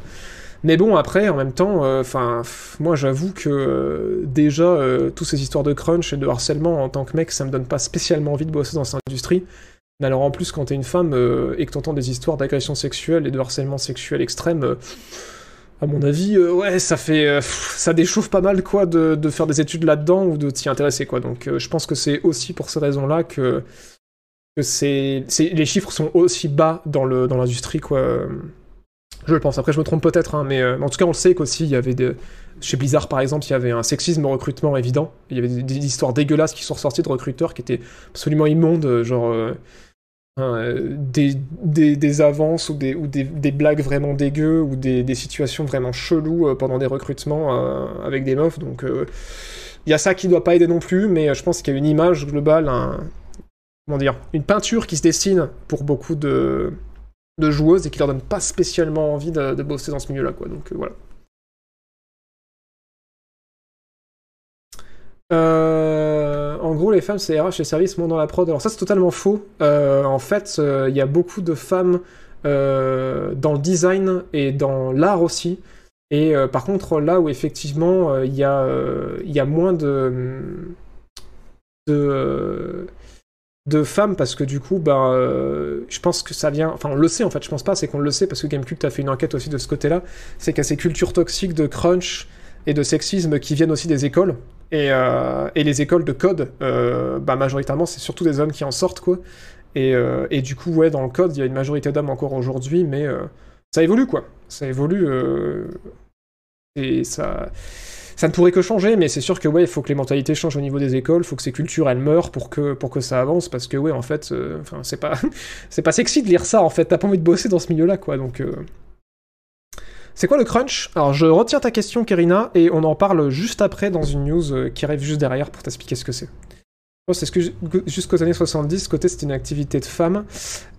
Mais bon, après, en même temps, enfin, moi j'avoue que euh, déjà, euh, toutes ces histoires de crunch et de harcèlement en tant que mec, ça me donne pas spécialement envie de bosser dans cette industrie. Mais alors en plus, quand t'es une femme euh, et que t'entends des histoires d'agression sexuelle et de harcèlement sexuel extrême, euh, à mon avis, euh, ouais, ça fait, euh, ça déchauffe pas mal quoi de, faire des études là-dedans ou de t'y intéresser quoi. Donc euh, je pense que c'est aussi pour ces raisons-là que, les chiffres sont aussi bas dans l'industrie quoi. Je le pense. Après, je me trompe peut-être, hein, mais en tout cas, on le sait qu'aussi, il y avait des... chez Blizzard, par exemple, il y avait un sexisme au recrutement évident. Il y avait des, histoires dégueulasses qui sont ressorties de recruteurs qui étaient absolument immondes, genre hein, des, avances ou, des, blagues vraiment dégueu ou des, situations vraiment cheloues euh, pendant des recrutements euh, avec des meufs. Donc, euh, il y a ça qui doit pas aider non plus, mais je pense qu'il y a une image globale, comment dire, une peinture qui se dessine pour beaucoup de joueuses et qui leur donne pas spécialement envie de, bosser dans ce milieu-là, quoi. Donc voilà. Euh, en gros, les femmes, c'est RH et services, moins dans la prod. Alors ça, c'est totalement faux. Euh, en fait, euh, il y a beaucoup de femmes euh, dans le design et dans l'art aussi. Et euh, par contre, là où effectivement, euh, il y, a, euh, moins de... euh, femmes parce que du coup euh, je pense que ça vient enfin on le sait en fait je pense pas c'est qu'on le sait parce que Gamecube a fait une enquête aussi de ce côté là c'est qu'il y a ces cultures toxiques de crunch et de sexisme qui viennent aussi des écoles et, euh, et les écoles de code euh, bah, majoritairement c'est surtout des hommes qui en sortent quoi. Et, euh, et du coup ouais dans le code il y a une majorité d'hommes encore aujourd'hui mais ça évolue quoi. Ça évolue Et ça, ça ne pourrait que changer, mais c'est sûr que ouais, il faut que les mentalités changent au niveau des écoles, il faut que ces cultures elles meurent pour que, pour que ça avance, parce que ouais, en fait, enfin, c'est pas, pas sexy de lire ça, en fait, t'as pas envie de bosser dans ce milieu-là, quoi, donc. C'est quoi le crunch? Alors je retiens ta question, Kerina, et on en parle juste après dans une news euh, qui arrive juste derrière pour t'expliquer ce que c'est. Oh, c'est ce que jusqu'aux années 70, ce côté c'était une activité de femme,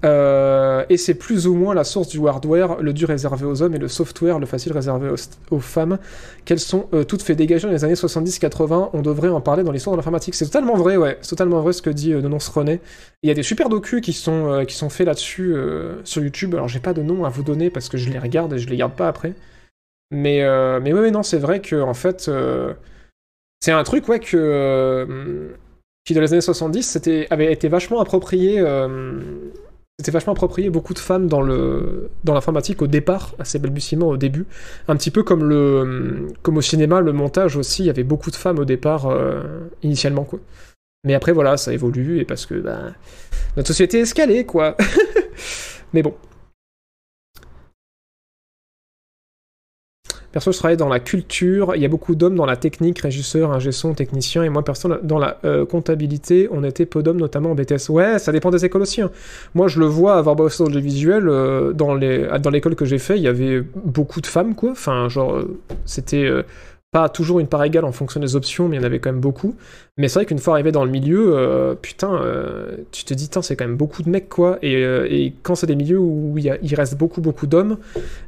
euh, et c'est plus ou moins la source du hardware, le dur réservé aux hommes, et le software, le facile réservé aux, femmes, qu'elles sont euh, toutes fait dégager dans les années 70-80, on devrait en parler dans l'histoire de l'informatique. C'est totalement vrai, ouais, c'est totalement vrai ce que dit euh, René. Il y a des super docus qui sont, euh, qui sont faits là-dessus sur YouTube, alors j'ai pas de nom à vous donner parce que je les regarde et je les garde pas après. Mais, mais non, c'est vrai que en fait, c'est un truc, ouais, que qui dans les années 70 c'était, avait été vachement approprié. euh, c'était vachement approprié beaucoup de femmes dans le dans l'informatique au départ, assez balbutiement au début. Un petit peu comme le comme au cinéma, le montage aussi, il y avait beaucoup de femmes au départ euh, initialement quoi. Mais après voilà, ça évolue et parce que bah, notre société est escalée quoi. Mais bon. Perso, je travaille dans la culture, il y a beaucoup d'hommes dans la technique, régisseur, ingé son, technicien, et moi, perso, dans la euh, comptabilité, on était peu d'hommes, notamment en BTS. Ouais, ça dépend des écoles aussi. hein. Moi, je le vois avoir bossé dans le visuel, euh, dans l'école que j'ai fait, il y avait beaucoup de femmes, quoi. Enfin, genre, euh, c'était euh, pas toujours une part égale en fonction des options, mais il y en avait quand même beaucoup. Mais c'est vrai qu'une fois arrivé dans le milieu, euh, putain, euh, tu te dis, c'est quand même beaucoup de mecs, quoi. Et, euh, quand c'est des milieux où il, reste beaucoup, beaucoup d'hommes,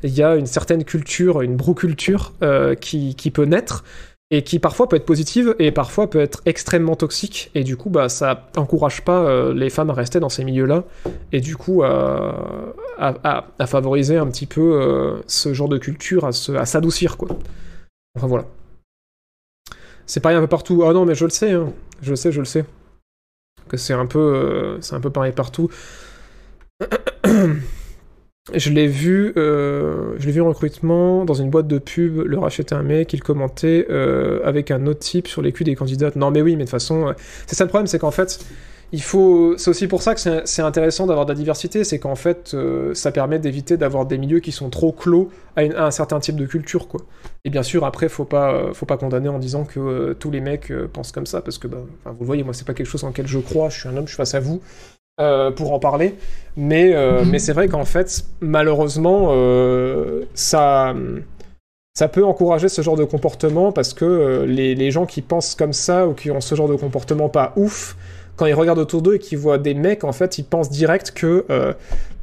il y a une certaine culture, une broculture qui, peut naître et qui parfois peut être positive et parfois peut être extrêmement toxique. Et du coup, bah, ça encourage pas les femmes à rester dans ces milieux-là et du coup à, favoriser un petit peu ce genre de culture, à s'adoucir, quoi. Enfin voilà. C'est pareil un peu partout. Ah non, mais je le sais, hein. je le sais, je le sais. Que c'est un peu, euh, c'est un peu pareil partout. Je l'ai vu, euh, je l'ai vu en recrutement dans une boîte de pub, le racheter un mec, il commentait euh, avec un autre type sur les culs des candidates. Non mais oui, mais de toute façon, c'est ça le problème, c'est qu'en fait, il faut, c'est aussi pour ça que c'est intéressant d'avoir de la diversité, c'est qu'en fait, euh, ça permet d'éviter d'avoir des milieux qui sont trop clos à, une- à un certain type de culture, quoi. Et bien sûr, après, faut pas, euh, faut pas condamner en disant que euh, tous les mecs pensent comme ça, parce que, bah, vous le voyez, moi, c'est pas quelque chose en lequel je crois. Je suis un homme, je suis face à vous pour en parler. Mais, euh, mais c'est vrai qu'en fait, malheureusement, ça, ça peut encourager ce genre de comportement parce que euh, les, les gens qui pensent comme ça ou qui ont ce genre de comportement pas ouf, quand ils regardent autour d'eux et qu'ils voient des mecs, en fait, ils pensent direct que euh,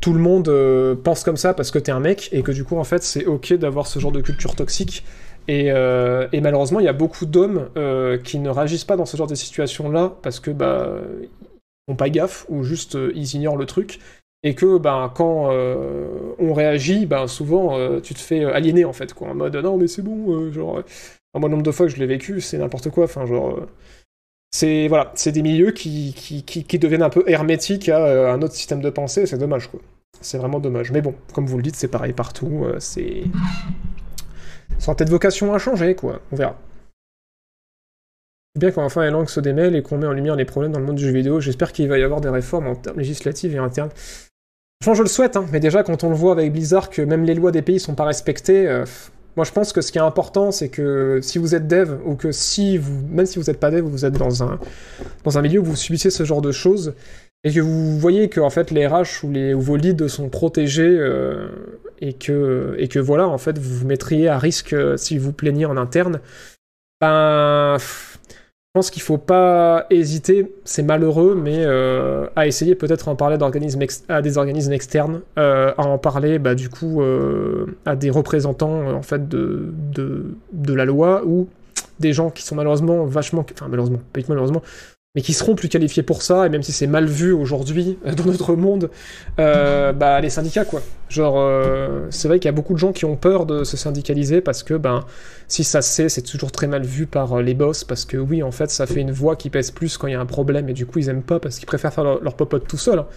tout le monde euh, pense comme ça parce que t'es un mec et que du coup, en fait, c'est ok d'avoir ce genre de culture toxique. Et, euh, malheureusement, il y a beaucoup d'hommes qui ne réagissent pas dans ce genre de situation-là parce que bah ils pas gaffe ou juste ils ignorent le truc et que ben quand on réagit, ben souvent tu te fais aliéner en fait quoi, en mode non mais c'est bon, genre un bon nombre de fois que je l'ai vécu, c'est n'importe quoi, enfin genre c'est voilà, c'est des milieux qui, qui, qui, deviennent un peu hermétiques à euh, un autre système de pensée, c'est dommage quoi. C'est vraiment dommage. Mais bon, comme vous le dites, c'est pareil partout, euh, c'est ça aura peut-être vocation à changer quoi, on verra. C'est bien qu'enfin les langues se démêlent et qu'on met en lumière les problèmes dans le monde du jeu vidéo. J'espère qu'il va y avoir des réformes en termes législatifs et internes. Franchement, je le souhaite, hein, mais déjà quand on le voit avec Blizzard que même les lois des pays sont pas respectées, euh, moi je pense que ce qui est important, c'est que si vous êtes dev ou que si vous, même si vous n'êtes pas dev, vous êtes dans un dans un milieu où vous subissez ce genre de choses et que vous voyez que en fait les RH ou, vos leads sont protégés euh, et que et que voilà en fait vous vous mettriez à risque euh, si vous plaignez en interne, ben pense qu'il faut pas hésiter, c'est malheureux, mais euh, à essayer peut-être en parler d'organismes à des organismes externes, euh, à en parler bah, du coup euh, à des représentants en fait de, de, la loi ou des gens qui sont malheureusement vachement, enfin malheureusement, malheureusement, mais qui seront plus qualifiés pour ça, et même si c'est mal vu aujourd'hui euh, dans notre monde, euh, bah les syndicats quoi. Genre, euh, c'est vrai qu'il y a beaucoup de gens qui ont peur de se syndicaliser parce que ben si ça se sait, c'est toujours très mal vu par les boss parce que oui, en fait, ça fait une voix qui pèse plus quand il y a un problème et du coup ils aiment pas parce qu'ils préfèrent faire leur, leur popote tout seul. hein.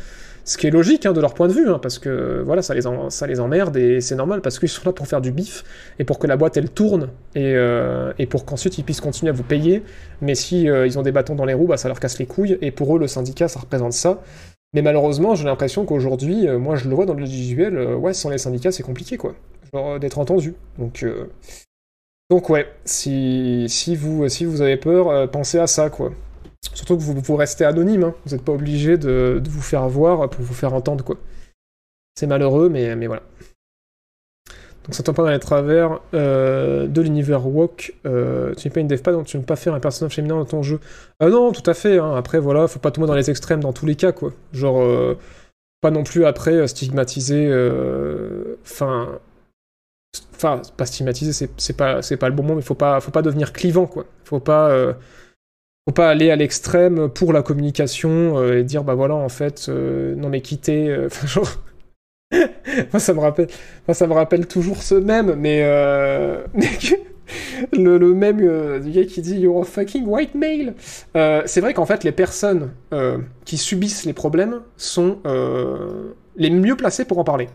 Ce qui est logique hein, de leur point de vue, hein, parce que voilà, ça les, en- ça les emmerde et c'est normal parce qu'ils sont là pour faire du bif et pour que la boîte elle tourne et, euh, et pour qu'ensuite ils puissent continuer à vous payer. Mais si euh, ils ont des bâtons dans les roues, bah, ça leur casse les couilles et pour eux le syndicat ça représente ça. Mais malheureusement, j'ai l'impression qu'aujourd'hui, euh, moi je le vois dans le visuel, ouais, sans les syndicats c'est compliqué quoi. Genre d'être entendu. Donc Donc ouais, si, si, vous, si vous avez peur, pensez à ça, quoi. Surtout que vous, vous restez anonyme, hein. vous n'êtes pas obligé de, vous faire voir pour vous faire entendre, quoi. C'est malheureux, mais, mais voilà. Donc ça tombe pas dans les travers euh, de l'univers woke. Euh, tu n'es pas une dev pas, donc tu ne peux pas faire un personnage féminin dans ton jeu. Euh, non, tout à fait. hein. Après, voilà, faut pas tomber dans les extrêmes dans tous les cas, quoi. Genre, pas non plus après stigmatiser. Enfin. Enfin, pas stigmatiser, c'est pas, pas le bon mot, mais faut pas, faut pas devenir clivant, quoi. Faut pas. Pas aller à l'extrême pour la communication euh, et dire bah voilà en fait euh, non mais quitter euh, genre moi ça me rappelle moi, ça me rappelle toujours ce même mais le, le même du gars qui dit you're a fucking white male. C'est vrai qu'en fait les personnes qui subissent les problèmes sont les mieux placées pour en parler.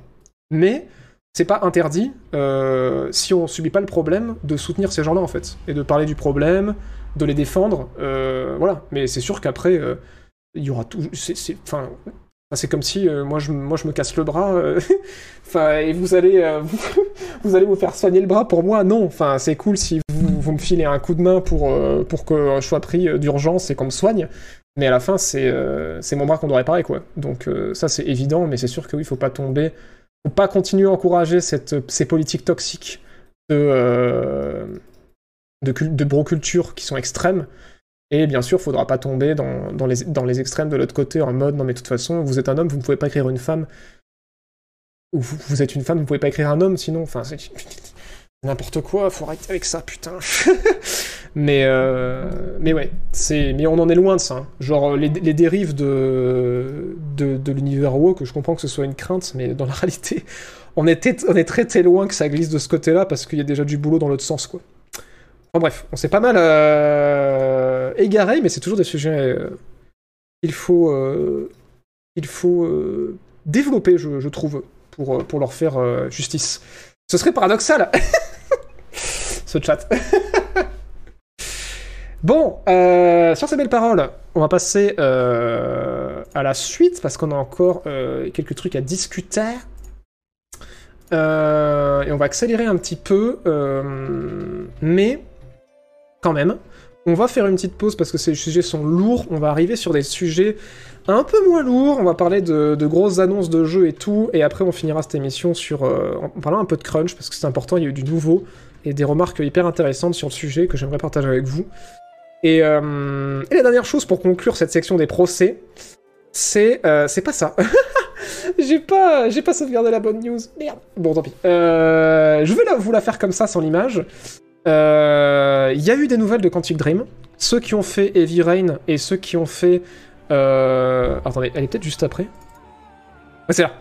Mais c'est pas interdit euh, si on subit pas le problème de soutenir ces gens-là en fait et de parler du problème de les défendre euh, voilà mais c'est sûr qu'après euh, il y aura tout c'est enfin c'est comme si moi, je, moi je me casse le bras, enfin, et vous allez, vous, allez vous faire soigner le bras pour moi? Non, enfin, c'est cool si vous, me filez un coup de main pour, pour que je sois pris d'urgence et qu'on me soigne. Mais à la fin, c'est c'est mon bras qu'on doit réparer, quoi. Donc ça, c'est évident, mais c'est sûr que oui, faut pas tomber, faut pas continuer à encourager ces politiques toxiques de, euh, broculture qui sont extrêmes. Et bien sûr, faudra pas tomber dans, les, extrêmes de l'autre côté en mode non mais de toute façon, vous êtes un homme, vous ne pouvez pas écrire une femme. Ou vous, vous êtes une femme, vous ne pouvez pas écrire un homme sinon. Enfin, c'est n'importe quoi, faut arrêter avec ça, putain. mais, euh, mais ouais, mais on en est loin de ça. hein. Genre, les, les dérives de, de, l'univers WoW, que je comprends que ce soit une crainte, mais dans la réalité, on est, on est très très loin que ça glisse de ce côté-là parce qu'il y a déjà du boulot dans l'autre sens, quoi. Enfin bref, on s'est pas mal euh, égaré, mais c'est toujours des sujets euh, faut, euh, il faut euh, développer, je, je trouve, pour, euh, pour leur faire euh, justice. Ce serait paradoxal, ce chat. bon, euh, sur ces belles paroles, on va passer euh, à la suite parce qu'on a encore euh, quelques trucs à discuter. Et on va accélérer un petit peu, mais quand même, on va faire une petite pause parce que ces sujets sont lourds. On va arriver sur des sujets un peu moins lourds. On va parler de, grosses annonces de jeux et tout. Et après, on finira cette émission en parlant un peu de crunch parce que c'est important. Il y a eu du nouveau et des remarques hyper intéressantes sur le sujet que j'aimerais partager avec vous. Et, euh, et la dernière chose pour conclure cette section des procès, c'est euh, c'est pas ça. j'ai pas j'ai pas sauvegardé la bonne news. Merde. Bon, tant pis. Euh, je vais vous la faire comme ça sans l'image. Il y a eu des nouvelles de Quantic Dream. Ceux qui ont fait Heavy Rain et ceux qui ont fait. Attendez, elle est peut-être juste après. Ouais, c'est là.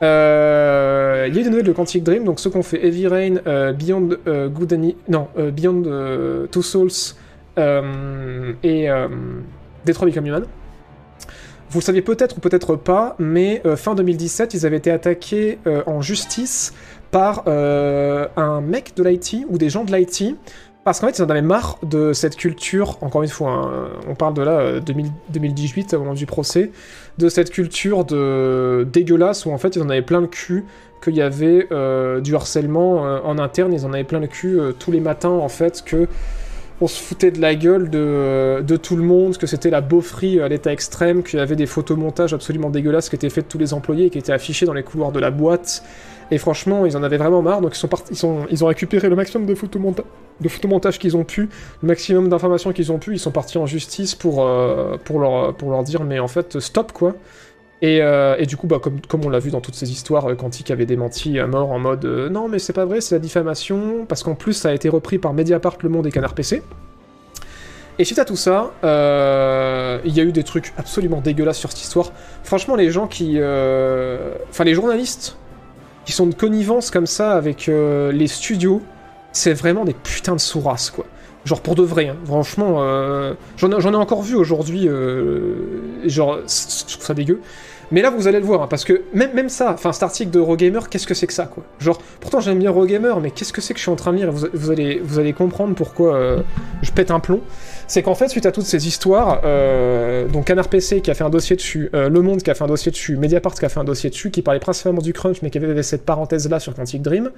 Il y a eu des nouvelles de Quantic Dream, donc ceux qui ont fait Heavy Rain, Beyond euh, Good and non, Beyond Two Souls et euh, Detroit Become Human. Vous le saviez peut-être ou peut-être pas, mais euh, fin 2017, ils avaient été attaqués euh, en justice par euh, un mec de l'IT ou des gens de l'IT parce qu'en fait ils en avaient marre de cette culture, encore une fois, hein, on parle de là euh, 2000 2018 au moment du procès, de cette culture dégueulasse où en fait ils en avaient plein le cul, qu'il y avait euh, du harcèlement euh, en interne, ils en avaient plein le cul euh, tous les matins en fait, que on se foutait de la gueule de, de tout le monde, que c'était la beaufrie à l'état extrême, qu'il y avait des photomontages absolument dégueulasses qui étaient faits de tous les employés et qui étaient affichés dans les couloirs de la boîte. Et franchement, ils en avaient vraiment marre, donc ils, ont récupéré le maximum de, photomonta de photomontages qu'ils ont pu, le maximum d'informations qu'ils ont pu, ils sont partis en justice pour, euh, leur dire, mais en fait, stop quoi. Et, euh, et du coup, bah, comme, on l'a vu dans toutes ces histoires, euh, Quantic avait démenti à mort en mode euh, non, mais c'est pas vrai, c'est la diffamation, parce qu'en plus, ça a été repris par Mediapart, Le Monde et Canard PC. Et suite à tout ça, euh, il y a eu des trucs absolument dégueulasses sur cette histoire. Franchement, les gens qui. Enfin, les journalistes qui sont de connivence comme ça avec les studios, c'est vraiment des putains de sourasses, quoi. Genre pour de vrai, hein. franchement, euh, j'en ai, encore vu aujourd'hui, euh, genre, je trouve ça dégueu. Mais là, vous allez le voir, hein, parce que même, ça, enfin, cet article de Eurogamer, qu'est-ce que c'est que ça, quoi? Genre, pourtant j'aime bien Eurogamer, mais qu'est-ce que c'est que je suis en train de lire? Vous, vous allez, comprendre pourquoi euh, je pète un plomb. C'est qu'en fait, suite à toutes ces histoires, donc Canard PC qui a fait un dossier dessus, Le Monde qui a fait un dossier dessus, Mediapart qui a fait un dossier dessus, qui parlait principalement du crunch, mais qui avait cette parenthèse-là sur Quantic Dream,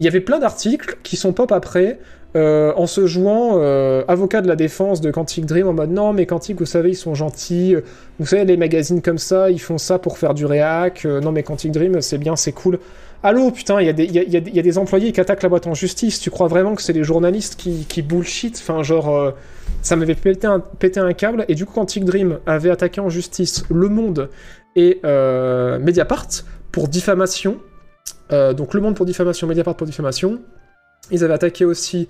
il y avait plein d'articles qui sont pop après euh, en se jouant euh, avocat de la défense de Quantic Dream en mode non mais Quantic vous savez ils sont gentils, vous savez les magazines comme ça ils font ça pour faire du réac, euh, non mais Quantic Dream c'est bien c'est cool. Allô putain il y, a des- employés qui attaquent la boîte en justice, tu crois vraiment que c'est les journalistes qui, bullshit? Enfin genre euh, ça m'avait pété un, pété un câble et du coup Quantic Dream avait attaqué en justice Le Monde et euh, Mediapart pour diffamation. Euh, donc Le Monde pour diffamation, Mediapart pour diffamation. Ils avaient attaqué aussi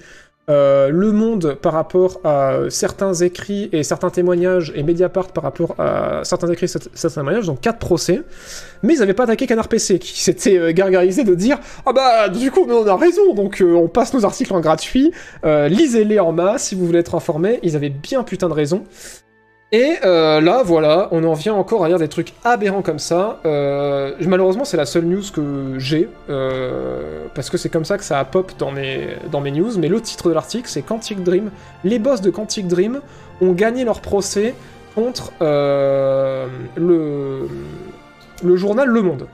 euh, Le Monde par rapport à certains écrits et certains témoignages, et Mediapart par rapport à certains écrits et certains témoignages, donc quatre procès. Mais ils n'avaient pas attaqué Canard PC, qui s'était euh, gargarisé de dire Ah bah, du coup, nous, on a raison, donc on passe nos articles en gratuit, lisez-les en masse si vous voulez être informés. Ils avaient bien putain de raison. Et euh, là, voilà, on en vient encore à lire des trucs aberrants comme ça. Euh, malheureusement, c'est la seule news que j'ai, euh, parce que c'est comme ça que ça a pop dans mes, news. Mais le titre de l'article, c'est Quantic Dream. Les boss de Quantic Dream ont gagné leur procès contre le, le journal Le Monde.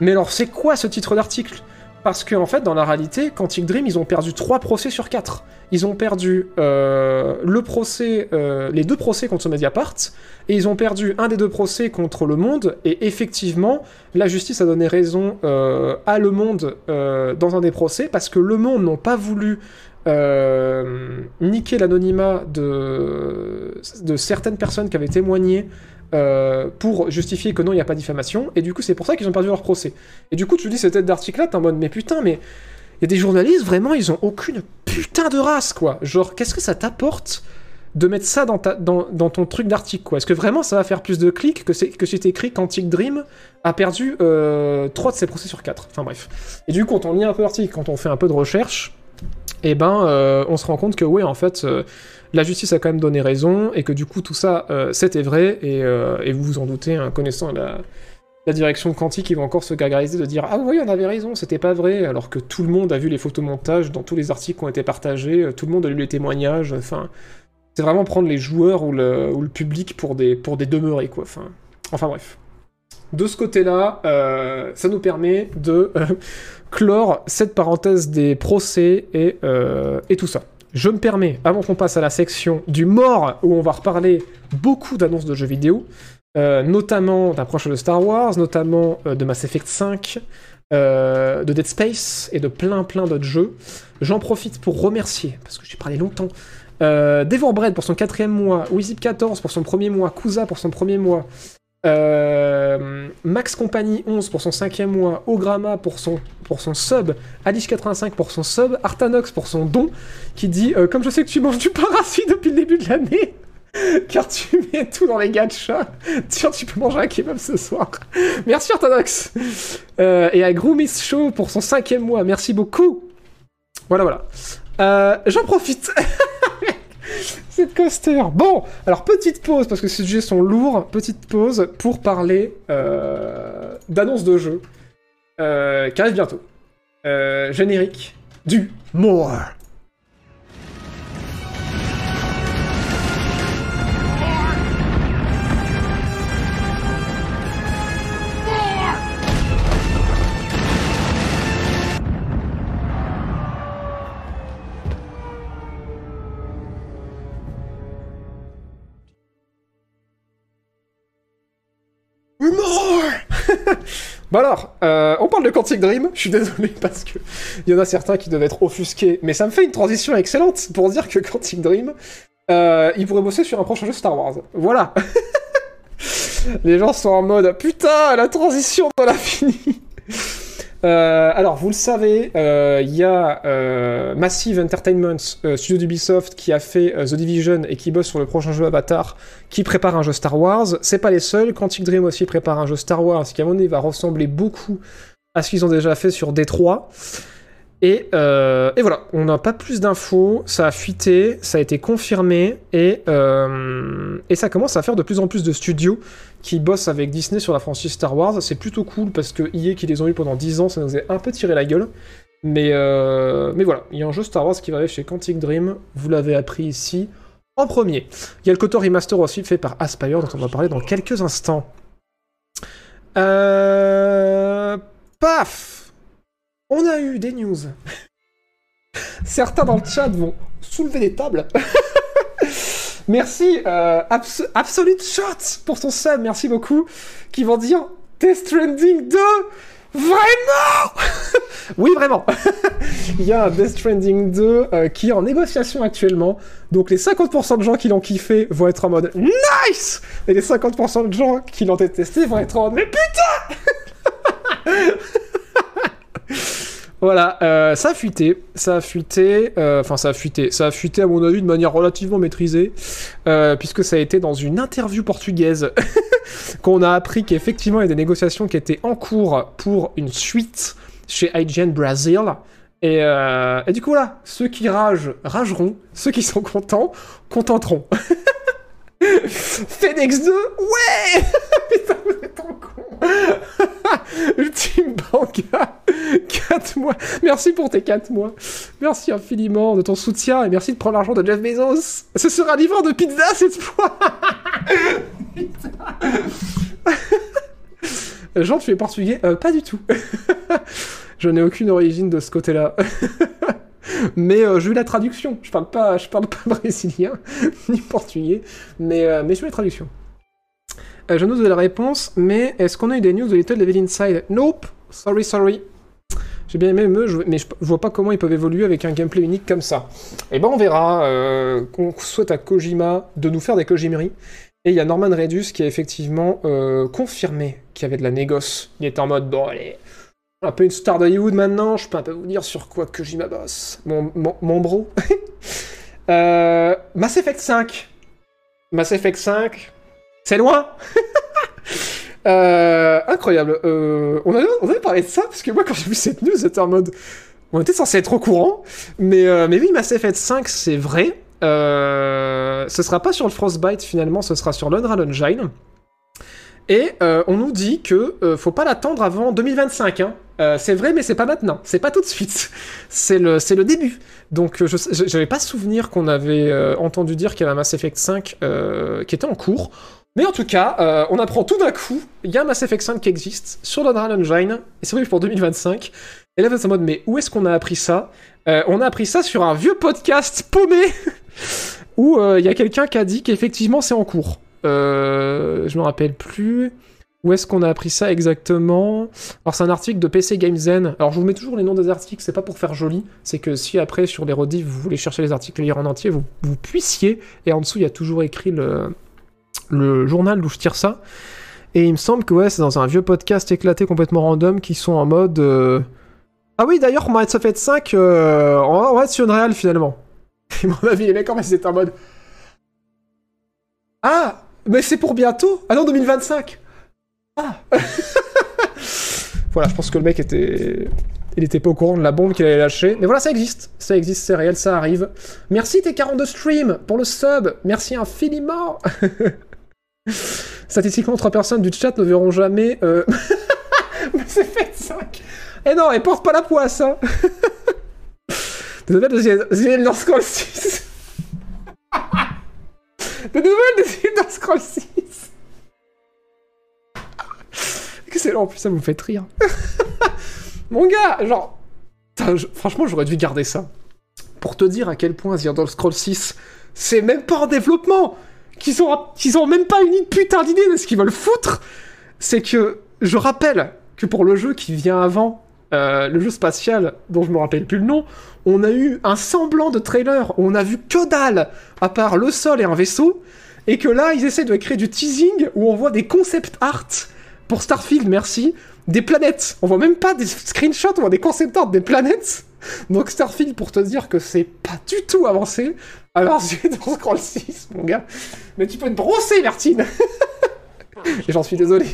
Mais alors, c'est quoi ce titre d'article? Parce qu'en en fait, dans la réalité, Quantic Dream, ils ont perdu 3 procès sur 4. Ils ont perdu euh, le procès, euh, les deux procès contre Mediapart, et ils ont perdu un des deux procès contre Le Monde, et effectivement, la justice a donné raison euh, à Le Monde dans un des procès, parce que Le Monde n'ont pas voulu niquer l'anonymat de, de certaines personnes qui avaient témoigné euh, pour justifier que non, il n'y a pas diffamation, et du coup, c'est pour ça qu'ils ont perdu leur procès. Et du coup, tu lis cette tête d'article-là, t'es en mode, mais putain, mais il y a des journalistes, vraiment, ils ont aucune putain de race, quoi. Genre, qu'est-ce que ça t'apporte de mettre ça dans, ta, dans, dans ton truc d'article, quoi? Est-ce que vraiment ça va faire plus de clics que, que si t'écris Quantic Dream a perdu euh, 3 de ses procès sur 4 Enfin bref. Et du coup, quand on lit un peu l'article, quand on fait un peu de recherche, eh ben, euh, on se rend compte que, ouais, en fait, euh, la justice a quand même donné raison, et que du coup, tout ça, euh, c'était vrai, et, euh, et vous vous en doutez, hein, connaissant la, direction Quantique, ils vont encore se gargariser de dire Ah oui, on avait raison, c'était pas vrai, alors que tout le monde a vu les photomontages dans tous les articles qui ont été partagés, euh, tout le monde a lu les témoignages, enfin, c'est vraiment prendre les joueurs ou le, public pour des, pour des demeurés, quoi. Enfin, bref. De ce côté-là, ça nous permet de clore cette parenthèse des procès et, et tout ça. Je me permets, avant qu'on passe à la section du mort, où on va reparler beaucoup d'annonces de jeux vidéo, euh, notamment d'un prochain de Star Wars, notamment euh, de Mass Effect 5, euh, de Dead Space et de plein plein d'autres jeux. J'en profite pour remercier, parce que j'ai parlé longtemps, euh, Devorbread pour son quatrième mois, Wizip14 pour son premier mois, Kuza pour son premier mois, euh, Max Company 11 pour son cinquième mois, Ograma pour son, pour son sub, Alice85 pour son sub, Artanox pour son don, qui dit euh, Comme je sais que tu manges du parasite depuis le début de l'année, car tu mets tout dans les gachas, tiens, tu peux manger un kebab ce soir. Merci Artanox Euh, Et à Groomis Show pour son cinquième mois, merci beaucoup. Voilà, voilà. J'en profite. Cette coaster. Bon, alors petite pause parce que ces sujets sont lourds. Petite pause pour parler euh, d'annonces de jeux euh, qui arrivent bientôt. Euh, générique du More. Bon alors, euh, on parle de Quantic Dream, je suis désolé parce que il y en a certains qui doivent être offusqués, mais ça me fait une transition excellente pour dire que Quantic Dream, euh, il pourrait bosser sur un prochain jeu Star Wars. Voilà. Les gens sont en mode putain, la transition dans la fini. Euh, alors, vous le savez, euh, il y a euh, Massive Entertainment, studio d'Ubisoft, qui a fait The Division et qui bosse sur le prochain jeu Avatar, qui prépare un jeu Star Wars. C'est pas les seuls. Quantic Dream aussi prépare un jeu Star Wars qui, à mon avis, va ressembler beaucoup à ce qu'ils ont déjà fait sur D3. Et, euh, et voilà, on n'a pas plus d'infos, ça a fuité, ça a été confirmé, et, euh, et ça commence à faire de plus en plus de studios qui bossent avec Disney sur la franchise Star Wars. C'est plutôt cool parce que EA qui les ont eu pendant 10 ans, ça nous a un peu tiré la gueule. Mais, euh, mais voilà, il y a un jeu Star Wars qui va arriver chez Quantic Dream, vous l'avez appris ici en premier. Il y a le Kotor Remaster aussi fait par Aspire dont on va parler dans quelques instants. Paf on a eu des news. Certains dans le chat vont soulever des tables. merci, euh, Abs- Absolute Shot pour ton sub, merci beaucoup. Qui vont dire Death Stranding 2 Vraiment? Oui, vraiment. Il y a un Death Stranding 2 euh, qui est en négociation actuellement. Donc les 50% de gens qui l'ont kiffé vont être en mode Nice Et les 50% de gens qui l'ont détesté vont être en mode Mais putain Voilà, euh, ça a fuité, ça a fuité, euh, enfin ça a fuité, ça a fuité à mon avis de manière relativement maîtrisée, euh, puisque ça a été dans une interview portugaise qu'on a appris qu'effectivement il y a des négociations qui étaient en cours pour une suite chez IGN Brazil. Et, euh, et du coup voilà, ceux qui ragent, rageront, ceux qui sont contents, contenteront. Phoenix 2, ouais! Putain, êtes trop con! Ultime Banga 4 mois. Merci pour tes 4 mois. Merci infiniment de ton soutien et merci de prendre l'argent de Jeff Bezos. Ce sera livreur de pizza cette fois. Jean, tu es portugais? Euh, Pas du tout. je n'ai aucune origine de ce côté-là. mais euh, j'ai eu la traduction. Je parle pas, je parle pas brésilien ni portugais, mais, euh, mais j'ai eu la traduction. Euh, je de la réponse, mais est-ce qu'on a eu des news de Little Devil Inside? Nope. Sorry, sorry. J'ai bien aimé me mais je, vois pas comment ils peuvent évoluer avec un gameplay unique comme ça. Et ben on verra. euh, qu'on souhaite à Kojima de nous faire des Kojimeries. Et il y a Norman Redus qui a effectivement euh, confirmé qu'il y avait de la négoce. Il était en mode, bon, allez, un peu une star de Hollywood maintenant, je peux un peu vous dire sur quoi Kojima bosse. Mon, mon, mon bro. Euh, Mass Effect 5. Mass Effect 5. C'est loin Euh, Incroyable. Euh, on, avait, parlé de ça, parce que moi, quand j'ai vu cette news, j'étais en mode... On était censé être au courant, mais, mais oui, Mass Effect 5, c'est vrai. Ce sera pas sur le Frostbite finalement, ce sera sur l'Unreal Engine. Et on nous dit que faut pas l'attendre avant 2025. Hein. Euh, c'est vrai, mais c'est pas maintenant. C'est pas tout de suite. C'est le, le début. Donc euh, je j'avais pas souvenir qu'on avait euh, entendu dire qu'il y avait un Mass Effect 5 euh, qui était en cours. Mais en tout cas, on apprend tout d'un coup, il y a un Mass Effect 5 qui existe sur l'Unreal Engine, et c'est prévu pour 2025. Et là, vous êtes en mode, mais où est-ce qu'on a appris ça? On a appris ça sur un vieux podcast paumé, où il y a quelqu'un qui a dit qu'effectivement c'est en cours. Je me rappelle plus. Où est-ce qu'on a appris ça exactement? Alors c'est un article de PC Game Zen. Alors je vous mets toujours les noms des articles, c'est pas pour faire joli, c'est que si après sur les rediffs vous voulez chercher les articles lire en entier, vous, vous puissiez. Et en dessous il y a toujours écrit le, le journal d'où je tire ça. Et il me semble que ouais, c'est dans un vieux podcast éclaté complètement random qui sont en mode. euh, Ah oui, d'ailleurs, Mass Effect 5, euh, on, va, être sur une réal finalement. Et mon avis, les mecs, en fait, c'était en mode. Ah, mais c'est pour bientôt Ah non, 2025 Ah Voilà, je pense que le mec était. Il était pas au courant de la bombe qu'il allait lâcher. Mais voilà, ça existe. Ça existe, c'est réel, ça arrive. Merci T42 Stream pour le sub. Merci infiniment. Statistiquement, trois personnes du chat ne verront jamais. Euh... Mais c'est fait 5. Eh non, et porte pas la poisse, hein. Des nouvelles de The Elder Scrolls 6. Des nouvelles de The Elder Scrolls 6. En plus ça vous fait rire. Mon gars, genre... Franchement, j'aurais dû garder ça. Pour te dire à quel point The Elder Scrolls 6, c'est même pas en développement qu'ils ont, ont même pas une putain d'idée de ce qu'ils veulent foutre, c'est que je rappelle que pour le jeu qui vient avant, euh, le jeu spatial dont je me rappelle plus le nom, on a eu un semblant de trailer on a vu que dalle à part le sol et un vaisseau, et que là ils essaient de créer du teasing où on voit des concept art pour Starfield, merci, des planètes. On voit même pas des screenshots, on voit des concept art des planètes. Donc Starfield, pour te dire que c'est pas du tout avancé, alors j'ai dans Scroll 6, mon gars. Mais tu peux te brosser, Martine Et j'en suis désolé.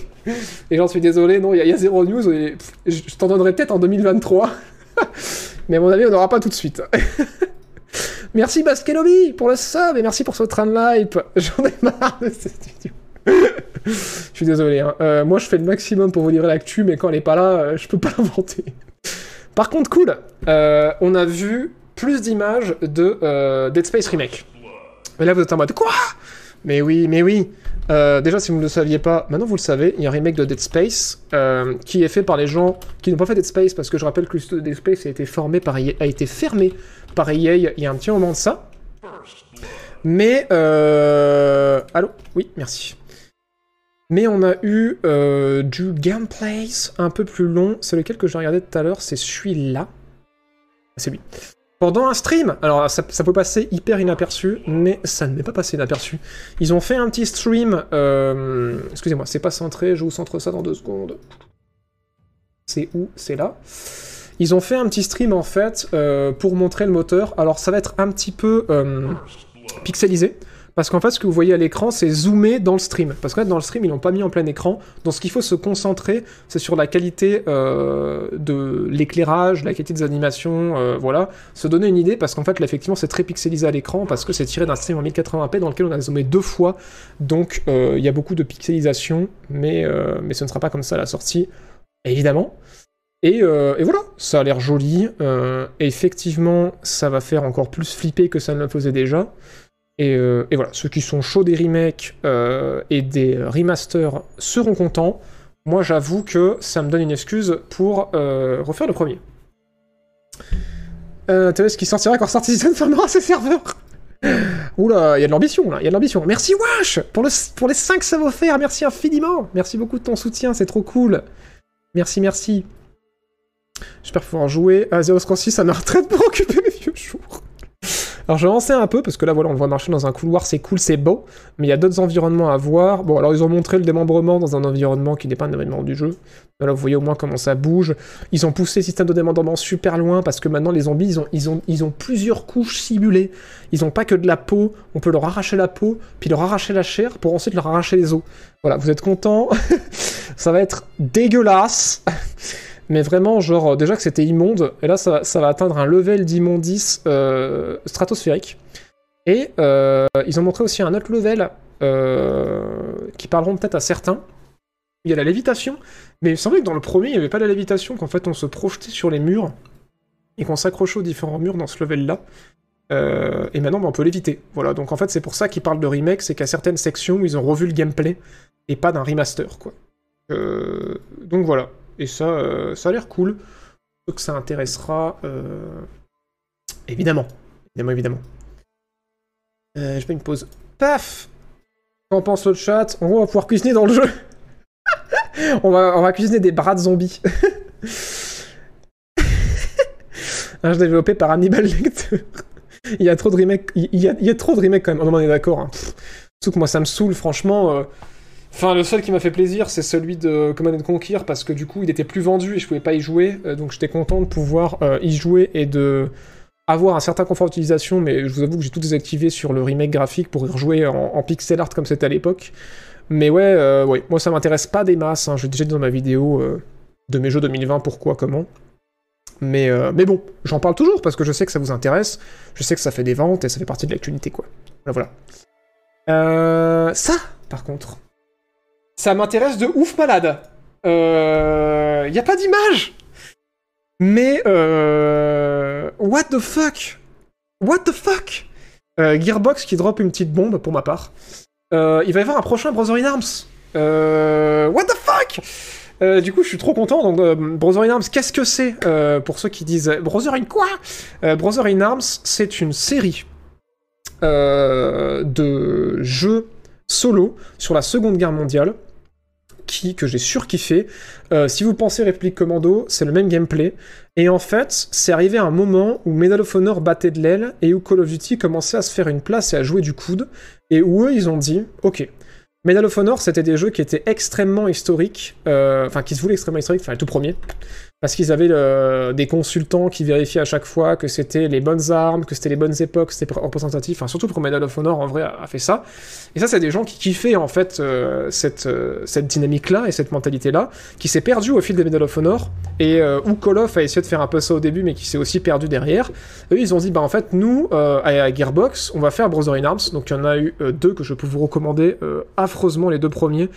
Et j'en suis désolé, non, il y, a- il y a zéro news, et pff, je, t'en donnerai peut-être en 2023. Mais à mon avis, on n'aura pas tout de suite. merci Baskelobi pour le sub, et merci pour ce train de live. J'en ai marre de cette vidéo. Je suis désolé, hein. Euh, moi je fais le maximum pour vous livrer l'actu, mais quand elle est pas là, euh, je peux pas l'inventer. Par contre, cool, euh, on a vu plus d'images de Dead Space Remake. Et là, vous êtes en mode quoi? Mais oui, mais oui. Déjà, si vous ne le saviez pas, maintenant vous le savez, il y a un remake de Dead Space qui est fait par les gens qui n'ont pas fait Dead Space parce que je rappelle que le studio de Dead Space a été, été fermé par EA il y a un petit moment de ça. Mais, allô? Oui, merci. Mais on a eu euh, du gameplay un peu plus long. C'est lequel que j'ai regardé tout à l'heure? C'est celui-là. C'est lui. Pendant un stream, alors ça, peut passer hyper inaperçu, mais ça ne m'est pas passé inaperçu. Ils ont fait un petit stream. Euh, Excusez-moi, c'est pas centré, je vous centre ça dans deux secondes. C'est où? C'est là. Ils ont fait un petit stream en fait euh, pour montrer le moteur. Alors ça va être un petit peu pixelisé. Parce qu'en fait, ce que vous voyez à l'écran, c'est zoomé dans le stream. Parce que dans le stream, ils l'ont pas mis en plein écran. Donc, ce qu'il faut se concentrer, c'est sur la qualité euh, de l'éclairage, la qualité des animations, euh, voilà. Se donner une idée, parce qu'en fait, là, effectivement, c'est très pixelisé à l'écran, parce que c'est tiré d'un stream en 1080p dans lequel on a zoomé deux fois. Donc, euh, il y a beaucoup de pixelisation, mais, mais ce ne sera pas comme ça à la sortie, évidemment. Et, voilà, ça a l'air joli. Effectivement, ça va faire encore plus flipper que ça ne le faisait déjà. Et, euh, et, voilà, ceux qui sont chauds des remakes euh, et des remasters seront contents. Moi, j'avoue que ça me donne une excuse pour euh, refaire le premier. Euh, ce qui sortira quand Star Citizen fermera ses serveurs? Oula, il y a de l'ambition là, il y a de l'ambition. Merci Wash pour, le, pour les 5 savoir-faire, merci infiniment. Merci beaucoup de ton soutien, c'est trop cool. Merci, merci. J'espère pouvoir jouer à Zero Score 6 à ma retraite pour occuper. Alors je vais avancer un peu parce que là voilà on voit marcher dans un couloir, c'est cool, c'est beau, mais il y a d'autres environnements à voir. Bon alors ils ont montré le démembrement dans un environnement qui n'est pas un événement du jeu. Là vous voyez au moins comment ça bouge. Ils ont poussé le système de démembrement super loin parce que maintenant les zombies ils ont, ils ont, ils ont plusieurs couches simulées. Ils ont pas que de la peau, on peut leur arracher la peau, puis leur arracher la chair pour ensuite leur arracher les os. Voilà, vous êtes contents? Ça va être dégueulasse mais vraiment, genre, déjà que c'était immonde, et là, ça, va atteindre un level d'immondice euh, stratosphérique. Et euh, ils ont montré aussi un autre level euh, qui parleront peut-être à certains. Il y a la lévitation, mais il semblait que dans le premier, il n'y avait pas la lévitation, qu'en fait, on se projetait sur les murs et qu'on s'accrochait aux différents murs dans ce level-là. Euh, et maintenant, bah, on peut l'éviter. Voilà, donc en fait, c'est pour ça qu'ils parlent de remake, c'est qu'à certaines sections, ils ont revu le gameplay et pas d'un remaster, quoi. donc voilà. Et ça, euh, ça a l'air cool. Que ça intéressera, euh... évidemment. Évidemment, évidemment. Euh, je fais une pause. Paf Qu'en pense le chat? On va pouvoir cuisiner dans le jeu. on, va, on va cuisiner des bras de zombies. Un jeu développé par Hannibal Lecter. il y a trop de remakes. Il y a, il y a trop de remakes quand même. On est d'accord. Hein. Surtout que moi, ça me saoule, franchement. Enfin, le seul qui m'a fait plaisir, c'est celui de Command Conquer, parce que du coup, il était plus vendu et je pouvais pas y jouer, euh, donc j'étais content de pouvoir euh, y jouer et de avoir un certain confort d'utilisation, mais je vous avoue que j'ai tout désactivé sur le remake graphique pour y rejouer en, pixel art comme c'était à l'époque. Mais ouais, euh, ouais, moi ça m'intéresse pas des masses, hein. j'ai déjà dit dans ma vidéo de mes jeux 2020, pourquoi, comment. Mais, mais bon, j'en parle toujours parce que je sais que ça vous intéresse, je sais que ça fait des ventes et ça fait partie de l'actualité, quoi. Voilà, voilà. ça, par contre, ça m'intéresse de ouf malade. Il euh, y a pas d'image. Mais euh, what the fuck? What the fuck? Euh, Gearbox qui drop une petite bombe pour ma part. Euh, il va y avoir un prochain Brother in Arms. Euh, what the fuck? Du coup, je suis trop content. Donc, Brother in Arms, qu'est-ce que c'est Pour ceux qui disent Brother in quoi? Brother in Arms, c'est une série de jeux solo sur la Seconde Guerre mondiale que j'ai surkiffé. Euh, si vous pensez Réplique Commando, c'est le même gameplay. Et en fait, c'est arrivé à un moment où Medal of Honor battait de l'aile et où Call of Duty commençait à se faire une place et à jouer du coude. Et où eux, ils ont dit, ok, Medal of Honor, c'était des jeux qui étaient extrêmement historiques, euh, enfin qui se voulaient extrêmement historiques, enfin le tout premier, parce qu'ils avaient le, des consultants qui vérifiaient à chaque fois que c'était les bonnes armes, que c'était les bonnes époques, c'était représentatif, enfin surtout pour Medal of Honor en vrai a, fait ça. Et ça, c'est des gens qui kiffaient en fait euh, cette, euh, cette dynamique-là et cette mentalité-là, qui s'est perdue au fil des Medal of Honor, et euh, où Call of a essayé de faire un peu ça au début, mais qui s'est aussi perdu derrière. Eux, ils ont dit, bah en fait, nous, euh, à Gearbox, on va faire Brother in Arms, donc il y en a eu euh, deux que je peux vous recommander affreusement, les deux premiers.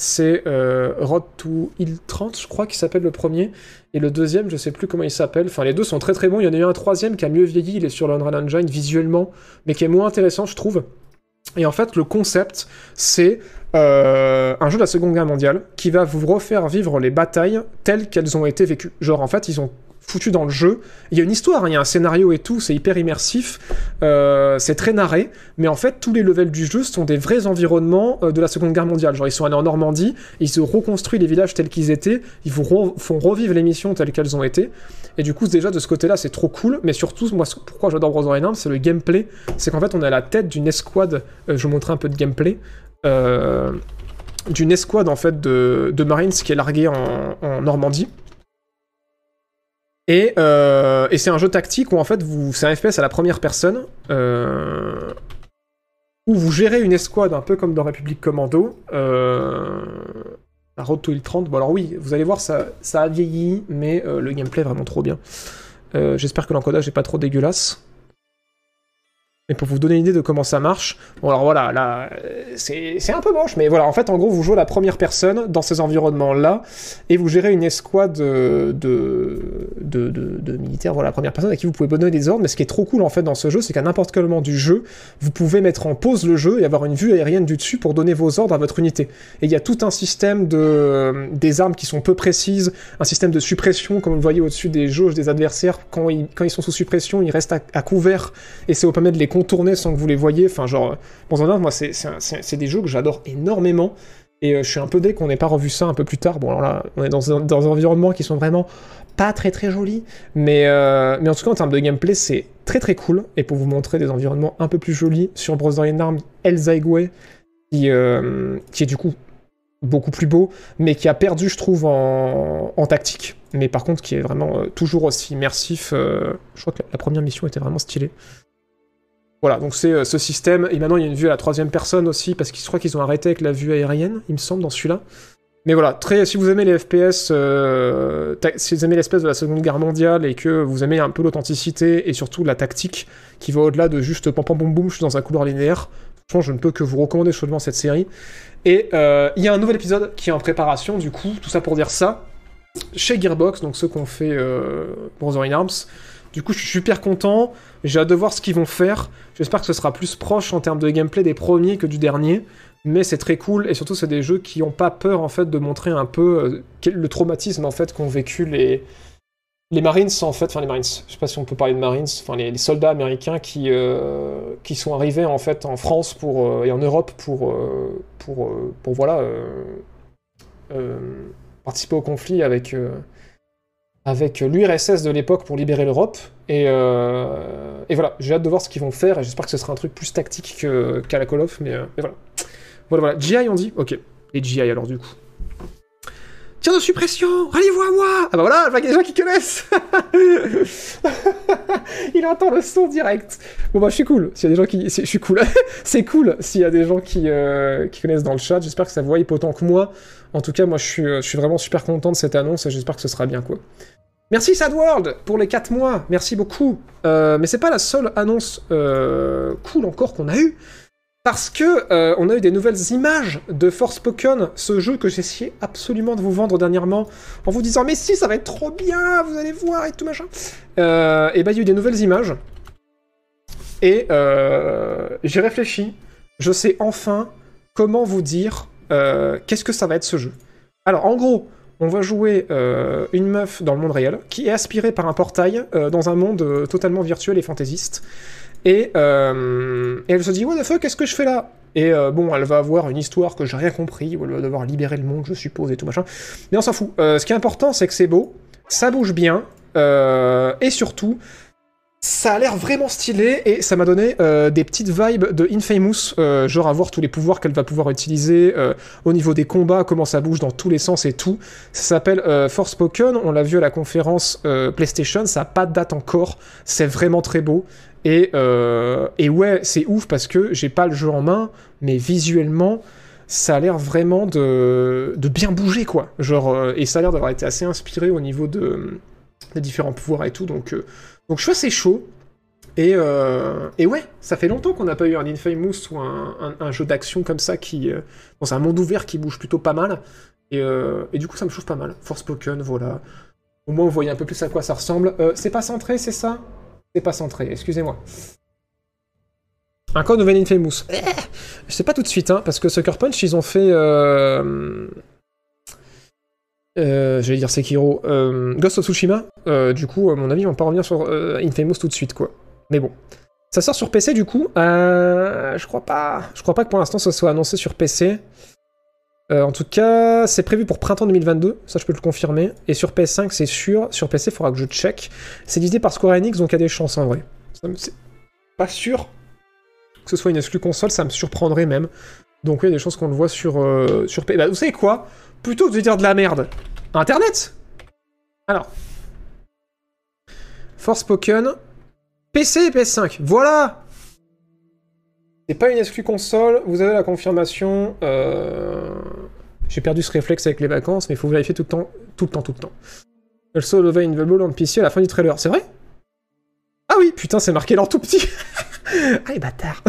C'est Road to Hill 30, je crois qu'il s'appelle le premier, et le deuxième, je sais plus comment il s'appelle. Enfin, les deux sont très très bons. Il y en a eu un troisième qui a mieux vieilli, il est sur l'Unreal Engine visuellement, mais qui est moins intéressant, je trouve. Et en fait, le concept, c'est euh, un jeu de la Seconde Guerre mondiale qui va vous refaire vivre les batailles telles qu'elles ont été vécues. Genre, en fait, ils ont foutu dans le jeu. Il y a une histoire, hein, il y a un scénario et tout, c'est hyper immersif, euh, c'est très narré, mais en fait, tous les levels du jeu sont des vrais environnements euh, de la Seconde Guerre mondiale. Genre, ils sont allés en Normandie, ils se reconstruisent les villages tels qu'ils étaient, ils vous font revivre les missions telles qu'elles ont été. Et du coup, déjà, de ce côté-là, c'est trop cool, mais surtout, moi, pourquoi j'adore Brotherhood Arms, c'est le gameplay. C'est qu'en fait, on est à la tête d'une escouade, euh, je vous montrer un peu de gameplay. d'une escouade en fait de, Marines qui est larguée en Normandie. Et, euh, et c'est un jeu tactique où en fait vous, c'est un FPS à la première personne euh, où vous gérez une escouade un peu comme dans République Commando. Euh, la Road to 30. Bon alors oui, vous allez voir ça, ça a vieilli, mais euh, le gameplay est vraiment trop bien. Euh, J'espère que l'encodage est pas trop dégueulasse. Mais pour vous donner une idée de comment ça marche, bon alors voilà, là, euh, c'est un peu moche, mais voilà, en fait, en gros, vous jouez la première personne dans ces environnements-là, et vous gérez une escouade de, de, de, militaires, voilà, la première personne à qui vous pouvez donner des ordres, mais ce qui est trop cool en fait dans ce jeu, c'est qu'à n'importe quel moment du jeu, vous pouvez mettre en pause le jeu et avoir une vue aérienne du dessus pour donner vos ordres à votre unité. Et il y a tout un système de, euh, des armes qui sont peu précises, un système de suppression, comme vous le voyez au-dessus des jauges des adversaires, quand ils, quand ils sont sous suppression, ils restent à, à couvert, et ça vous permet de les contourner sans que vous les voyez. Enfin, genre, en moi, c'est des jeux que j'adore énormément. Et euh, je suis un peu dé qu'on n'ait pas revu ça un peu plus tard. Bon, alors là, on est dans, un- dans des environnements qui sont vraiment pas très très jolis. Mais, euh, mais en tout cas, en termes de gameplay, c'est très très cool. Et pour vous montrer des environnements un peu plus jolis, sur Brotherhood Arms, El Zaigwe, qui, euh, qui est du coup beaucoup plus beau, mais qui a perdu, je trouve, en, en tactique. Mais par contre, qui est vraiment toujours aussi immersif. je crois que la première mission était vraiment stylée. Voilà, donc c'est euh, ce système. Et maintenant, il y a une vue à la troisième personne aussi, parce qu'ils je crois qu'ils ont arrêté avec la vue aérienne, il me semble, dans celui-là. Mais voilà, très, si vous aimez les FPS, euh, si vous aimez l'espèce de la Seconde Guerre mondiale et que vous aimez un peu l'authenticité et surtout la tactique qui va au-delà de juste pam pam boum boum, je suis dans un couloir linéaire, franchement, je ne peux que vous recommander chaudement cette série. Et euh, il y a un nouvel épisode qui est en préparation, du coup, tout ça pour dire ça, chez Gearbox, donc ceux qui ont fait euh, Brotherhood Arms. Du coup, je suis super content. J'ai hâte de voir ce qu'ils vont faire. J'espère que ce sera plus proche en termes de gameplay des premiers que du dernier. Mais c'est très cool et surtout c'est des jeux qui n'ont pas peur en fait de montrer un peu euh, le traumatisme en fait qu'ont vécu les les Marines en fait, enfin les Marines. Je sais pas si on peut parler de Marines, enfin les, soldats américains qui euh, qui sont arrivés en fait en France pour euh, et en Europe pour pour pour voilà participer au conflit avec avec l'URSS de l'époque pour libérer l'Europe. Et, euh, et voilà, j'ai hâte de voir ce qu'ils vont faire, et j'espère que ce sera un truc plus tactique que- qu'à la Call of, mais, euh, voilà. Voilà, voilà. GI, on dit? Ok. Et GI alors, du coup. Tir de suppression Rallye-vous à moi Ah bah voilà, qu'il y a des gens qui connaissent Il entend le son direct Bon bah je suis cool, s'il y a des gens qui... Je suis cool C'est cool s'il y a des gens qui, euh, qui connaissent dans le chat, j'espère que ça vous hype autant que moi. En tout cas, moi je suis, je suis vraiment super content de cette annonce, et j'espère que ce sera bien, quoi. Merci Sadworld pour les 4 mois, merci beaucoup. Euh, mais c'est pas la seule annonce euh, cool encore qu'on a eue. Parce que euh, on a eu des nouvelles images de Forspoken, ce jeu que essayé absolument de vous vendre dernièrement, en vous disant mais si ça va être trop bien, vous allez voir et tout machin. Euh, et bah il y a eu des nouvelles images. Et j'ai réfléchi, je sais enfin comment vous dire qu'est-ce que ça va être ce jeu. Alors en gros, on va jouer euh, une meuf dans le monde réel qui est aspirée par un portail euh, dans un monde euh, totalement virtuel et fantaisiste. Et, elle se dit What the fuck, qu'est-ce que je fais là? Et bon, elle va avoir une histoire que j'ai rien compris, où elle va devoir libérer le monde, je suppose, et tout machin. Mais on s'en fout. Ce qui est important, c'est que c'est beau, ça bouge bien, et surtout, ça a l'air vraiment stylé et ça m'a donné euh, des petites vibes de Infamous, euh, genre à voir tous les pouvoirs qu'elle va pouvoir utiliser euh, au niveau des combats, comment ça bouge dans tous les sens et tout. Ça s'appelle euh, Forspoken, on l'a vu à la conférence PlayStation, ça n'a pas de date encore, c'est vraiment très beau. Et, ouais, c'est ouf parce que j'ai pas le jeu en main, mais visuellement, ça a l'air vraiment de, de bien bouger quoi. Genre, et ça a l'air d'avoir été assez inspiré au niveau de, des différents pouvoirs et tout, donc. Euh, donc je suis assez chaud. Et, euh, et ouais, ça fait longtemps qu'on n'a pas eu un Infamous ou un, un- jeu d'action comme ça qui euh, dans un monde ouvert qui bouge plutôt pas mal. Et, euh, et du coup, ça me chauffe pas mal. Forspoken, voilà. Au moins, vous voyez un peu plus à quoi ça ressemble. Euh, c'est pas centré, c'est ça? C'est pas centré, excusez-moi. Un code nouvel Infamous. Eh Je sais pas tout de suite, hein, parce que Sucker Punch, ils ont fait. Euh... J'allais dire Sekiro. Euh, Ghost of Tsushima. Euh, du coup, à mon avis, ils vont pas revenir sur Infamous tout de suite, quoi. Mais bon. Ça sort sur PC, du coup. Je crois pas. Je crois pas que pour l'instant, ça soit annoncé sur PC. En tout cas, c'est prévu pour printemps 2022, ça je peux le confirmer. Et sur PS5, c'est sûr. Sur PC, il faudra que je check. C'est divisé par Square Enix, donc il y a des chances en vrai. C'est pas sûr que ce soit une exclue console, ça me surprendrait même. Donc oui, il y a des chances qu'on le voit sur, euh, sur. Bah, vous savez quoi? Plutôt que de dire de la merde, Internet Alors. Forspoken, PC et PS5, voilà C'est pas une exclue console, vous avez la confirmation. euh, J'ai perdu ce réflexe avec les vacances, mais il faut vérifier tout le temps, tout le temps, tout le temps. Also available on PC à la fin du trailer, c'est vrai? Ah oui, putain, c'est marqué là tout petit Ah les bâtards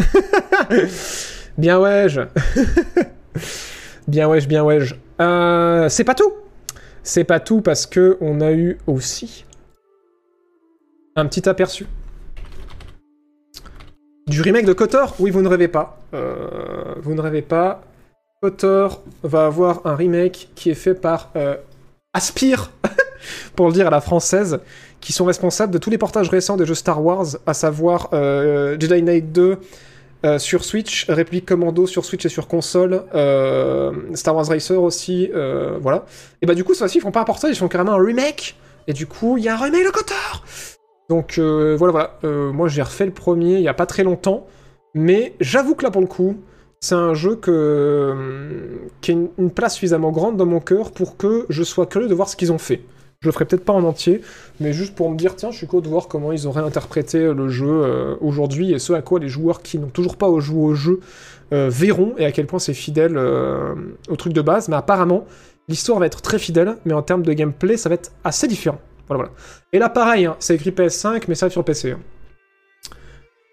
Bien wesh Bien wesh, bien wesh. Euh, c'est pas tout C'est pas tout parce que on a eu aussi un petit aperçu du remake de KOTOR. Oui, vous ne rêvez pas. Euh, vous ne rêvez pas. KOTOR va avoir un remake qui est fait par euh, Aspire, pour le dire à la française, qui sont responsables de tous les portages récents des jeux Star Wars, à savoir Jedi Knight 2 euh, sur Switch, République Commando sur Switch et sur console, euh, Star Wars Racer aussi, euh, voilà. Et bah du coup, fois-ci, ils font pas un portage, ils font carrément un remake. Et du coup, il y a un remake de KOTOR Donc voilà, voilà. Moi, j'ai refait le premier il y a pas très longtemps. Mais j'avoue que là, pour le coup, c'est un jeu qui a une, une place suffisamment grande dans mon cœur pour que je sois curieux de voir ce qu'ils ont fait. Je le ferai peut-être pas en entier, mais juste pour me dire, tiens, je suis curieux de voir comment ils auraient interprété le jeu euh, aujourd'hui et ce à quoi les joueurs qui n'ont toujours pas joué au jeu euh, verront et à quel point c'est fidèle euh, au truc de base. Mais apparemment, l'histoire va être très fidèle, mais en termes de gameplay, ça va être assez différent. Voilà, voilà. Et là, pareil, hein, c'est écrit PS5, mais ça va sur PC. hein.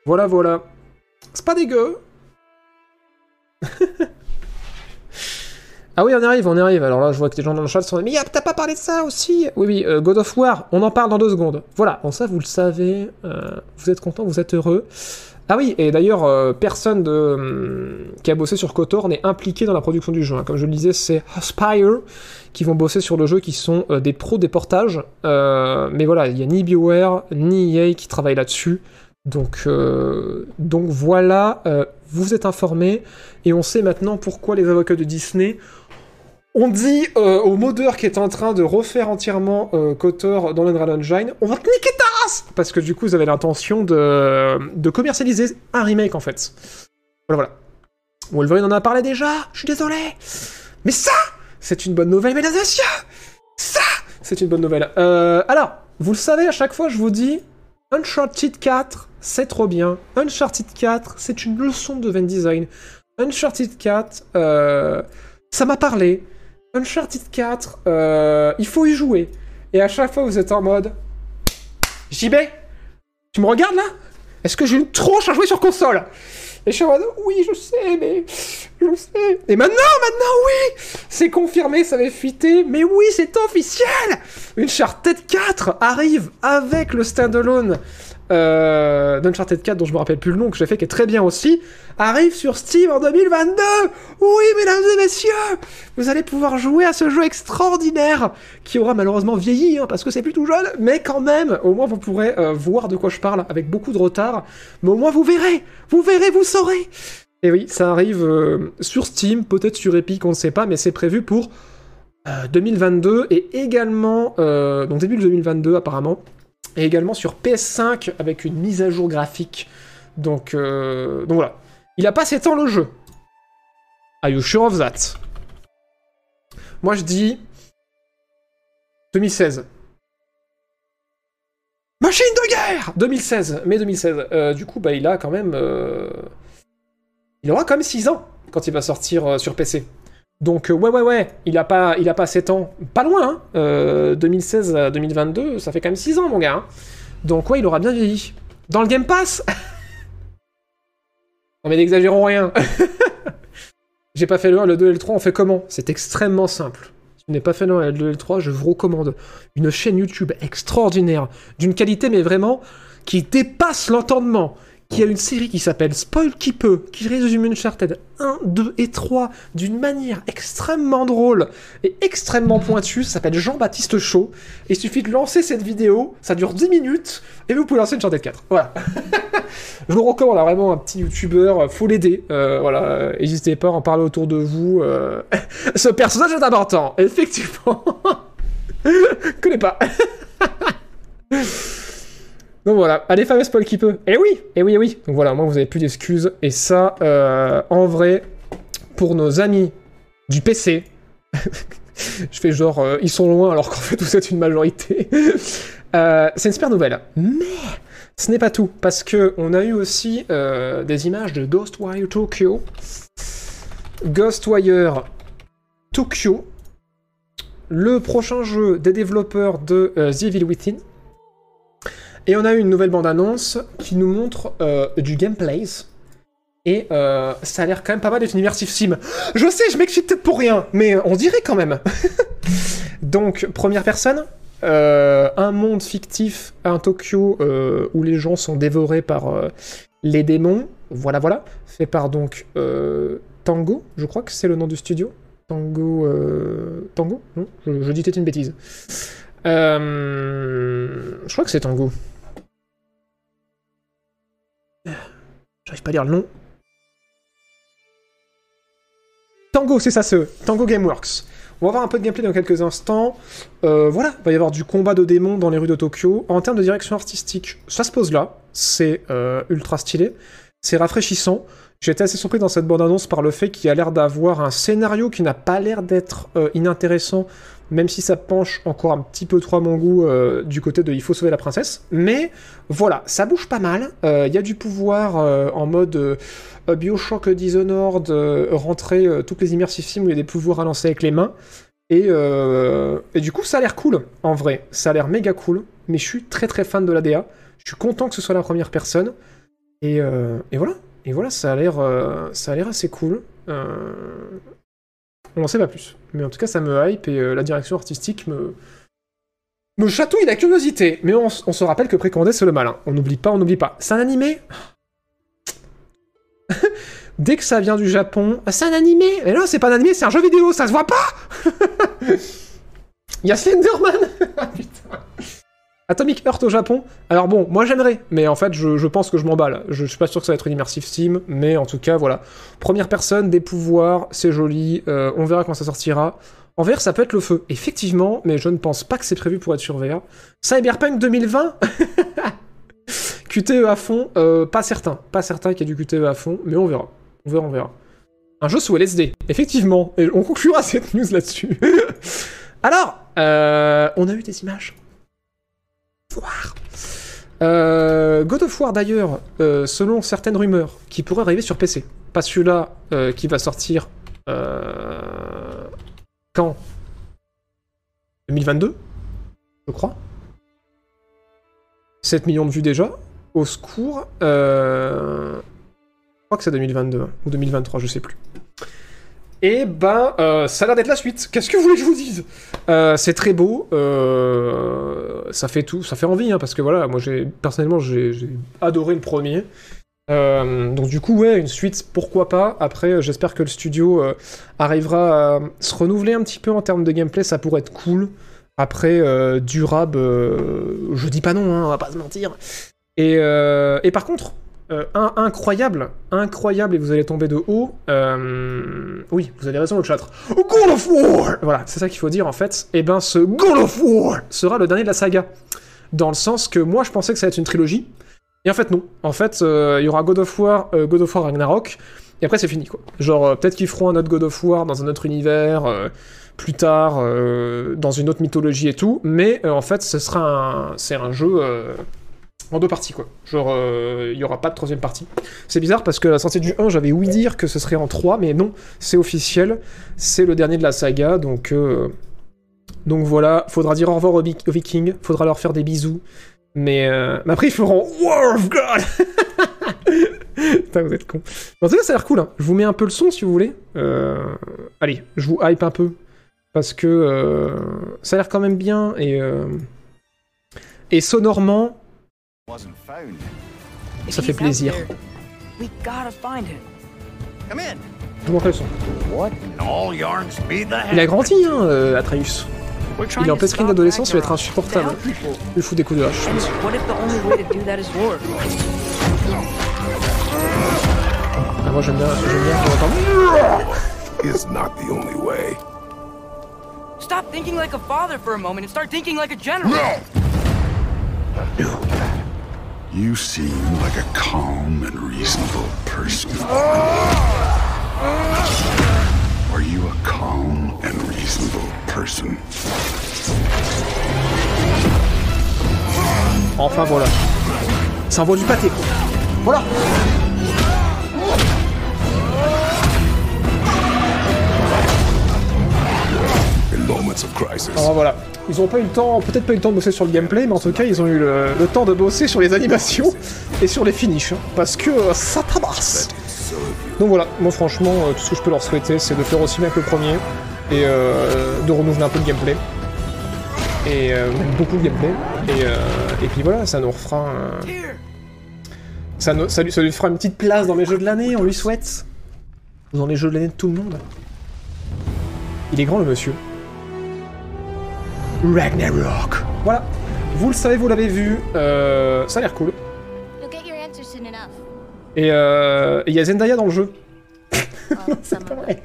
Voilà, voilà. C'est pas dégueu. ah oui, on y arrive, on y arrive. Alors là, je vois que les gens dans le chat sont... Mais t'as pas parlé de ça aussi? Oui, oui, euh, God of War, on en parle dans deux secondes. Voilà, bon ça, vous le savez. euh, vous êtes content, vous êtes heureux. Ah oui, et d'ailleurs, euh, personne de, hum, qui a bossé sur KOTOR n'est impliqué dans la production du jeu. hein. Comme je le disais, c'est Aspire qui vont bosser sur le jeu, qui sont des pros des portages. Mais voilà, il n'y a ni BioWare, ni EA qui travaillent là-dessus. Donc, donc voilà, euh, vous êtes informés, et on sait maintenant pourquoi les avocats de Disney ont dit euh, au modeur qui est en train de refaire entièrement euh, KOTOR dans l'Unreal Engine, on va te niquer ta race Parce que du coup, vous avez l'intention de, commercialiser un remake, en fait. Voilà, voilà. Wolverine en a parlé déjà, je suis désolé Mais ça, c'est une bonne nouvelle, mesdames et messieurs Ça, c'est une bonne nouvelle. Euh, alors, vous le savez, à chaque fois, je vous dis, Uncharted 4, c'est trop bien. Uncharted 4, c'est une leçon de game design. Uncharted 4, euh, ça m'a parlé. Uncharted 4, euh, il faut y jouer. Et à chaque fois, vous êtes en mode... JB, tu me regardes là? Est-ce que j'ai une tronche à jouer sur console? Et je suis en mode, oui, je sais, mais... Je sais. Et maintenant, maintenant, oui! C'est confirmé, ça va fuiter, mais oui, c'est officiel! Uncharted 4 arrive avec le standalone euh, d'Uncharted 4, dont je me rappelle plus le nom, que j'ai fait, qui est très bien aussi, arrive sur Steam en 2022 Oui, mesdames et messieurs Vous allez pouvoir jouer à ce jeu extraordinaire, qui aura malheureusement vieilli, hein, parce que c'est plus tout jeune, mais quand même, au moins vous pourrez euh, voir de quoi je parle, avec beaucoup de retard, mais au moins vous verrez Vous verrez, vous saurez. Et oui, ça arrive euh, sur Steam, peut-être sur Epic, on ne sait pas, mais c'est prévu pour euh, 2022, et également, euh, donc début de 2022 apparemment, et également sur PS5 avec une mise à jour graphique. Donc, euh, donc voilà. Il a pas 7 ans le jeu. Are you sure of that? Moi je dis 2016. Machine de guerre 2016, mai 2016. Euh, du coup, bah, il a quand même... euh, Il aura quand même 6 ans quand il va sortir euh, sur PC. Donc euh, ouais ouais ouais, il a pas il a pas 7 ans, pas loin hein. Euh, 2016 à 2022, ça fait quand même 6 ans mon gars. hein. Donc ouais, il aura bien vieilli. Dans le Game Pass Non mais n'exagérons rien. J'ai pas fait le 1, le 2 et le 3, on fait comment? C'est extrêmement simple. Si vous n'avez pas fait le 1, le 2 et le 3, je vous recommande une chaîne YouTube extraordinaire, d'une qualité mais vraiment qui dépasse l'entendement, qui a une série qui s'appelle Spoil qui peut, qui résume Uncharted 1, 2 et 3 d'une manière extrêmement drôle et extrêmement pointue. Ça s'appelle Jean-Baptiste Chaud. Il suffit de lancer cette vidéo, ça dure 10 minutes, et vous pouvez lancer Uncharted 4. Voilà. Je vous recommande, hein, vraiment un petit youtubeur, faut l'aider. Euh, voilà, euh, n'hésitez pas à en parler autour de vous. euh. Ce personnage est important, effectivement. Connais pas. Donc voilà, allez fameux spoil qui peut. Et oui, et oui, et oui. Donc voilà, moi vous avez plus d'excuses. Et ça, euh, en vrai, pour nos amis du PC, je fais genre, euh, ils sont loin alors qu'en fait vous êtes une majorité. Euh, c'est une super nouvelle. Mais ce n'est pas tout, parce que on a eu aussi des images de Ghostwire Tokyo. Ghostwire Tokyo, le prochain jeu des développeurs de The Evil Within. Et on a eu une nouvelle bande-annonce qui nous montre euh, du gameplay. Et euh, ça a l'air quand même pas mal d'être une immersive sim. Je sais, je m'excite pour rien, mais on dirait quand même. Donc, première personne, euh, un monde fictif, un Tokyo où les gens sont dévorés par les démons. Voilà, voilà. Fait par donc Tango, je crois que c'est le nom du studio. Tango. Tango Non? Je, je dis peut-être une bêtise. Je crois que c'est Tango. J'arrive pas à dire le nom. Tango, c'est ça, ce Tango Gameworks. On va voir un peu de gameplay dans quelques instants. Euh, voilà, il va y avoir du combat de démons dans les rues de Tokyo. En termes de direction artistique, ça se pose là. C'est euh, ultra stylé. C'est rafraîchissant. J'ai été assez surpris dans cette bande-annonce par le fait qu'il a l'air d'avoir un scénario qui n'a pas l'air d'être euh, inintéressant, même si ça penche encore un petit peu trop mon goût euh, du côté de il faut sauver la princesse. Mais voilà, ça bouge pas mal. Euh, Il y a du pouvoir euh, en mode euh, Bioshock Dishonored, euh, rentrer euh, toutes les immersive sims où il y a des pouvoirs à lancer avec les mains. Et, euh, du coup, ça a l'air cool, en vrai. Ça a l'air méga cool. Mais je suis très très fan de la DA. Je suis content que ce soit la première personne. Et, euh, et voilà. Et voilà, ça a l'air, euh, ça a l'air assez cool. On n'en sait pas plus. Mais en tout cas, ça me hype et euh, la direction artistique me, me chatouille la curiosité. Mais on, se rappelle que Précondé, c'est le malin. On n'oublie pas, on n'oublie pas. C'est un animé? Dès que ça vient du Japon, c'est un animé Mais non, c'est pas un animé, c'est un jeu vidéo, ça se voit pas Il y a Slenderman Ah, Putain Atomic Heart au Japon Alors bon, moi j'aimerais, mais en fait je, pense que je m'emballe. Je suis pas sûr que ça va être une immersive sim, mais en tout cas voilà. Première personne, des pouvoirs, c'est joli, euh, on verra quand ça sortira. En VR ça peut être le feu, effectivement, mais je ne pense pas que c'est prévu pour être sur VR. Cyberpunk 2020 QTE à fond, euh, pas certain. Pas certain qu'il y ait du QTE à fond, mais on verra. On verra, on verra. Un jeu sous LSD, effectivement. Et on conclura cette news là-dessus. Alors, euh, on a eu des images. Euh, God of War d'ailleurs, euh, selon certaines rumeurs, qui pourrait arriver sur PC. Pas celui-là euh, qui va sortir quand? 2022, je crois. 7 millions de vues déjà. Au secours. Je crois que c'est 2022 hein, ou 2023, je sais plus. Et ben, euh, ça a l'air d'être la suite. Qu'est-ce que vous voulez que je vous dise? Euh, C'est très beau. euh, ça fait tout, ça fait envie, hein, parce que voilà, moi j'ai personnellement j'ai adoré le premier. Donc du coup, ouais, une suite, pourquoi pas. Après, j'espère que le studio arrivera à se renouveler un petit peu en termes de gameplay, ça pourrait être cool. Après, durable, je dis pas non, hein, on va pas se mentir. Et, et par contre, euh, incroyable, incroyable, et vous allez tomber de haut. euh, oui, vous avez raison, le chat. God of War Voilà, c'est ça qu'il faut dire en fait. Et ben, ce God of War sera le dernier de la saga. Dans le sens que moi, je pensais que ça allait être une trilogie. Et en fait, non. En fait, euh, il y aura God of War, God of War Ragnarok, et après, c'est fini, quoi. Genre, peut-être qu'ils feront un autre God of War dans un autre univers, plus tard, dans une autre mythologie et tout, mais en fait, ce sera un... C'est un jeu... en deux parties, quoi. Genre, euh, il y aura pas de troisième partie. C'est bizarre parce que la sortie du 1, j'avais ouï dire que ce serait en 3, mais non, c'est officiel. C'est le dernier de la saga, donc... euh, Donc voilà, faudra dire au revoir aux, Vi- aux Vikings, faudra leur faire des bisous. Mais, euh, mais après, ils feront War of God Putain, vous êtes cons. En tout cas, ça a l'air cool. hein. Je vous mets un peu le son si vous voulez. Euh, Allez, je vous hype un peu. Parce que ça a l'air quand même bien. Et, et sonorement. Ça fait plaisir. We gotta find him. Come in. Je vous montre le son. Il a grandi, hein, euh, Atreus. Il est en pleine d'adolescence, il va être insupportable. Il fout des coups de hache, je pense. What if the only way to do that is war? Ah, moi j'aime bien, j'aime bien qu'on entende. Is not the only way. Stop thinking like a father for a moment and start thinking like a general. You seem like a calm and reasonable person. Are you a calm and reasonable person? Enfin voilà. Ça envoie du pâté. Voilà In moments of crisis, Alors voilà. Ils ont pas eu le temps, peut-être pas eu le temps de bosser sur le gameplay, mais en tout cas ils ont eu le, temps de bosser sur les animations et sur les finishes. hein, parce que euh, ça tabasse Donc voilà, moi franchement, euh, tout ce que je peux leur souhaiter, c'est de faire aussi bien que le premier et euh, de renouveler un peu le gameplay. Et euh, beaucoup de gameplay. Et, et puis voilà, ça nous refera. Ça, nous- lui, ça lui fera une petite place dans mes jeux de l'année, on lui souhaite. Dans les jeux de l'année de tout le monde. Il est grand le monsieur. Ragnarok. Voilà. Vous le savez, vous l'avez vu. euh, ça a l'air cool. Euh, et il y a Zendaya dans le jeu. Well, some of it.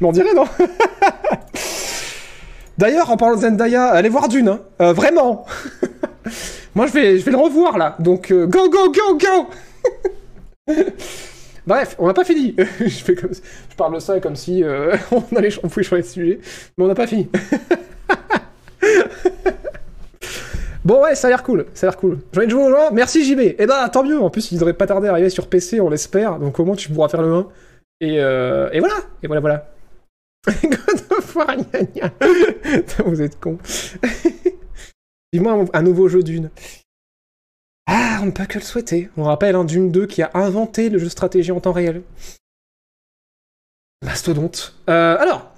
Mais on dirait, non D'ailleurs, en parlant de Zendaya, allez voir Dune. hein. Euh, vraiment Moi, je vais, je vais le revoir, là. Donc, euh, go, go, go, go Bref, on n'a pas fini. je, parle de ça comme si euh, on, allait, on pouvait changer de sujet. Mais on n'a pas fini. Bon ouais, ça a l'air cool, ça a l'air cool. J'ai de jouer au 1, merci JB. Et bah tant mieux, en plus il devrait pas tarder à arriver sur PC, on l'espère, donc au moins tu pourras faire le 1. Et, euh, et voilà, et voilà, voilà. God of War, Vous êtes cons. Dis-moi un nouveau jeu d'une. Ah, on ne peut que le souhaiter. On rappelle un Dune 2 qui a inventé le jeu de stratégie en temps réel. Mastodonte. Euh, alors,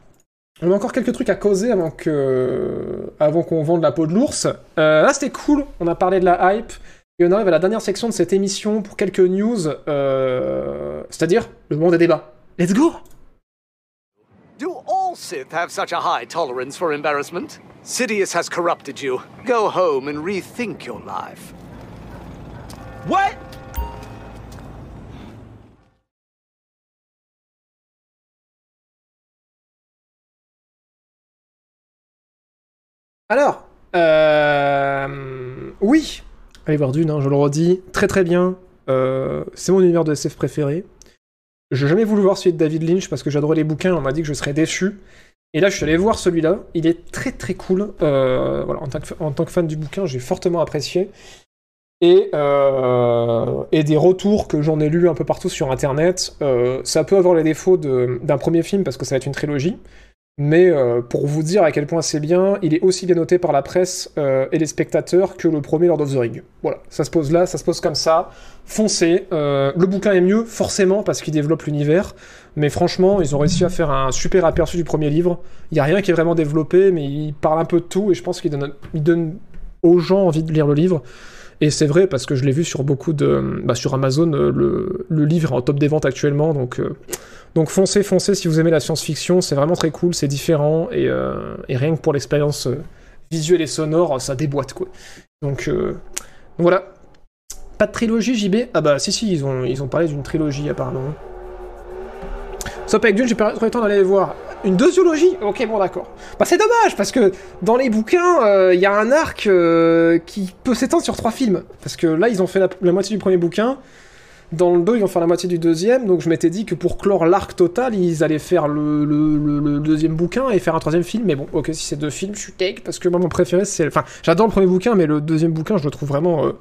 on a encore quelques trucs à causer avant que, avant qu'on vende la peau de l'ours. Euh, là, c'était cool. On a parlé de la hype. Et on arrive à la dernière section de cette émission pour quelques news. euh, C'est-à-dire le monde des débats. Let's go Do all Sith have such a high tolerance for embarrassment? Sidious has corrupted you. Go home and rethink your life. What? Alors, euh, oui, allez voir Dune, hein, je le redis, très très bien. Euh, c'est mon univers de SF préféré. J'ai jamais voulu voir celui de David Lynch parce que j'adorais les bouquins, on m'a dit que je serais déçu. Et là, je suis allé voir celui-là, il est très très cool. Euh, voilà, en tant que fan du bouquin, j'ai fortement apprécié. Et, euh, et des retours que j'en ai lus un peu partout sur internet. Euh, ça peut avoir les défauts d'un premier film parce que ça va être une trilogie. Mais euh, pour vous dire à quel point c'est bien, il est aussi bien noté par la presse et les spectateurs que le premier Lord of the Ring. Voilà, ça se pose là, ça se pose comme ça. Foncez. Le bouquin est mieux, forcément, parce qu'il développe l'univers. Mais franchement, ils ont réussi à faire un super aperçu du premier livre. Il n'y a rien qui est vraiment développé, mais il parle un peu de tout et je pense qu'il donne, donne aux gens envie de lire le livre. Et c'est vrai parce que je l'ai vu sur beaucoup de. Bah, sur Amazon, euh, le, livre est en top des ventes actuellement, donc. euh, donc foncez, foncez si vous aimez la science-fiction, c'est vraiment très cool, c'est différent, et, euh, et rien que pour l'expérience visuelle et sonore, ça déboîte quoi. Donc, euh, donc voilà. Pas de trilogie JB Ah bah si si, ils ont, ils ont parlé d'une trilogie apparemment. Sauf avec Dune, j'ai pas trop le temps d'aller les voir. Une deuxiologie Ok, bon d'accord. Bah c'est dommage, parce que dans les bouquins, euh, il y a un arc euh, qui peut s'étendre sur trois films. Parce que là, ils ont fait la, moitié du premier bouquin, dans le 2, ils vont faire la moitié du deuxième, donc je m'étais dit que pour clore l'arc total, ils allaient faire le deuxième bouquin et faire un troisième film, mais bon, ok, si c'est deux films, je suis take, parce que moi, mon préféré, c'est... Enfin, j'adore le premier bouquin, mais le deuxième bouquin, je le trouve vraiment euh,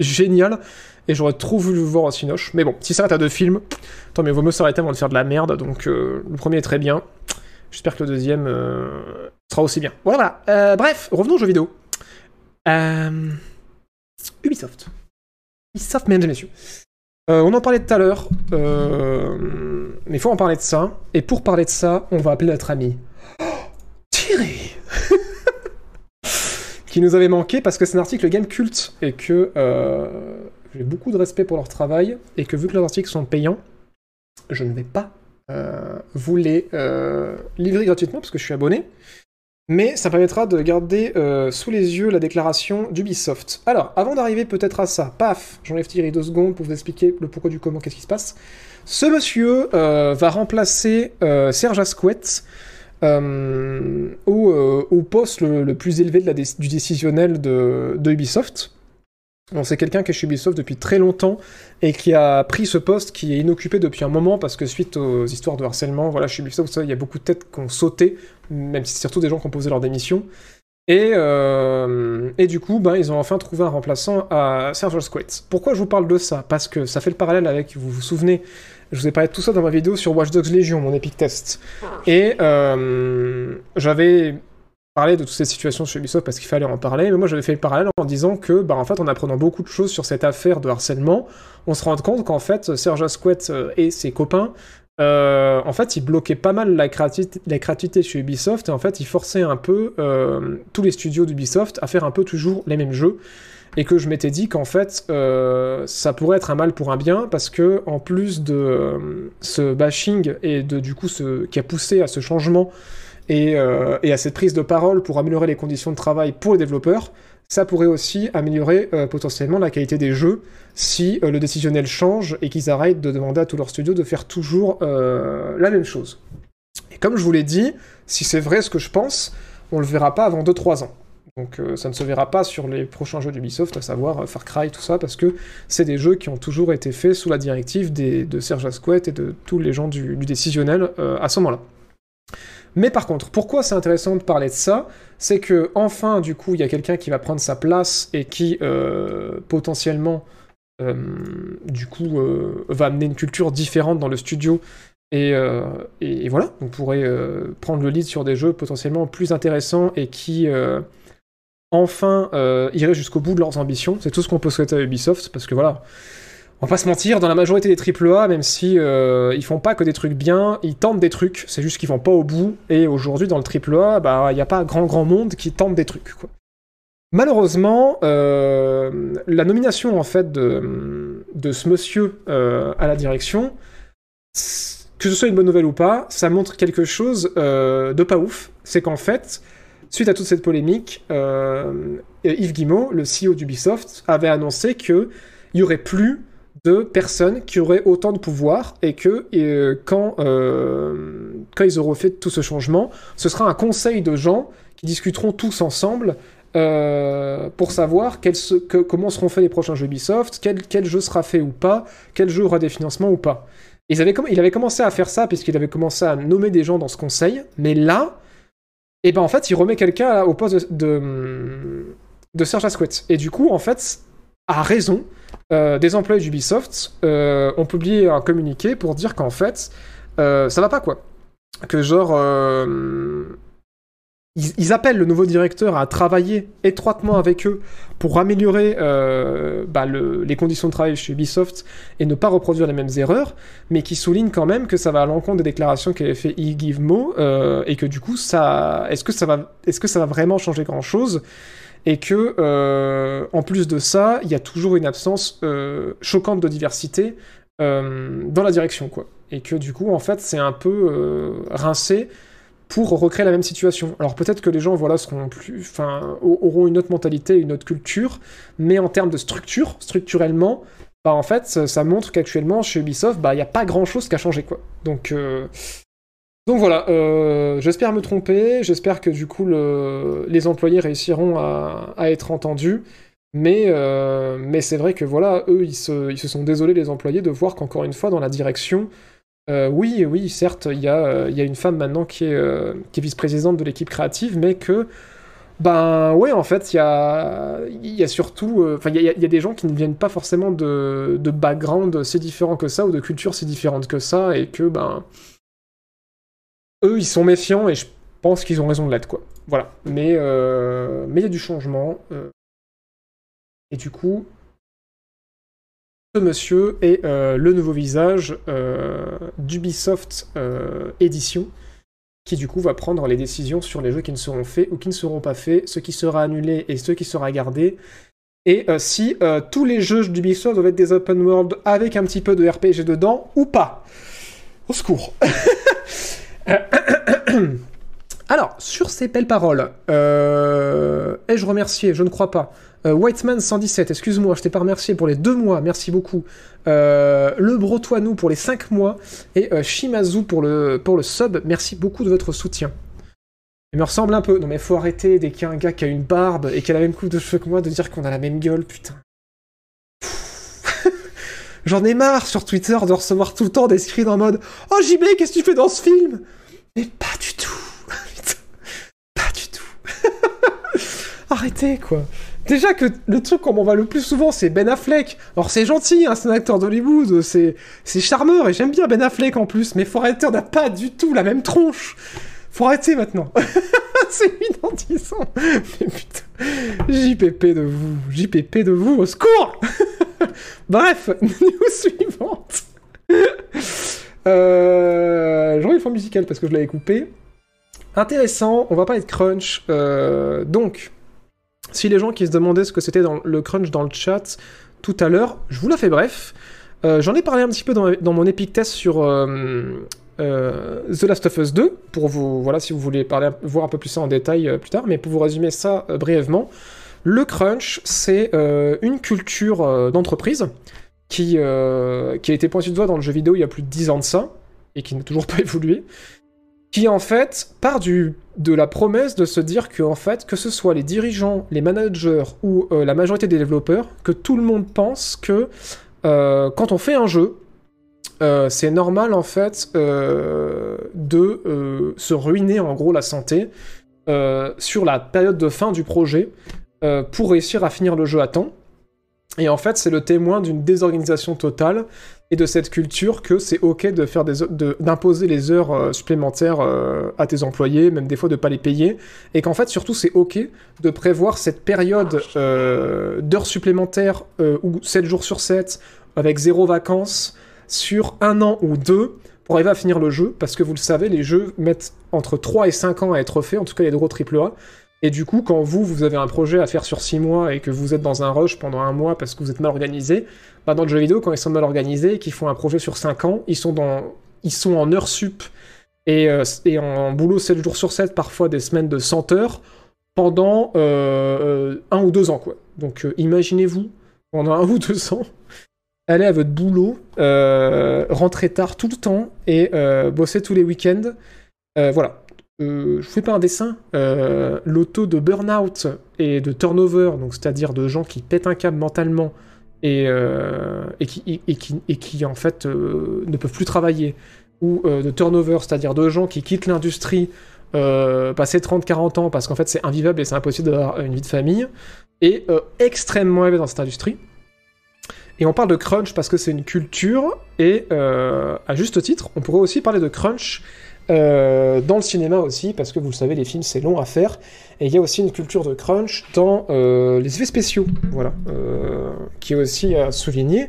génial, et j'aurais trop voulu voir au Cinoche. Mais bon, si ça à deux films, tant mieux, vaut mieux s'arrêter avant de faire de la merde, donc euh, le premier est très bien. J'espère que le deuxième euh, sera aussi bien. Voilà, euh, bref, revenons aux jeux vidéo. Ubisoft. Ubisoft, mesdames et messieurs. On en parlait tout à l'heure, mais il faut en parler de ça. Et pour parler de ça, on va appeler notre ami Thierry, qui nous avait manqué parce que c'est un article game culte et que euh, j'ai beaucoup de respect pour leur travail et que vu que leurs articles sont payants, je ne vais pas euh, vous les euh, livrer gratuitement parce que je suis abonné. Mais ça permettra de garder sous les yeux la déclaration d'Ubisoft. Alors, avant d'arriver peut-être à ça, paf, j'enlève Thierry deux secondes pour vous expliquer le pourquoi du comment, qu'est-ce qui se passe. Ce monsieur va remplacer Serge Asquette euh, au, euh, au poste le, plus élevé du décisionnel de, de Ubisoft. Bon, c'est quelqu'un qui est chez Ubisoft depuis très longtemps et qui a pris ce poste qui est inoccupé depuis un moment parce que suite aux histoires de harcèlement, voilà, chez Ubisoft, il y a beaucoup de têtes qui ont sauté, même si c'est surtout des gens qui ont posé leur démission. Et, euh, et du coup, ben, ils ont enfin trouvé un remplaçant à Serge Asquith. Pourquoi je vous parle de ça? Parce que ça fait le parallèle avec, vous vous souvenez, je vous ai parlé de tout ça dans ma vidéo sur Watch Dogs Legion, mon epic test. Et euh, j'avais parlé de toutes ces situations chez Ubisoft parce qu'il fallait en parler, mais moi j'avais fait le parallèle en disant que, bah, en fait, en apprenant beaucoup de choses sur cette affaire de harcèlement, on se rend compte qu'en fait, Serge Asquith euh, et ses copains euh, en fait, ils bloquaient pas mal la créativité chez Ubisoft et en fait, ils forçaient un peu euh, tous les studios d'Ubisoft à faire un peu toujours les mêmes jeux. Et que je m'étais dit qu'en fait, euh, ça pourrait être un mal pour un bien parce que en plus de euh, ce bashing et de du coup ce qui a poussé à ce changement et, euh, et à cette prise de parole pour améliorer les conditions de travail pour les développeurs, ça pourrait aussi améliorer potentiellement la qualité des jeux si le décisionnel change et qu'ils arrêtent de demander à tous leurs studios de faire toujours la même chose. Et comme je vous l'ai dit, si c'est vrai ce que je pense, on le verra pas avant 2-3 ans. Donc euh, ça ne se verra pas sur les prochains jeux d'Ubisoft, à savoir euh, Far Cry, tout ça, parce que c'est des jeux qui ont toujours été faits sous la directive de Serge Asquette et de tous les gens du, décisionnel euh, à ce moment-là. Mais par contre, pourquoi c'est intéressant de parler de ça? C'est que enfin, du coup, il y a quelqu'un qui va prendre sa place et qui potentiellement, du coup, va amener une culture différente dans le studio. Et, voilà, on pourrait prendre le lead sur des jeux potentiellement plus intéressants et qui enfin euh, iraient jusqu'au bout de leurs ambitions. C'est tout ce qu'on peut souhaiter à Ubisoft, parce que voilà, on va pas se mentir, dans la majorité des AAA, même si euh, ils font pas que des trucs bien, ils tentent des trucs, c'est juste qu'ils vont pas au bout. Et aujourd'hui, dans le AAA, bah il a pas grand grand monde qui tente des trucs. Malheureusement, euh, la nomination en fait de, ce monsieur euh, à la direction, que ce soit une bonne nouvelle ou pas, ça montre quelque chose de pas ouf. C'est qu'en fait, suite à toute cette polémique, euh, Yves Guillemot, le CEO d'Ubisoft, avait annoncé que il y aurait plus de personnes qui auraient autant de pouvoir et que euh, quand, euh, quand ils auront fait tout ce changement, ce sera un conseil de gens qui discuteront tous ensemble pour savoir comment seront faits les prochains jeux Ubisoft, quel, jeu sera fait ou pas, quel jeu aura des financements ou pas. Ils avaient il avait commencé à faire ça puisqu'il avait commencé à nommer des gens dans ce conseil, mais là, et ben en fait, il remet quelqu'un au poste de, de, de Serge. Et du coup, en fait, à raison, euh, des employés d'Ubisoft euh, ont publié un communiqué pour dire qu'en fait, euh, ça va pas quoi. Que genre, ils, appellent le nouveau directeur à travailler étroitement avec eux pour améliorer euh, bah, le- les conditions de travail chez Ubisoft et ne pas reproduire les mêmes erreurs, mais qui soulignent quand même que ça va à l'encontre des déclarations qu'avait fait Yves Mo euh, et que du coup, ça, est-ce que ça va, est-ce que ça va vraiment changer grand chose et que euh, en plus de ça, il y a toujours une absence choquante de diversité dans la direction, quoi. Et que du coup, en fait, c'est un peu rincé pour recréer la même situation. Alors peut-être que les gens, voilà, seront plus, enfin, au- auront une autre mentalité, une autre culture, mais en termes de structure, structurellement, bah en fait, ça, montre qu'actuellement chez Ubisoft, bah il n'y a pas grand-chose qui a changé, quoi. Donc euh, donc voilà, euh, j'espère me tromper, j'espère que du coup le- les employés réussiront à, à être entendus, mais, euh, mais c'est vrai que voilà, eux ils se, ils se sont désolés les employés de voir qu'encore une fois dans la direction, euh, oui, oui, certes, il y, a, euh, une femme maintenant qui est, euh, qui est vice-présidente de l'équipe créative, mais que, ben ouais, en fait, il y a, surtout, enfin, il y a, des gens qui ne viennent pas forcément de, de background si différent que ça, ou de culture si différente que ça, et que, ben, eux, ils sont méfiants, et je pense qu'ils ont raison de l'être, quoi. Voilà. Mais mais il y a du changement, et du coup, ce monsieur est euh, le nouveau visage euh, d'Ubisoft euh, Edition, qui du coup va prendre les décisions sur les jeux qui ne seront faits ou qui ne seront pas faits, ce qui sera annulé et ce qui sera gardé. Et euh, si tous les jeux d'Ubisoft doivent être des open world avec un petit peu de RPG dedans ou pas. Au secours. Alors, sur ces belles paroles, euh, ai-je remercié Je ne crois pas. Euh, Whiteman 117, excuse-moi, je t'ai pas remercié pour les deux mois, merci beaucoup. Euh, le Brotoinou pour les cinq mois et Shimazu pour le, sub, merci beaucoup de votre soutien. Il me ressemble un peu. Non mais faut arrêter dès qu'il y a un gars qui a une barbe et qui a la même coupe de cheveux que moi de dire qu'on a la même gueule, putain. J'en ai marre sur Twitter de recevoir tout le temps des screens en mode Oh JB, qu'est-ce que tu fais dans ce film? Mais pas du tout. Putain. Pas du tout. Arrêtez quoi. Déjà que le truc qu'on m'en va le plus souvent, c'est Ben Affleck. Alors c'est gentil, hein, c'est un acteur d'Hollywood, c'est charmeur et j'aime bien Ben Affleck en plus, mais on n'a pas du tout la même tronche. Faut arrêter maintenant. c'est identisant. Mais putain, JPP de vous, JPP de vous, au secours Bref, news suivante. euh, J'aurais une fin musicale parce que je l'avais coupé. Intéressant, on va parler de crunch. Euh, donc, si les gens qui se demandaient ce que c'était dans le crunch dans le chat tout à l'heure, je vous la fais bref. Euh, J'en ai parlé un petit peu dans, mon Epic Test sur euh, euh, The Last of Us 2, pour vous, voilà, si vous voulez voir un peu plus ça en détail plus tard, mais pour vous résumer ça brièvement, le crunch, c'est une culture d'entreprise qui, qui a été pointée du doigt dans le jeu vidéo il y a plus de 10 ans de ça, et qui n'a toujours pas évolué, qui en fait part du, de la promesse de se dire que en fait, que ce soit les dirigeants, les managers ou euh, la majorité des développeurs, que tout le monde pense que euh, quand on fait un jeu, euh, c'est normal en fait de se ruiner en gros la santé sur la période de fin du projet pour réussir à finir le jeu à temps. Et en fait, c'est le témoin d'une désorganisation totale et de cette culture que c'est ok d'imposer les heures euh, supplémentaires euh, à tes employés, même des fois de pas les payer, et qu'en fait surtout c'est ok de prévoir cette période euh, d'heures supplémentaires ou 7 jours sur 7 avec zéro vacances sur un an ou deux pour arriver à finir le jeu, parce que vous le savez, les jeux mettent entre 3 et 5 ans à être faits, en tout cas les gros AAA, et du coup, quand vous, vous avez un projet à faire sur 6 mois et que vous êtes dans un rush pendant un mois parce que vous êtes mal organisé, bah dans le jeu vidéo, quand ils sont mal organisés et qu'ils font un projet sur 5 ans, ils sont, dans... ils sont en heures sup et, euh, et en boulot 7 jours sur 7, parfois des semaines de 100 heures, pendant euh, euh, un ou deux ans, quoi. Donc imaginez-vous, pendant un ou deux ans, aller à votre boulot, rentrer tard tout le temps et bosser tous les week-ends. Voilà. Euh, je fais pas un dessin. Euh, le taux de burn-out et de turnover, donc c'est-à-dire de gens qui pètent un câble mentalement et, euh, qui, en fait euh, ne peuvent plus travailler, ou euh, de turnover, c'est-à-dire de gens qui quittent l'industrie passer 30-40 ans parce qu'en fait c'est invivable et c'est impossible d'avoir une vie de famille, est extrêmement élevé dans cette industrie. Et on parle de crunch parce que c'est une culture, et à juste titre, on pourrait aussi parler de crunch euh, dans le cinéma aussi, parce que vous le savez, les films c'est long à faire, et il y a aussi une culture de crunch dans euh, les effets spéciaux, voilà, euh, qui est aussi à souligner,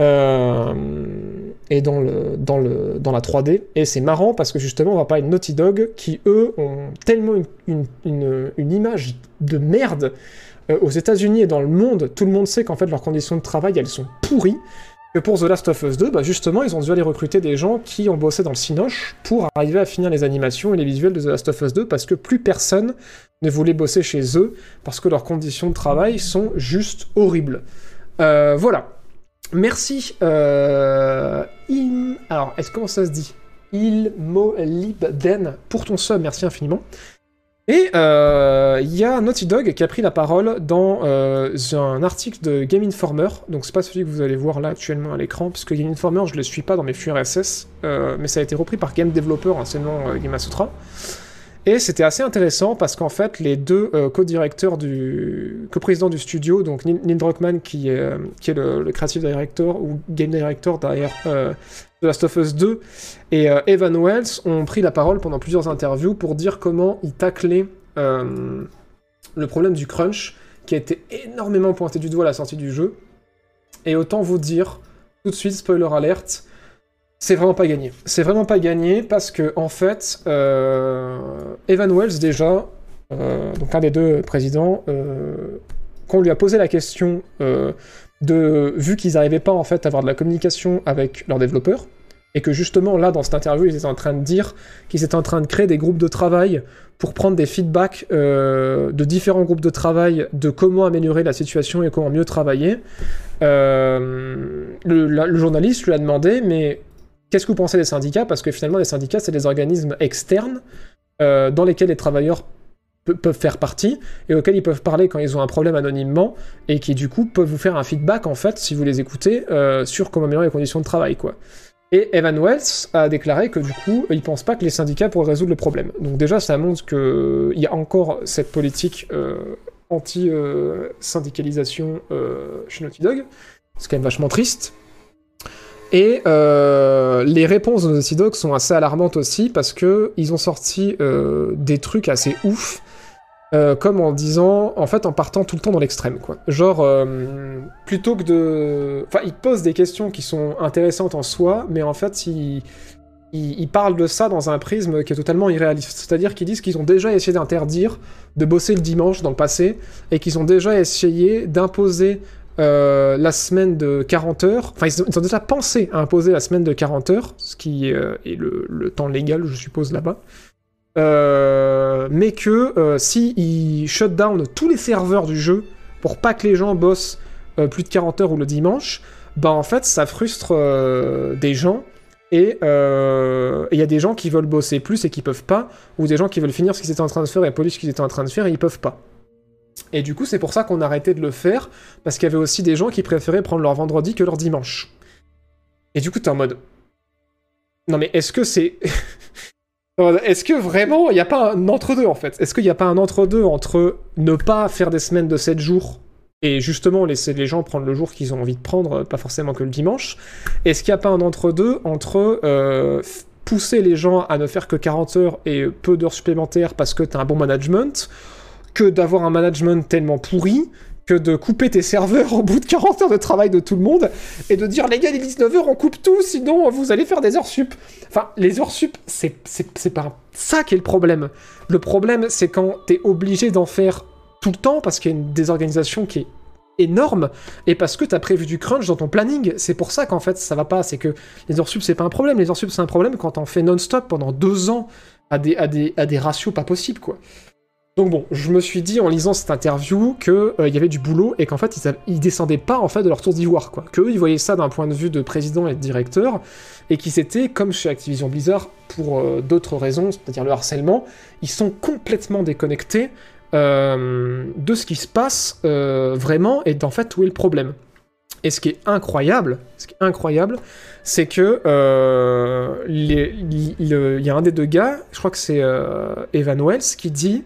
et dans, le, dans, le, dans la 3D, et c'est marrant parce que justement on va parler de Naughty Dog, qui eux ont tellement une, une, image de merde aux États-Unis et dans le monde, tout le monde sait qu'en fait leurs conditions de travail elles sont pourries. Que pour The Last of Us 2, bah justement, ils ont dû aller recruter des gens qui ont bossé dans le Cinoche pour arriver à finir les animations et les visuels de The Last of Us 2 parce que plus personne ne voulait bosser chez eux parce que leurs conditions de travail sont juste horribles. Euh, voilà. Merci. Euh. Alors, est-ce comment ça se dit? Ilmolibden pour ton sub, merci infiniment. Et euh, il y a Naughty Dog qui a pris la parole dans euh, un article de Game Informer. Donc c'est pas celui que vous allez voir là actuellement à l'écran, puisque Game Informer je le suis pas dans mes flux RSS, euh, mais ça a été repris par Game Developer, anciennement euh, Gamasutra. Et c'était assez intéressant parce qu'en fait les deux euh, co-directeurs du co-présidents du studio, donc Neil Druckmann qui est, euh, le, creative director ou game director derrière euh, The Last of Us 2 et Evan Wells ont pris la parole pendant plusieurs interviews pour dire comment ils taclaient le problème du crunch qui a été énormément pointé du doigt à la sortie du jeu. Et autant vous dire, tout de suite, spoiler alert, C'est vraiment pas gagné. C'est vraiment pas gagné parce que, en fait, euh, Evan Wells, déjà, euh, donc un des deux présidents, euh, quand lui a posé la question euh, de. Vu qu'ils n'arrivaient pas, en fait, à avoir de la communication avec leurs développeurs, et que justement, là, dans cette interview, ils étaient en train de dire qu'ils étaient en train de créer des groupes de travail pour prendre des feedbacks de différents groupes de travail de comment améliorer la situation et comment mieux travailler. Le journaliste lui a demandé, mais qu'est-ce que vous pensez des syndicats? Parce que finalement, les syndicats, c'est des organismes externes euh, dans lesquels les travailleurs pe- peuvent faire partie et auxquels ils peuvent parler quand ils ont un problème anonymement et qui du coup peuvent vous faire un feedback en fait si vous les écoutez euh, sur comment améliorer les conditions de travail quoi. Et Evan Wells a déclaré que du coup, il pense pas que les syndicats pourraient résoudre le problème. Donc déjà, ça montre qu'il y a encore cette politique euh, anti-syndicalisation euh, chez Naughty Dog. C'est quand même vachement triste. Et euh, les réponses de Naughty Dog sont assez alarmantes aussi parce que ils ont sorti euh, des trucs assez ouf, euh, comme en disant, en fait, en partant tout le temps dans l'extrême, quoi. Genre, plutôt que de, enfin, ils posent des questions qui sont intéressantes en soi, mais en fait, ils parlent de ça dans un prisme qui est totalement irréaliste. C'est-à-dire qu'ils disent qu'ils ont déjà essayé d'interdire de bosser le dimanche dans le passé, et qu'ils ont déjà essayé d'imposer euh, la semaine de 40 heures. Enfin, ils ont, déjà pensé à imposer la semaine de 40 heures, ce qui euh, est le, temps légal, je suppose, là-bas. Euh, mais que si ils shut down tous les serveurs du jeu pour pas que les gens bossent plus de 40 heures ou le dimanche, bah en fait ça frustre des gens et il y a des gens qui veulent bosser plus et qui peuvent pas, ou des gens qui veulent finir ce qu'ils étaient en train de faire et polish ce qu'ils étaient en train de faire et ils peuvent pas. Et du coup, c'est pour ça qu'on a arrêté de le faire, parce qu'il y avait aussi des gens qui préféraient prendre leur vendredi que leur dimanche. Et du coup, t'es en mode. Non, mais est-ce que c'est. est-ce que vraiment, il n'y a pas un entre-deux en fait? Est-ce qu'il n'y a pas un entre-deux entre ne pas faire des semaines de 7 jours et justement laisser les gens prendre le jour qu'ils ont envie de prendre, pas forcément que le dimanche? Est-ce qu'il n'y a pas un entre-deux entre euh, pousser les gens à ne faire que 40 heures et peu d'heures supplémentaires parce que tu as un bon management? Que d'avoir un management tellement pourri que de couper tes serveurs au bout de 40 heures de travail de tout le monde et de dire les gars, les 19 heures, on coupe tout, sinon vous allez faire des heures sup. Enfin, les heures sup, c'est pas ça qui est le problème. Le problème, c'est quand t'es obligé d'en faire tout le temps parce qu'il y a une désorganisation qui est énorme et parce que t'as prévu du crunch dans ton planning. C'est pour ça qu'en fait ça va pas. C'est que les heures sup, c'est pas un problème. Les heures sup, c'est un problème quand t'en fais non-stop pendant deux ans à, des, à des ratios pas possibles, quoi. Donc bon, je me suis dit en lisant cette interview que euh, y avait du boulot et qu'en fait ils, descendaient pas en fait de leur tour d'ivoire quoi. Que eux, ils voyaient ça d'un point de vue de président et de directeur et qu'ils s'étaient comme chez Activision Blizzard pour euh, d'autres raisons, c'est-à-dire le harcèlement, ils sont complètement déconnectés euh, de ce qui se passe vraiment et d'en fait où est le problème. Et ce qui est incroyable, ce qui est incroyable, c'est que il y a un des deux gars, je crois que c'est Evan Wells, qui dit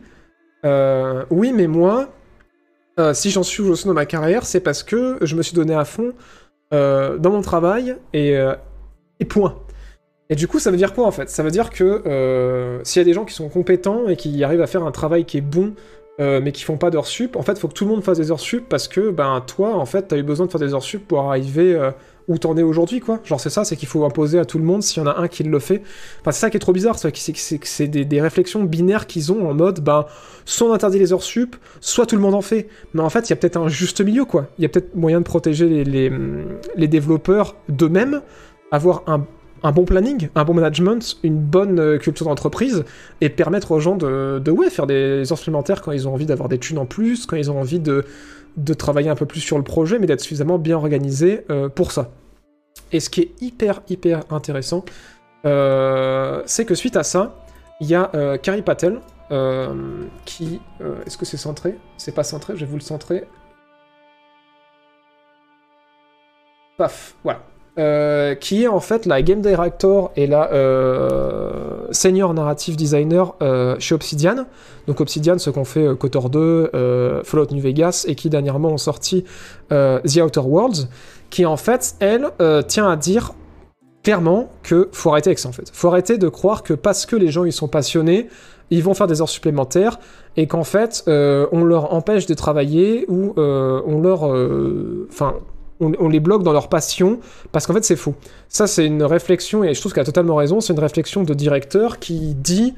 euh, oui, mais moi, euh, si j'en suis suis dans ma carrière, c'est parce que je me suis donné à fond euh, dans mon travail et, et point. Et du coup, ça veut dire quoi en fait? Ça veut dire que s'il y a des gens qui sont compétents et qui arrivent à faire un travail qui est bon, mais qui font pas d'heures sup, en fait, faut que tout le monde fasse des heures sup parce que ben toi, en fait, t'as eu besoin de faire des heures sup pour arriver où t'en es aujourd'hui, quoi. Genre c'est ça, c'est qu'il faut imposer à tout le monde s'il y en a un qui le fait. Enfin, c'est ça qui est trop bizarre, c'est que c'est- des, réflexions binaires qu'ils ont en mode, ben, soit on interdit les heures sup, soit tout le monde en fait. Mais en fait, il y a peut-être un juste milieu, quoi. Il y a peut-être moyen de protéger les, développeurs d'eux-mêmes, avoir un, bon planning, un bon management, une bonne euh, culture d'entreprise, et permettre aux gens de, de ouais, faire des heures supplémentaires quand ils ont envie d'avoir des thunes en plus, quand ils ont envie de, de travailler un peu plus sur le projet, mais d'être suffisamment bien organisé euh, pour ça. Et ce qui est hyper, hyper intéressant, euh, c'est que suite à ça, il y a euh, Kari Patel, euh, qui... Est-ce que c'est centré? C'est pas centré, je vais vous le centrer. Paf, voilà. Euh, qui est en fait la game director et la euh, senior narrative designer euh, chez Obsidian. Donc Obsidian, ce qu'on fait KOTOR 2, euh, Fallout New Vegas et qui dernièrement ont sorti The Outer Worlds, qui en fait, elle, tient à dire clairement que faut arrêter avec ça en fait. Faut arrêter de croire que parce que les gens ils sont passionnés, ils vont faire des heures supplémentaires et qu'en fait on leur empêche de travailler ou on leur, enfin, on, les bloque dans leur passion, parce qu'en fait c'est faux. Ça c'est une réflexion, et je trouve qu'elle a totalement raison, c'est une réflexion de directeur qui dit...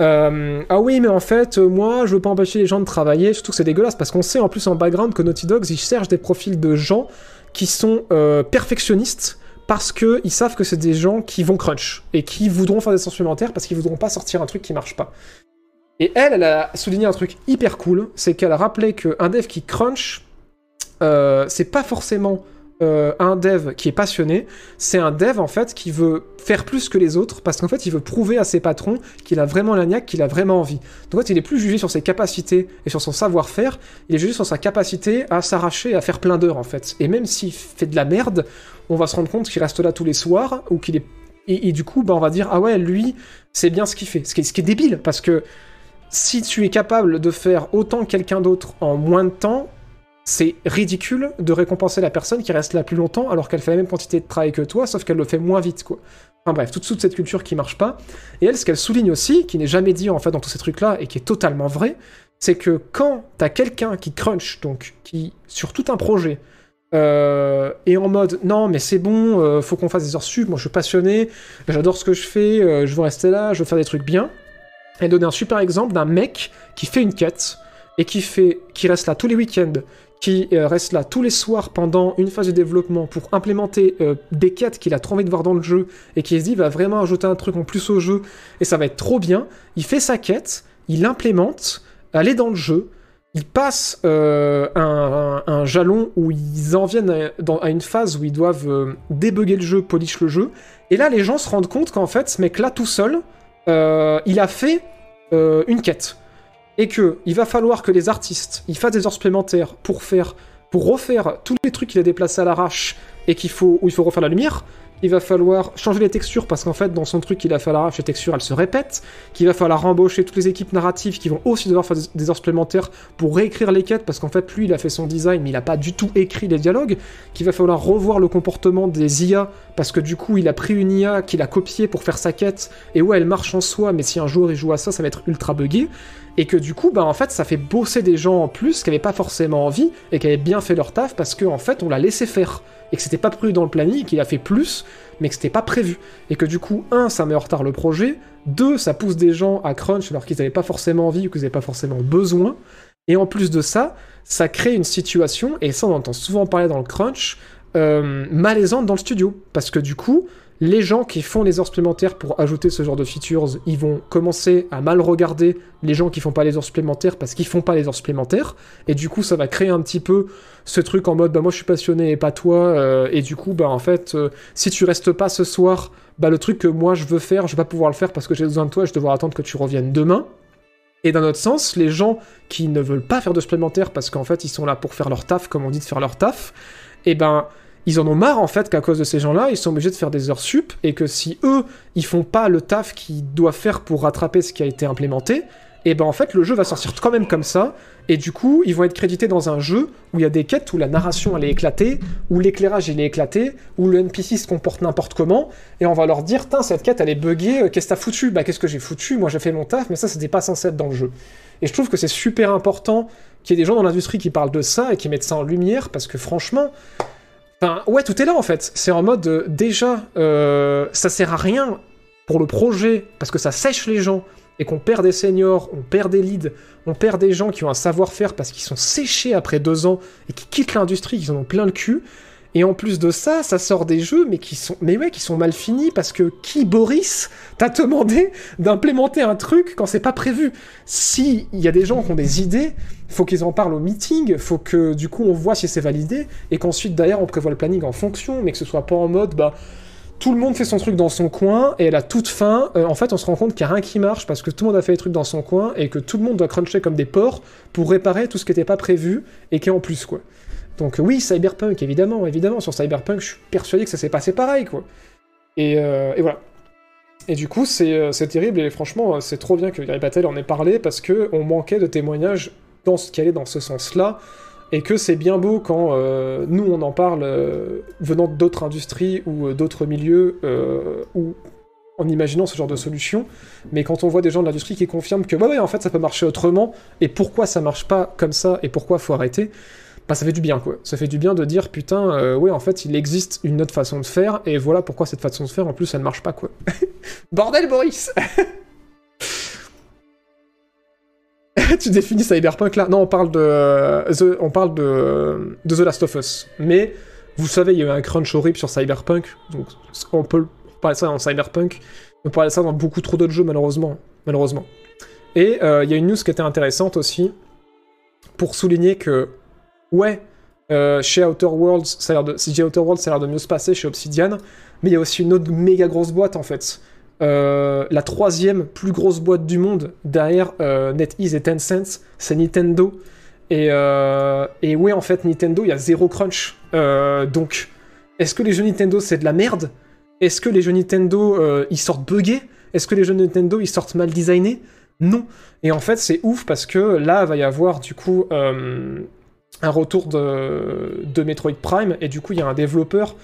euh, ah oui, mais en fait, moi, je veux pas empêcher les gens de travailler. Surtout que c'est dégueulasse parce qu'on sait en plus en background que Naughty Dogs ils cherchent des profils de gens qui sont euh, perfectionnistes parce que ils savent que c'est des gens qui vont crunch et qui voudront faire des sens supplémentaires parce qu'ils voudront pas sortir un truc qui marche pas. Et elle, elle a souligné un truc hyper cool, c'est qu'elle a rappelé qu'un dev qui crunch, euh, c'est pas forcément euh, un dev qui est passionné, c'est un dev en fait qui veut faire plus que les autres parce qu'en fait il veut prouver à ses patrons qu'il a vraiment la niaque, qu'il a vraiment envie. Donc en fait il est plus jugé sur ses capacités et sur son savoir-faire, il est jugé sur sa capacité à s'arracher à faire plein d'heures en fait. Et même s'il fait de la merde, on va se rendre compte qu'il reste là tous les soirs ou qu'il est et, et du coup bah on va dire ah ouais lui c'est bien ce qu'il fait, ce qui est, ce qui est débile parce que si tu es capable de faire autant que quelqu'un d'autre en moins de temps, c'est ridicule de récompenser la personne qui reste là plus longtemps alors qu'elle fait la même quantité de travail que toi, sauf qu'elle le fait moins vite, quoi. Enfin bref, toute, toute cette culture qui marche pas. Et elle, ce qu'elle souligne aussi, qui n'est jamais dit en fait dans tous ces trucs-là et qui est totalement vrai, c'est que quand t'as quelqu'un qui crunch, donc qui, sur tout un projet, euh, est en mode non mais c'est bon, euh, faut qu'on fasse des heures sup, moi je suis passionné, j'adore ce que je fais, euh, je veux rester là, je veux faire des trucs bien. Elle donne un super exemple d'un mec qui fait une quête et qui fait, qui reste là tous les week-ends, qui euh, reste là tous les soirs pendant une phase de développement pour implémenter euh, des quêtes qu'il a trop envie de voir dans le jeu et qui se dit va vraiment ajouter un truc en plus au jeu et ça va être trop bien. Il fait sa quête, il l'implémente, elle est dans le jeu. Il passe euh, un, jalon où ils en viennent à, une phase où ils doivent euh, le jeu, polish le jeu. Et là, les gens se rendent compte qu'en fait, ce mec-là, tout seul, il a fait une quête et que il va falloir que les artistes ils fassent des heures supplémentaires pour faire pour refaire tous les trucs qu'il a déplacés à l'arrache et qu'il faut où il faut refaire la lumière il va falloir changer les textures parce qu'en fait dans son truc qu'il a fait à l'arrache les textures elles se répètent qu'il va falloir embaucher toutes les équipes narratives qui vont aussi devoir faire des- des heures supplémentaires pour réécrire les quêtes parce qu'en fait lui il a fait son design mais il a pas du tout écrit les dialogues qu'il va falloir revoir le comportement des IA parce que du coup il a pris une IA qu'il a copiée pour faire sa quête et ouais elle marche en soi mais si un jour il joue à ça ça va être ultra buggé et que du coup, bah en fait, ça fait bosser des gens en plus qui avaient pas forcément envie et qui avaient bien fait leur taf parce qu'en en fait, on l'a laissé faire et que c'était pas prévu dans le planning, qu'il a fait plus, mais que c'était pas prévu. Et que du coup, un, ça met en retard le projet, deux, ça pousse des gens à crunch alors qu'ils avaient pas forcément envie ou qu'ils avaient pas forcément besoin. Et en plus de ça, ça crée une situation, et ça on entend souvent parler dans le crunch, euh, malaisante dans le studio. Parce que du coup, les gens qui font les heures supplémentaires pour ajouter ce genre de features, ils vont commencer à mal regarder les gens qui font pas les heures supplémentaires parce qu'ils font pas les heures supplémentaires. Et du coup, ça va créer un petit peu ce truc en mode, bah moi je suis passionné et pas toi. euh, et du coup, bah en fait, euh, si tu restes pas ce soir, bah le truc que moi je veux faire, je vais pas pouvoir le faire parce que j'ai besoin de toi, je vais devoir attendre que tu reviennes demain. Et d'un autre sens, les gens qui ne veulent pas faire de supplémentaires parce qu'en fait ils sont là pour faire leur taf, comme on dit de faire leur taf, et ben ils en ont marre en fait qu'à cause de ces gens-là, ils sont obligés de faire des heures sup et que si eux ils font pas le taf qu'ils doivent faire pour rattraper ce qui a été implémenté, et ben en fait le jeu va sortir quand même comme ça et du coup ils vont être crédités dans un jeu où il y a des quêtes où la narration elle est éclatée, où l'éclairage il est éclaté, où le NPC se comporte n'importe comment et on va leur dire tiens cette quête elle est buggée, euh, qu'est-ce que t'as foutu? Bah qu'est-ce que j'ai foutu? Moi j'ai fait mon taf mais ça c'était pas censé être dans le jeu. Et je trouve que c'est super important qu'il y ait des gens dans l'industrie qui parlent de ça et qui mettent ça en lumière parce que franchement Enfin, ouais, tout est là en fait. C'est en mode euh, déjà, euh, ça sert à rien pour le projet parce que ça sèche les gens et qu'on perd des seniors, on perd des leads, on perd des gens qui ont un savoir-faire parce qu'ils sont séchés après deux ans et qui quittent l'industrie, qui en ont plein le cul. Et en plus de ça, ça sort des jeux, mais qui sont, mais ouais, qui sont mal finis parce que qui Boris t'a demandé d'implémenter un truc quand c'est pas prévu? Si il y a des gens qui ont des idées, faut qu'ils en parlent au meeting, faut que du coup on voit si c'est validé et qu'ensuite d'ailleurs on prévoit le planning en fonction, mais que ce soit pas en mode bah tout le monde fait son truc dans son coin et à la toute fin, euh, en fait, on se rend compte qu'il n'y a rien qui marche parce que tout le monde a fait les trucs dans son coin et que tout le monde doit cruncher comme des porcs pour réparer tout ce qui n'était pas prévu et qui est en plus, quoi. Donc oui, Cyberpunk, évidemment, évidemment. Sur Cyberpunk, je suis persuadé que ça s'est passé pareil, quoi. Et, euh, voilà. Et du coup, c'est euh, terrible et franchement, euh, c'est trop bien que Gary Patel en ait parlé parce que on manquait de témoignages dans ce qui allait dans ce sens-là et que c'est bien beau quand nous on en parle venant d'autres industries ou d'autres milieux ou en imaginant ce genre de solution, mais quand on voit des gens de l'industrie qui confirment que ouais, ouais en fait ça peut marcher autrement et pourquoi ça marche pas comme ça et pourquoi faut arrêter, bah ça fait du bien quoi. Ça fait du bien de dire putain, euh, ouais en fait il existe une autre façon de faire et voilà pourquoi cette façon de faire en plus ça ne marche pas quoi. Bordel Boris Tu définis Cyberpunk là? Non on parle de The, on parle de, de The Last of Us. Mais vous savez il y a eu un crunch horrible sur Cyberpunk donc on peut parler ça dans Cyberpunk. On peut parler ça dans beaucoup trop d'autres jeux malheureusement. Malheureusement. Et euh, il y a une news qui était intéressante aussi pour souligner que ouais, euh, chez Outer Worlds, ça a l'air de, Outer Worlds, ça a l'air de mieux se passer chez Obsidian, mais il y a aussi une autre méga grosse boîte en fait. Euh, la troisième plus grosse boîte du monde derrière euh, NetEase et Tencent, c'est Nintendo. Et, et ouais, en fait, Nintendo, il y a zéro crunch. Donc, est-ce que les jeux Nintendo, c'est de la merde? Est-ce que les jeux Nintendo, ils sortent buggés? Est-ce que les jeux Nintendo, ils sortent mal designés? Non. Et en fait, c'est ouf parce que là, va y avoir du coup un retour de, Metroid Prime. Et du coup, il y a un développeur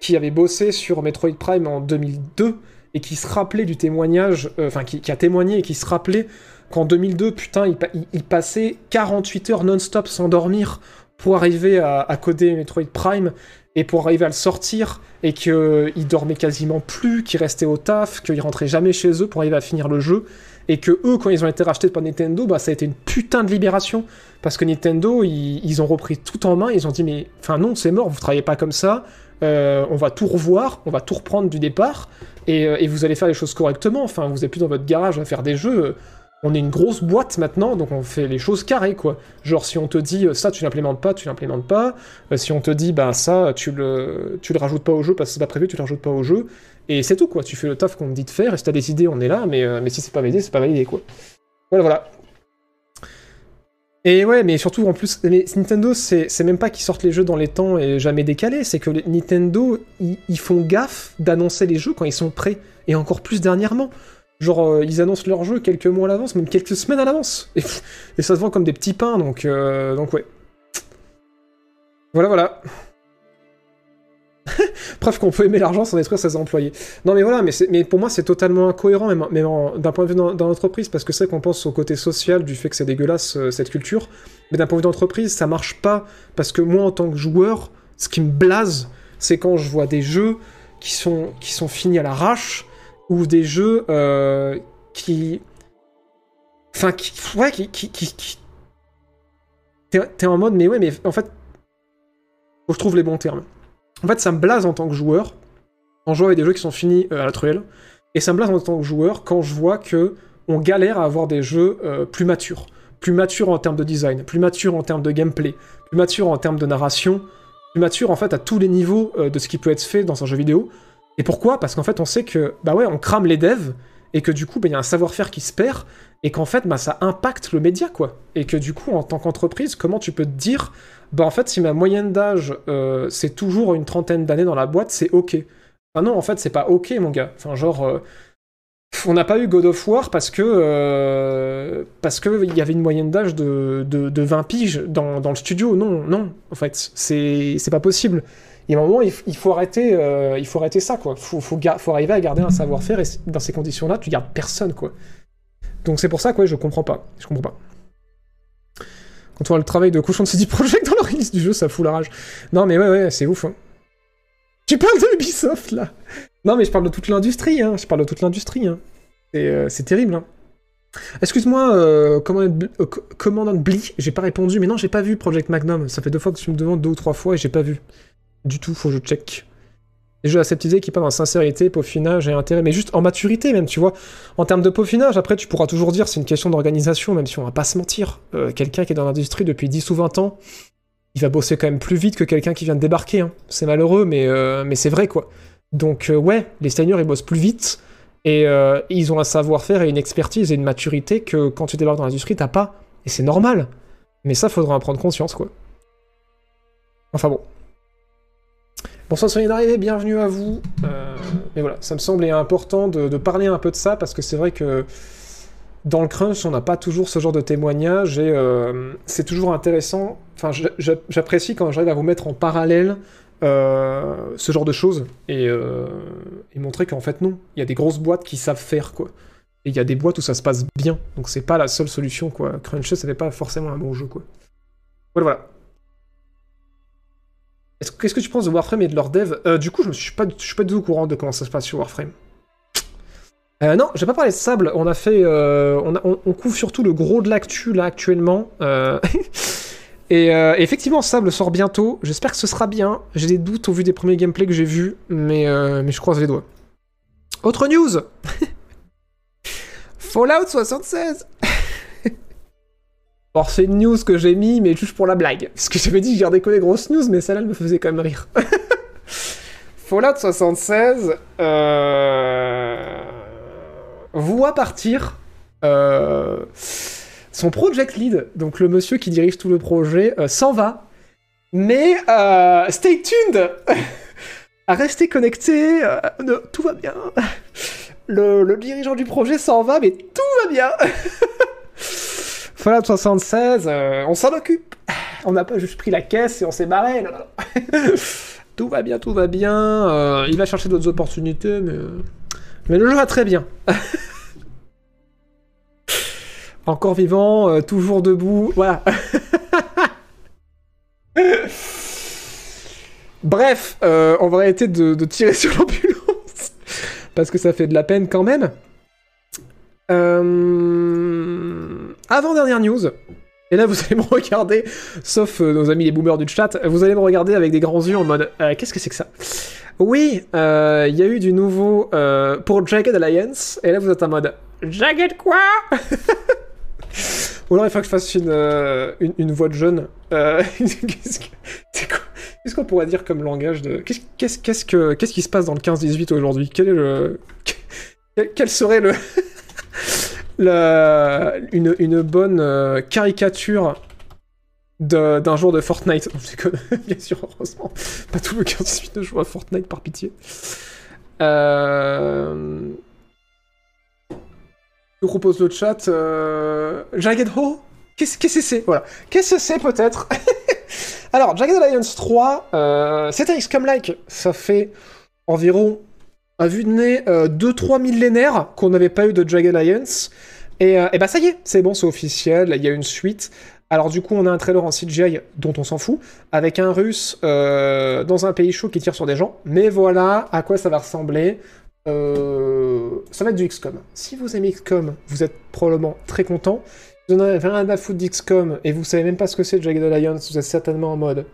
qui avait bossé sur Metroid Prime en 2002 et qui se rappelait du témoignage, euh, enfin qui, a témoigné et qui se rappelait qu'en 2002, putain, il, pa- il- il passait 48 heures non-stop sans dormir pour arriver à, à coder Metroid Prime et pour arriver à le sortir et qu'il dormait quasiment plus, qu'il restait au taf, qu'il rentrait jamais chez eux pour arriver à finir le jeu et que eux, quand ils ont été rachetés par Nintendo, bah ça a été une putain de libération parce que Nintendo, ils, ont repris tout en main, ils ont dit mais, enfin non, c'est mort, vous travaillez pas comme ça, euh, on va tout revoir, on va tout reprendre du départ et, euh, et vous allez faire les choses correctement. Enfin, vous êtes plus dans votre garage à faire des jeux. On est une grosse boîte maintenant, donc on fait les choses carrées, quoi. Genre, si on te dit euh, ça, tu l'implémentes pas, tu l'implémentes pas. Euh, si on te dit, bah ça, tu le, tu le rajoutes pas au jeu parce que c'est pas prévu, tu le rajoutes pas au jeu. Et c'est tout, quoi. Tu fais le taf qu'on te dit de faire, et si t'as des idées, on est là, mais, euh, mais si c'est pas validé, c'est pas validé, quoi. Voilà, voilà. Et ouais, mais surtout en plus, mais Nintendo, c'est même pas qu'ils sortent les jeux dans les temps et jamais décalés, c'est que les- Nintendo, ils font gaffe d'annoncer les jeux quand ils sont prêts, et encore plus dernièrement. Genre, euh, ils annoncent leurs jeux quelques mois à l'avance, même quelques semaines à l'avance. Et, ça se vend comme des petits pains, donc, euh, donc ouais. Voilà, voilà. Preuve qu'on peut aimer l'argent sans détruire ses employés. Non mais voilà, mais, mais pour moi c'est totalement incohérent, même, d'un point de vue l'entreprise, parce que c'est qu'on pense au côté social du fait que c'est dégueulasse euh, cette culture, mais d'un point de vue d'entreprise, ça marche pas, parce que moi en tant que joueur, ce qui me blase, c'est quand je vois des jeux qui sont, qui sont finis à l'arrache, ou des jeux euh, qui... Enfin, qui... Ouais, qui... qui, qui, T'es en mode, mais ouais, mais en fait... Faut que je trouve les bons termes. En fait, ça me blase en tant que joueur, je joue avec des jeux qui sont finis euh, à la truelle, et ça me blase en tant que joueur quand je vois que on galère à avoir des jeux euh, plus matures. Plus matures en termes de design, plus matures en termes de gameplay, plus matures en termes de narration, plus matures en fait à tous les niveaux de ce qui peut être fait dans un jeu vidéo. Et pourquoi? Parce qu'en fait, on sait que, bah ouais, on crame les devs, et que du coup, bah, il y a un savoir-faire qui se perd, et qu'en fait, bah, ça impacte le média, quoi. Et que du coup, en tant qu'entreprise, comment tu peux te dire, bah en fait, si ma moyenne d'âge, euh, c'est toujours une trentaine d'années dans la boîte, c'est ok? Ah non, en fait, c'est pas ok, mon gars. Enfin, genre, euh, on n'a pas eu God of War parce que euh, parce que il y avait une moyenne d'âge de, de, de 20 piges dans, dans le studio. Non, non, en fait, c'est pas possible. Y a un moment, il, faut arrêter, euh, il faut arrêter ça, quoi. Faut, faut, arriver à garder un savoir-faire et dans ces conditions-là, tu gardes personne, quoi. Donc c'est pour ça, quoi, je comprends pas. Je comprends pas. Quand on voit le travail de cochon de CD Projekt dans la release du jeu, ça fout la rage. Non, mais ouais, ouais, c'est ouf. hein. Tu parles de Ubisoft, là Non, mais je parle de toute l'industrie, hein. Je parle de toute l'industrie, hein. C'est euh, terrible, hein. Excuse-moi, euh, Commandant euh, Blee, j'ai pas répondu, mais non, j'ai pas vu Project Magnum. Ça fait deux fois que tu me demandes deux ou trois fois et j'ai pas vu. Du tout, faut que je check. Les jeux aseptisés qui parlent en sincérité, peaufinage et intérêt, mais juste en maturité même, tu vois. En termes de peaufinage, après, tu pourras toujours dire c'est une question d'organisation, même si on va pas se mentir. Euh, quelqu'un qui est dans l'industrie depuis 10 ou 20 ans, il va bosser quand même plus vite que quelqu'un qui vient de débarquer. hein. C'est malheureux, mais, euh, mais c'est vrai, quoi. Donc, euh, ouais, les seniors, ils bossent plus vite, et ils ont un savoir-faire et une expertise et une maturité que quand tu débarques dans l'industrie, t'as pas. Et c'est normal. Mais ça, faudra en prendre conscience, quoi. Enfin bon. Bonsoir, soyez d'arrivée, bienvenue à vous. Euh, voilà, ça me semblait important de, parler un peu de ça parce que c'est vrai que dans le crunch, on n'a pas toujours ce genre de témoignage et euh, c'est toujours intéressant. Enfin, j'a- j'a- j'apprécie quand j'arrive à vous mettre en parallèle euh, ce genre de choses et, euh, et montrer qu'en fait, non, il y a des grosses boîtes qui savent faire quoi. Et il y a des boîtes où ça se passe bien, donc c'est pas la seule solution quoi. Cruncher, ça fait pas forcément un bon jeu quoi. Voilà, voilà. Est-ce- Qu'est-ce que tu penses de Warframe et de leur dev? Euh, Du coup, je ne suis pas, du tout au courant de comment ça se passe sur Warframe. Euh, non, j'ai pas parlé de Sable. On a fait, euh, on, couvre surtout le gros de l'actu là actuellement. Euh, et effectivement, Sable sort bientôt. J'espère que ce sera bien. J'ai des doutes au vu des premiers gameplays que j'ai vus, mais je croise les doigts. Autre news. Fallout 76. Or, c'est une news que j'ai mis, mais juste pour la blague. Parce que j'avais dit que que les grosses news, mais celle-là elle me faisait quand même rire. Fallout 76 euh, voit partir euh, son project lead, donc le monsieur qui dirige tout le projet, euh, s'en va. Mais euh, stay tuned À rester connecté, euh, ne- tout va bien. Le dirigeant du projet s'en va, mais tout va bien Fallout 76, euh, on s'en occupe. On n'a pas juste pris la caisse et on s'est barré. tout va bien, tout va bien. Euh, il va chercher d'autres opportunités, mais, euh, mais le jeu va très bien. Encore vivant, toujours debout, voilà. Bref, on va arrêter de, tirer sur l'ambulance parce que ça fait de la peine quand même. Avant-dernière news, et là vous allez me regarder, sauf euh, nos amis les boomers du chat, vous allez me regarder avec des grands yeux en mode euh, qu'est-ce que c'est que ça? Oui, euh, il y a eu du nouveau pour Jagged Alliance, et là vous êtes en mode Jagged quoi? Ou alors il faut que je fasse une, une, voix de jeune. Qu'est-ce qu'on pourrait dire comme langage de. Qu'est-ce qu'est-ce- que, qu'est-ce qui se passe dans le 15-18 aujourd'hui? Quel est le. Quel serait le. une, bonne euh, caricature de- d'un jour de Fortnite bien sûr, heureusement. Pas tout le 15-18 ne joue à Fortnite par pitié. Euh. Je propose le chat. Euh... Jagged Ho? Qu'est-ce qu'est-ce que c'est? Voilà. Qu'est-ce que c'est peut-être? Alors, Jagged Alliance 3, euh, c'est un XCOM-like. Ça fait environ, à vue de nez, 2-3 millénaires qu'on n'avait pas eu de Jagged Alliance. Et, euh, et bah ça y est, c'est bon, c'est officiel, il y a une suite. Alors du coup, on a un trailer en CGI dont on s'en fout, avec un russe euh, dans un pays chaud qui tire sur des gens. Mais voilà à quoi ça va ressembler. Euh, ça va être du XCOM. Si vous aimez XCOM, vous êtes probablement très content. Si vous en avez rien à foutre d'XCOM et vous savez même pas ce que c'est Jagged Alliance, vous êtes certainement en mode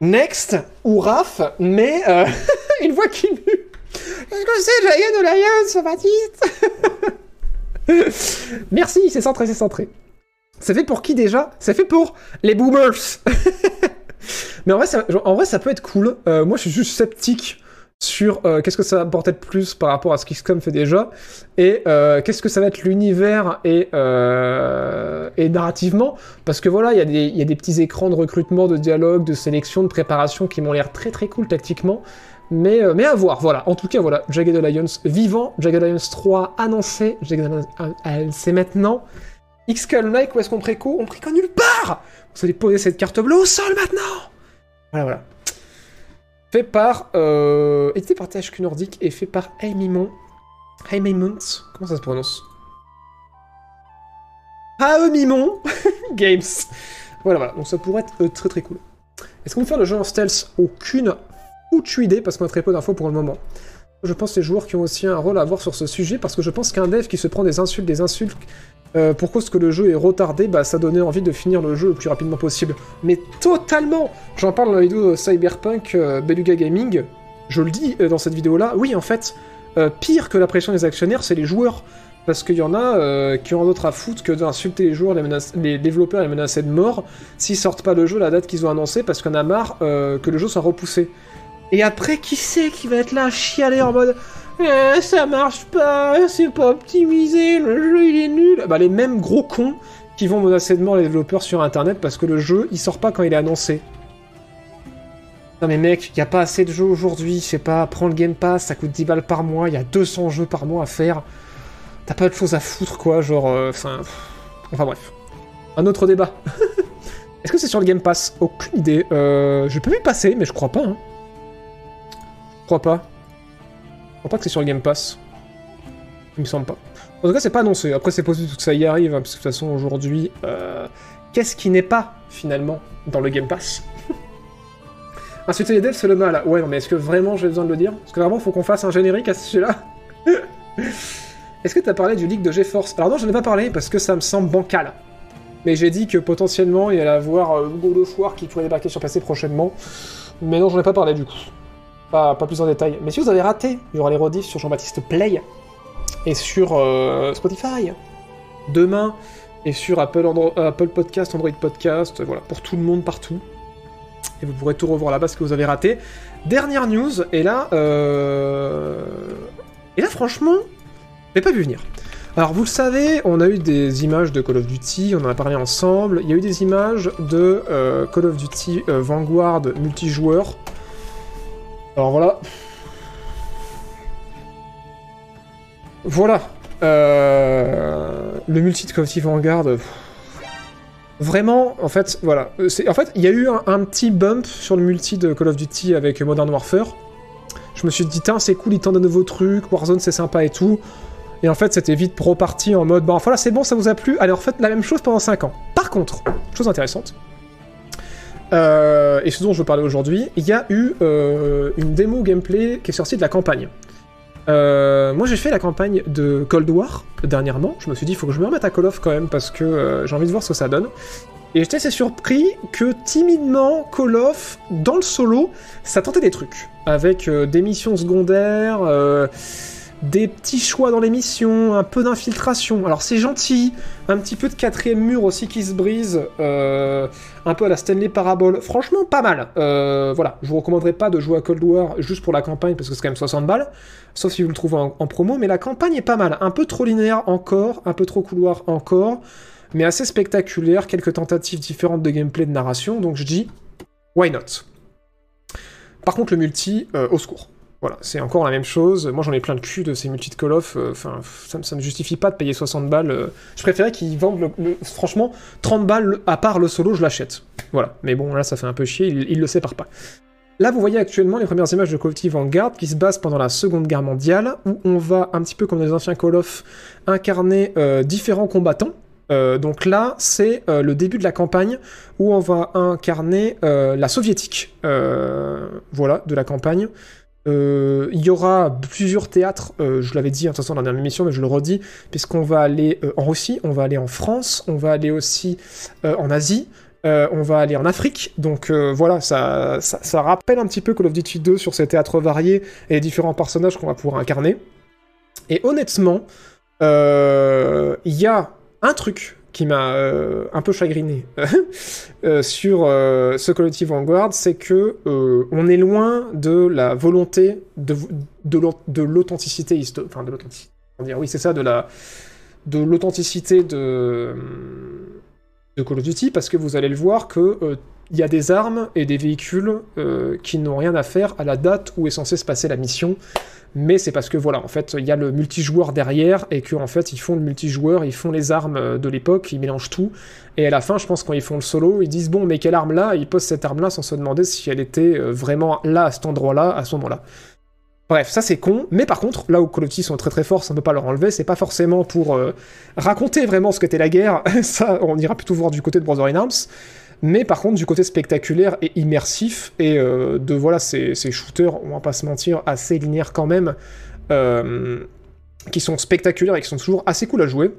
Next ou Raph, mais euh, une voix qui mue. Qu'est-ce que c'est Jagged Alliance, Baptiste Merci, c'est centré, c'est centré. C'est fait pour qui déjà? C'est fait pour les boomers Mais en vrai, ça, ça peut être cool. Euh, moi, je suis juste sceptique sur euh, qu'est-ce que ça va apporter de plus par rapport à ce qu'XCOM fait déjà, et euh, qu'est-ce que ça va être l'univers et, et narrativement, parce que voilà, il y, y a des petits écrans de recrutement, de dialogue, de sélection, de préparation qui m'ont l'air très très cool tactiquement, mais, euh, mais à voir, voilà. En tout cas, voilà, Jagged Alliance vivant, Jagged Alliance 3 annoncé, Jagged Alliance c'est maintenant. XCOM like, où est-ce qu'on préco? On préco nulle part Vous allez poser cette carte bleue au sol maintenant Voilà, voilà. Fait par. Euh, édité par THQ Nordic et fait par Aimimont. Aimimont Comment ça se prononce? Aemimont Games. Voilà, voilà. Donc ça pourrait être euh, très très cool. Est-ce qu'on peut faire le jeu en stealth? Aucune foutue idée parce qu'on a très peu d'infos pour le moment. Je pense que les joueurs qui ont aussi un rôle à avoir sur ce sujet parce que je pense qu'un dev qui se prend des insultes, des insultes euh, pour cause que le jeu est retardé, bah ça donnait envie de finir le jeu le plus rapidement possible. Mais totalement J'en parle dans la vidéo Cyberpunk euh, Beluga Gaming, je le dis euh, dans cette vidéo-là, oui en fait, pire que la pression des actionnaires, c'est les joueurs. Parce qu'il y en a qui ont d'autre à foutre que d'insulter les joueurs, les, les développeurs les menacer de mort s'ils sortent pas le jeu à la date qu'ils ont annoncé parce qu'on a marre que le jeu soit repoussé. Et après, qui c'est qui va être là à chialer en mode Eh, ça marche pas, c'est pas optimisé, le jeu il est nul Bah les mêmes gros cons qui vont menacer de mort les développeurs sur internet parce que le jeu il sort pas quand il est annoncé. Non mais mec, y a pas assez de jeux aujourd'hui, je sais pas, prends le Game Pass, ça coûte 10 balles par mois, y a 200 jeux par mois à faire. T'as pas de choses à foutre quoi, genre, euh, enfin... enfin bref. Un autre débat. Est-ce que c'est sur le Game Pass? Aucune idée. Euh, J'ai pas vu passer, mais je crois pas. Hein. Je crois pas. Je crois pas que c'est sur le Game Pass. Il me semble pas. En tout cas, c'est pas annoncé. Après, c'est possible que ça y arrive, hein, parce que de toute façon, aujourd'hui, euh, qu'est-ce qui n'est pas, finalement, dans le Game Pass? Insulter les devs, c'est le mal. Ouais, non, mais est-ce que vraiment j'ai besoin de le dire? Est-ce que vraiment faut qu'on fasse un générique à ce sujet-là Est-ce que t'as parlé du leak de GeForce? Alors non, j'en ai pas parlé parce que ça me semble bancal. Mais j'ai dit que potentiellement il y allait avoir euh, of War qui pourrait débarquer sur PC prochainement. Mais non, j'en ai pas parlé du coup. Pas, plus en détail. Mais si vous avez raté, il y aura les rediffs sur Jean-Baptiste Play et sur euh, Spotify demain et sur euh, Apple Podcast, Android Podcast, voilà, pour tout le monde partout. Et vous pourrez tout revoir là-bas ce que vous avez raté. Dernière news, et là, euh... et là franchement, je pas vu venir. Alors vous le savez, on a eu des images de Call of Duty, on en a parlé ensemble. Il y a eu des images de euh, Call of Duty Vanguard multijoueur. Alors voilà. Voilà. Euh, le multi de Call of Duty Vanguard. pff, Vraiment, en fait, voilà. En fait, il y a eu un, petit bump sur le multi de Call of Duty avec Modern Warfare. Je me suis dit, tiens, c'est cool, ils tentent de nouveaux trucs, Warzone c'est sympa et tout. Et en fait, c'était vite reparti en mode, bon, voilà, c'est bon, ça vous a plu, allez, en la même chose pendant 5 ans. Par contre, chose intéressante, euh, et ce dont je veux parler aujourd'hui, il y a eu euh, une démo gameplay qui est sortie de la campagne. Euh, moi, j'ai fait la campagne de Cold War dernièrement. Je me suis dit, il faut que je me remette à Call of quand même parce que j'ai envie de voir ce que ça donne. Et j'étais assez surpris que timidement, Call of, dans le solo, ça tentait des trucs. Avec des missions secondaires, des petits choix dans les missions, un peu d'infiltration. Alors c'est gentil, un petit peu de quatrième mur aussi qui se brise, euh, un peu à la Stanley Parabole. Franchement, pas mal. Euh, voilà, je vous recommanderais pas de jouer à Cold War juste pour la campagne parce que c'est quand même 60 balles, sauf si vous le trouvez en, en promo. Mais la campagne est pas mal, un peu trop linéaire encore, un peu trop couloir encore, mais assez spectaculaire. Quelques tentatives différentes de gameplay, de narration. Donc je dis, why not? Par contre, le multi, euh, au secours. Voilà, c'est encore la même chose. Moi, j'en ai plein de cul de ces multi de Call of. euh, Enfin, ça, ça me justifie pas de payer 60 balles. euh. Je préférais qu'ils vendent, le, franchement, 30 balles, le- à part le solo, je l'achète. Voilà. Mais bon, là, ça fait un peu chier, ils, ils le séparent pas. Là, vous voyez actuellement les premières images de Call of Duty Vanguard qui se basent pendant la Seconde Guerre mondiale, où on va, un petit peu comme dans les anciens Call of, incarner euh, différents combattants. Donc là, c'est le début de la campagne où on va incarner la soviétique. Voilà, de la campagne. Euh, il y aura plusieurs théâtres, euh, je l'avais dit de toute façon dans la dernière émission, mais je le redis, puisqu'on va aller euh, en Russie, on va aller en France, on va aller aussi en Asie, on va aller en Afrique. Donc voilà, ça, ça, ça rappelle un petit peu Call of Duty 2 sur ces théâtres variés et les différents personnages qu'on va pouvoir incarner. Et honnêtement, il y a un truc qui m'a euh, un peu chagriné euh, sur euh, ce Duty Vanguard, c'est que euh, on est loin de la volonté de, de l'au- de l'authenticité historique. Enfin, de l'authenticité. dire, Oui, c'est ça, de la de l'authenticité de, de Call of Duty, parce que vous allez le voir que euh, il y a des armes et des véhicules qui n'ont rien à faire à la date où est censée se passer la mission mais c'est parce que voilà, en fait, il y a le multijoueur derrière et qu'en en fait, ils font le multijoueur, ils font les armes euh, de l'époque, ils mélangent tout. Et à la fin, je pense quand ils font le solo, ils disent bon, mais quelle arme là? Ils posent cette arme là sans se demander si elle était euh, vraiment là à cet endroit-là, à ce moment-là. Bref, ça c'est con, mais par contre, là où Call of Duty sont très très forts, ça ne peut pas leur enlever, c'est pas forcément pour euh, raconter vraiment ce qu'était la guerre, ça on ira plutôt voir du côté de Brother in Arms, mais par contre du côté spectaculaire et immersif, et euh, de voilà, ces, shooters, on va pas se mentir, assez linéaires quand même, euh, qui sont spectaculaires et qui sont toujours assez cool à jouer.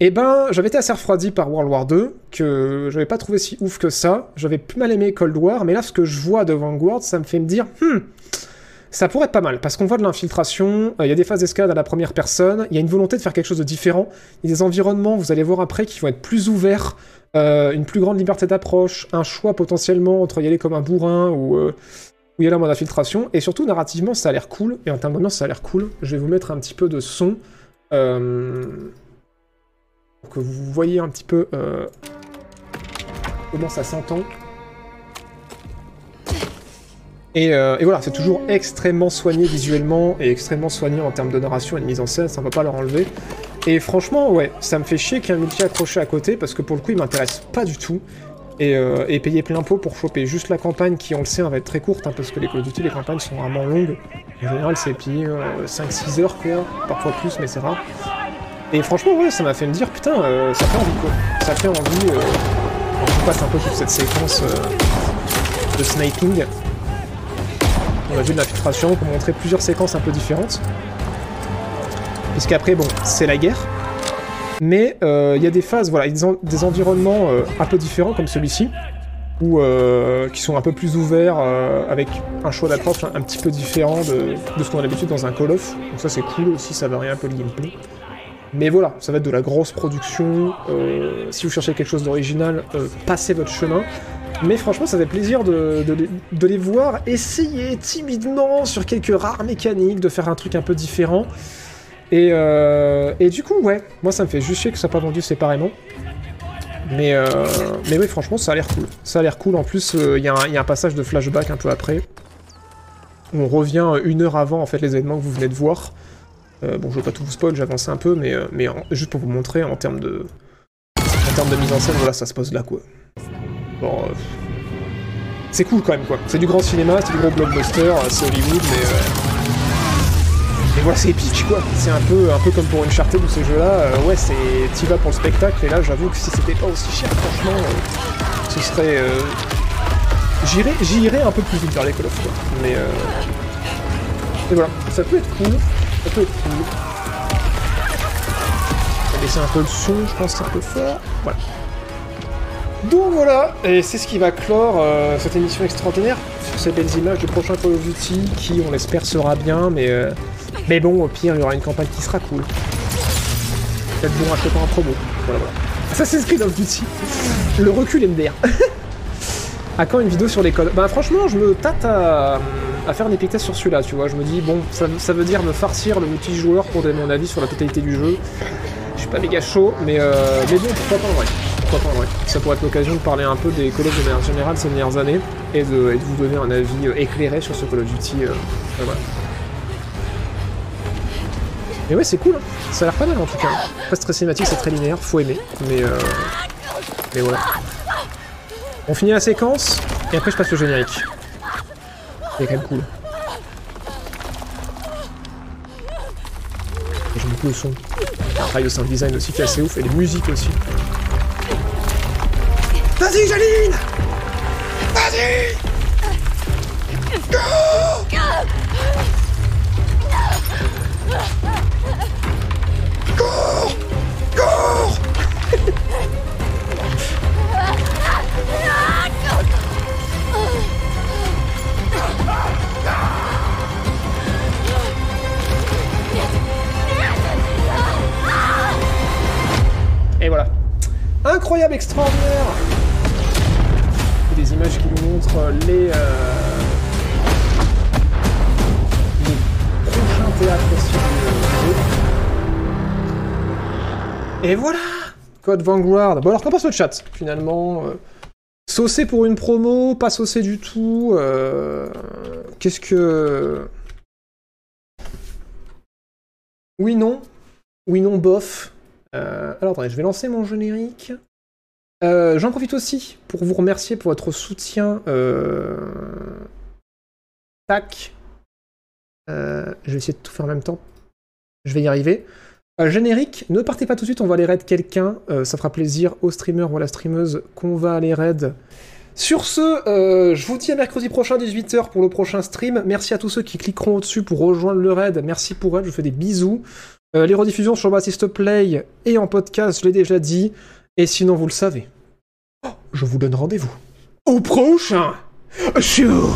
Et ben, j'avais été assez refroidi par World War 2, que j'avais pas trouvé si ouf que ça, j'avais plus mal aimé Cold War, mais là ce que je vois de Vanguard, ça me fait me dire, hmm, ça pourrait être pas mal, parce qu'on voit de l'infiltration, euh, il y a des phases d'escalade à la première personne, il y a une volonté de faire quelque chose de différent, il y a des environnements, vous allez voir après, qui vont être plus ouverts, euh, une plus grande liberté d'approche, un choix potentiellement entre y aller comme un bourrin ou, euh, y aller en mode infiltration, et surtout narrativement ça a l'air cool, et en termes d'ambiance ça a l'air cool. Je vais vous mettre un petit peu de son, pour que vous voyez un petit peu comment ça s'entend. Et, euh, et voilà, c'est toujours extrêmement soigné visuellement et extrêmement soigné en termes de narration et de mise en scène, ça ne va pas leur enlever. Et franchement, ouais, ça me fait chier qu'il y ait un multi accroché à côté parce que pour le coup, il m'intéresse pas du tout. Et, euh, payer plein pot pour choper juste la campagne qui, on le sait, va être très courte hein, parce que les Call of Duty, les campagnes sont vraiment longues. En général, c'est euh, 5-6 heures, quoi, parfois plus, mais c'est rare. Et franchement, ouais, ça m'a fait me dire, putain, euh, ça fait envie, quoi. Ça fait envie. Euh, on passe un peu toute cette séquence. euh, de sniping. On a vu de l'infiltration pour montrer plusieurs séquences un peu différentes. Puisqu'après, bon, c'est la guerre. Mais euh, il y a des phases, voilà, des, des environnements euh, un peu différents comme celui-ci, ou euh, qui sont un peu plus ouverts, avec un choix d'approche un, petit peu différent de, de ce qu'on a l'habitude dans un Call of. Donc ça c'est cool aussi, ça varie un peu le gameplay. Mais voilà, ça va être de la grosse production. si vous cherchez quelque chose d'original, passez votre chemin. Mais franchement, ça fait plaisir de, les- voir essayer timidement sur quelques rares mécaniques, de faire un truc un peu différent. Et, euh, du coup, ouais, moi ça me fait juste chier que ça soit pas vendu séparément. Mais, euh, mais oui, franchement, ça a l'air cool. Ça a l'air cool. En plus, euh, il y, a un- passage de flashback un peu après. On revient une heure avant en fait les événements que vous venez de voir. Euh, bon, je vais pas tout vous spoil, j'avance un peu, mais, juste pour vous montrer en termes de en termes de mise en scène, voilà, ça se pose là quoi. Euh, c'est cool quand même quoi. C'est du grand cinéma, c'est du gros blockbuster, euh, c'est Hollywood, mais euh, mais voilà, c'est épique quoi. C'est un peu, un peu comme pour Uncharted ou ces jeux-là. ouais, c'est, t'y vas pour le spectacle. Et là, j'avoue que si c'était pas aussi cher, franchement, ce serait. J'irais, j'irais un peu plus vite vers les Call of quoi. Mais voilà, ça peut être cool. Ça peut être cool. On va baisser un peu le son, je pense que c'est un peu fort. Voilà. Donc voilà, et c'est ce qui va clore euh, cette émission extraordinaire sur ces belles images du prochain Call of Duty qui, on l'espère, sera bien, mais, euh, mais bon, au pire, il y aura une campagne qui sera cool. Peut-être bon acheter pas en promo. Voilà, voilà. Assassin's Creed of Duty. Le recul MDR. à quand une vidéo sur les codes? Bah franchement, je me tâte à, faire un epic test sur celui-là, tu vois. Je me dis, bon, ça, ça veut dire me farcir le multijoueur pour donner mon avis sur la totalité du jeu. Je suis pas méga chaud, mais, euh, mais bon, pourquoi pas en vrai. Pas. Ça pourrait être l'occasion de parler un peu des Call of de manière générale ces dernières années et de, vous donner un avis euh, éclairé sur ce Call of Duty. euh, voilà. Mais ouais, c'est cool, hein. ça a l'air pas mal en tout cas. C'est très cinématique, c'est très linéaire, faut aimer. Mais, euh... mais voilà. On finit la séquence, et après je passe au générique. C'est quand même cool. J'aime beaucoup le son. Il y a un design aussi qui est assez ouf, et les musiques aussi. Vas-y, Jaline Vas-y Cours Cours Et voilà. Incroyable, extraordinaire images qui nous montrent les, euh, prochains théâtres. Et voilà Code Vanguard. Bon alors qu'en pense le chat finalement euh, Saucé pour une promo, pas saucé du tout. euh, Qu'est-ce que... Oui, non. Oui, non, bof. Alors attendez, je vais lancer mon générique. Euh, J'en profite aussi pour vous remercier pour votre soutien. Euh... Tac. Euh, je vais essayer de tout faire en même temps. Je vais y arriver. Générique, ne partez pas tout de suite, on va aller raid quelqu'un. Ça fera plaisir aux streamers ou à la streameuse qu'on va aller raid. Sur ce, je vous dis à mercredi prochain 18h pour le prochain stream. Merci à tous ceux qui cliqueront au-dessus pour rejoindre le raid. Merci pour elle, je vous fais des bisous. Les rediffusions sur Baptiste Play et en podcast, je l'ai déjà dit. Et sinon, vous le savez. Je vous donne rendez-vous. Au prochain. Show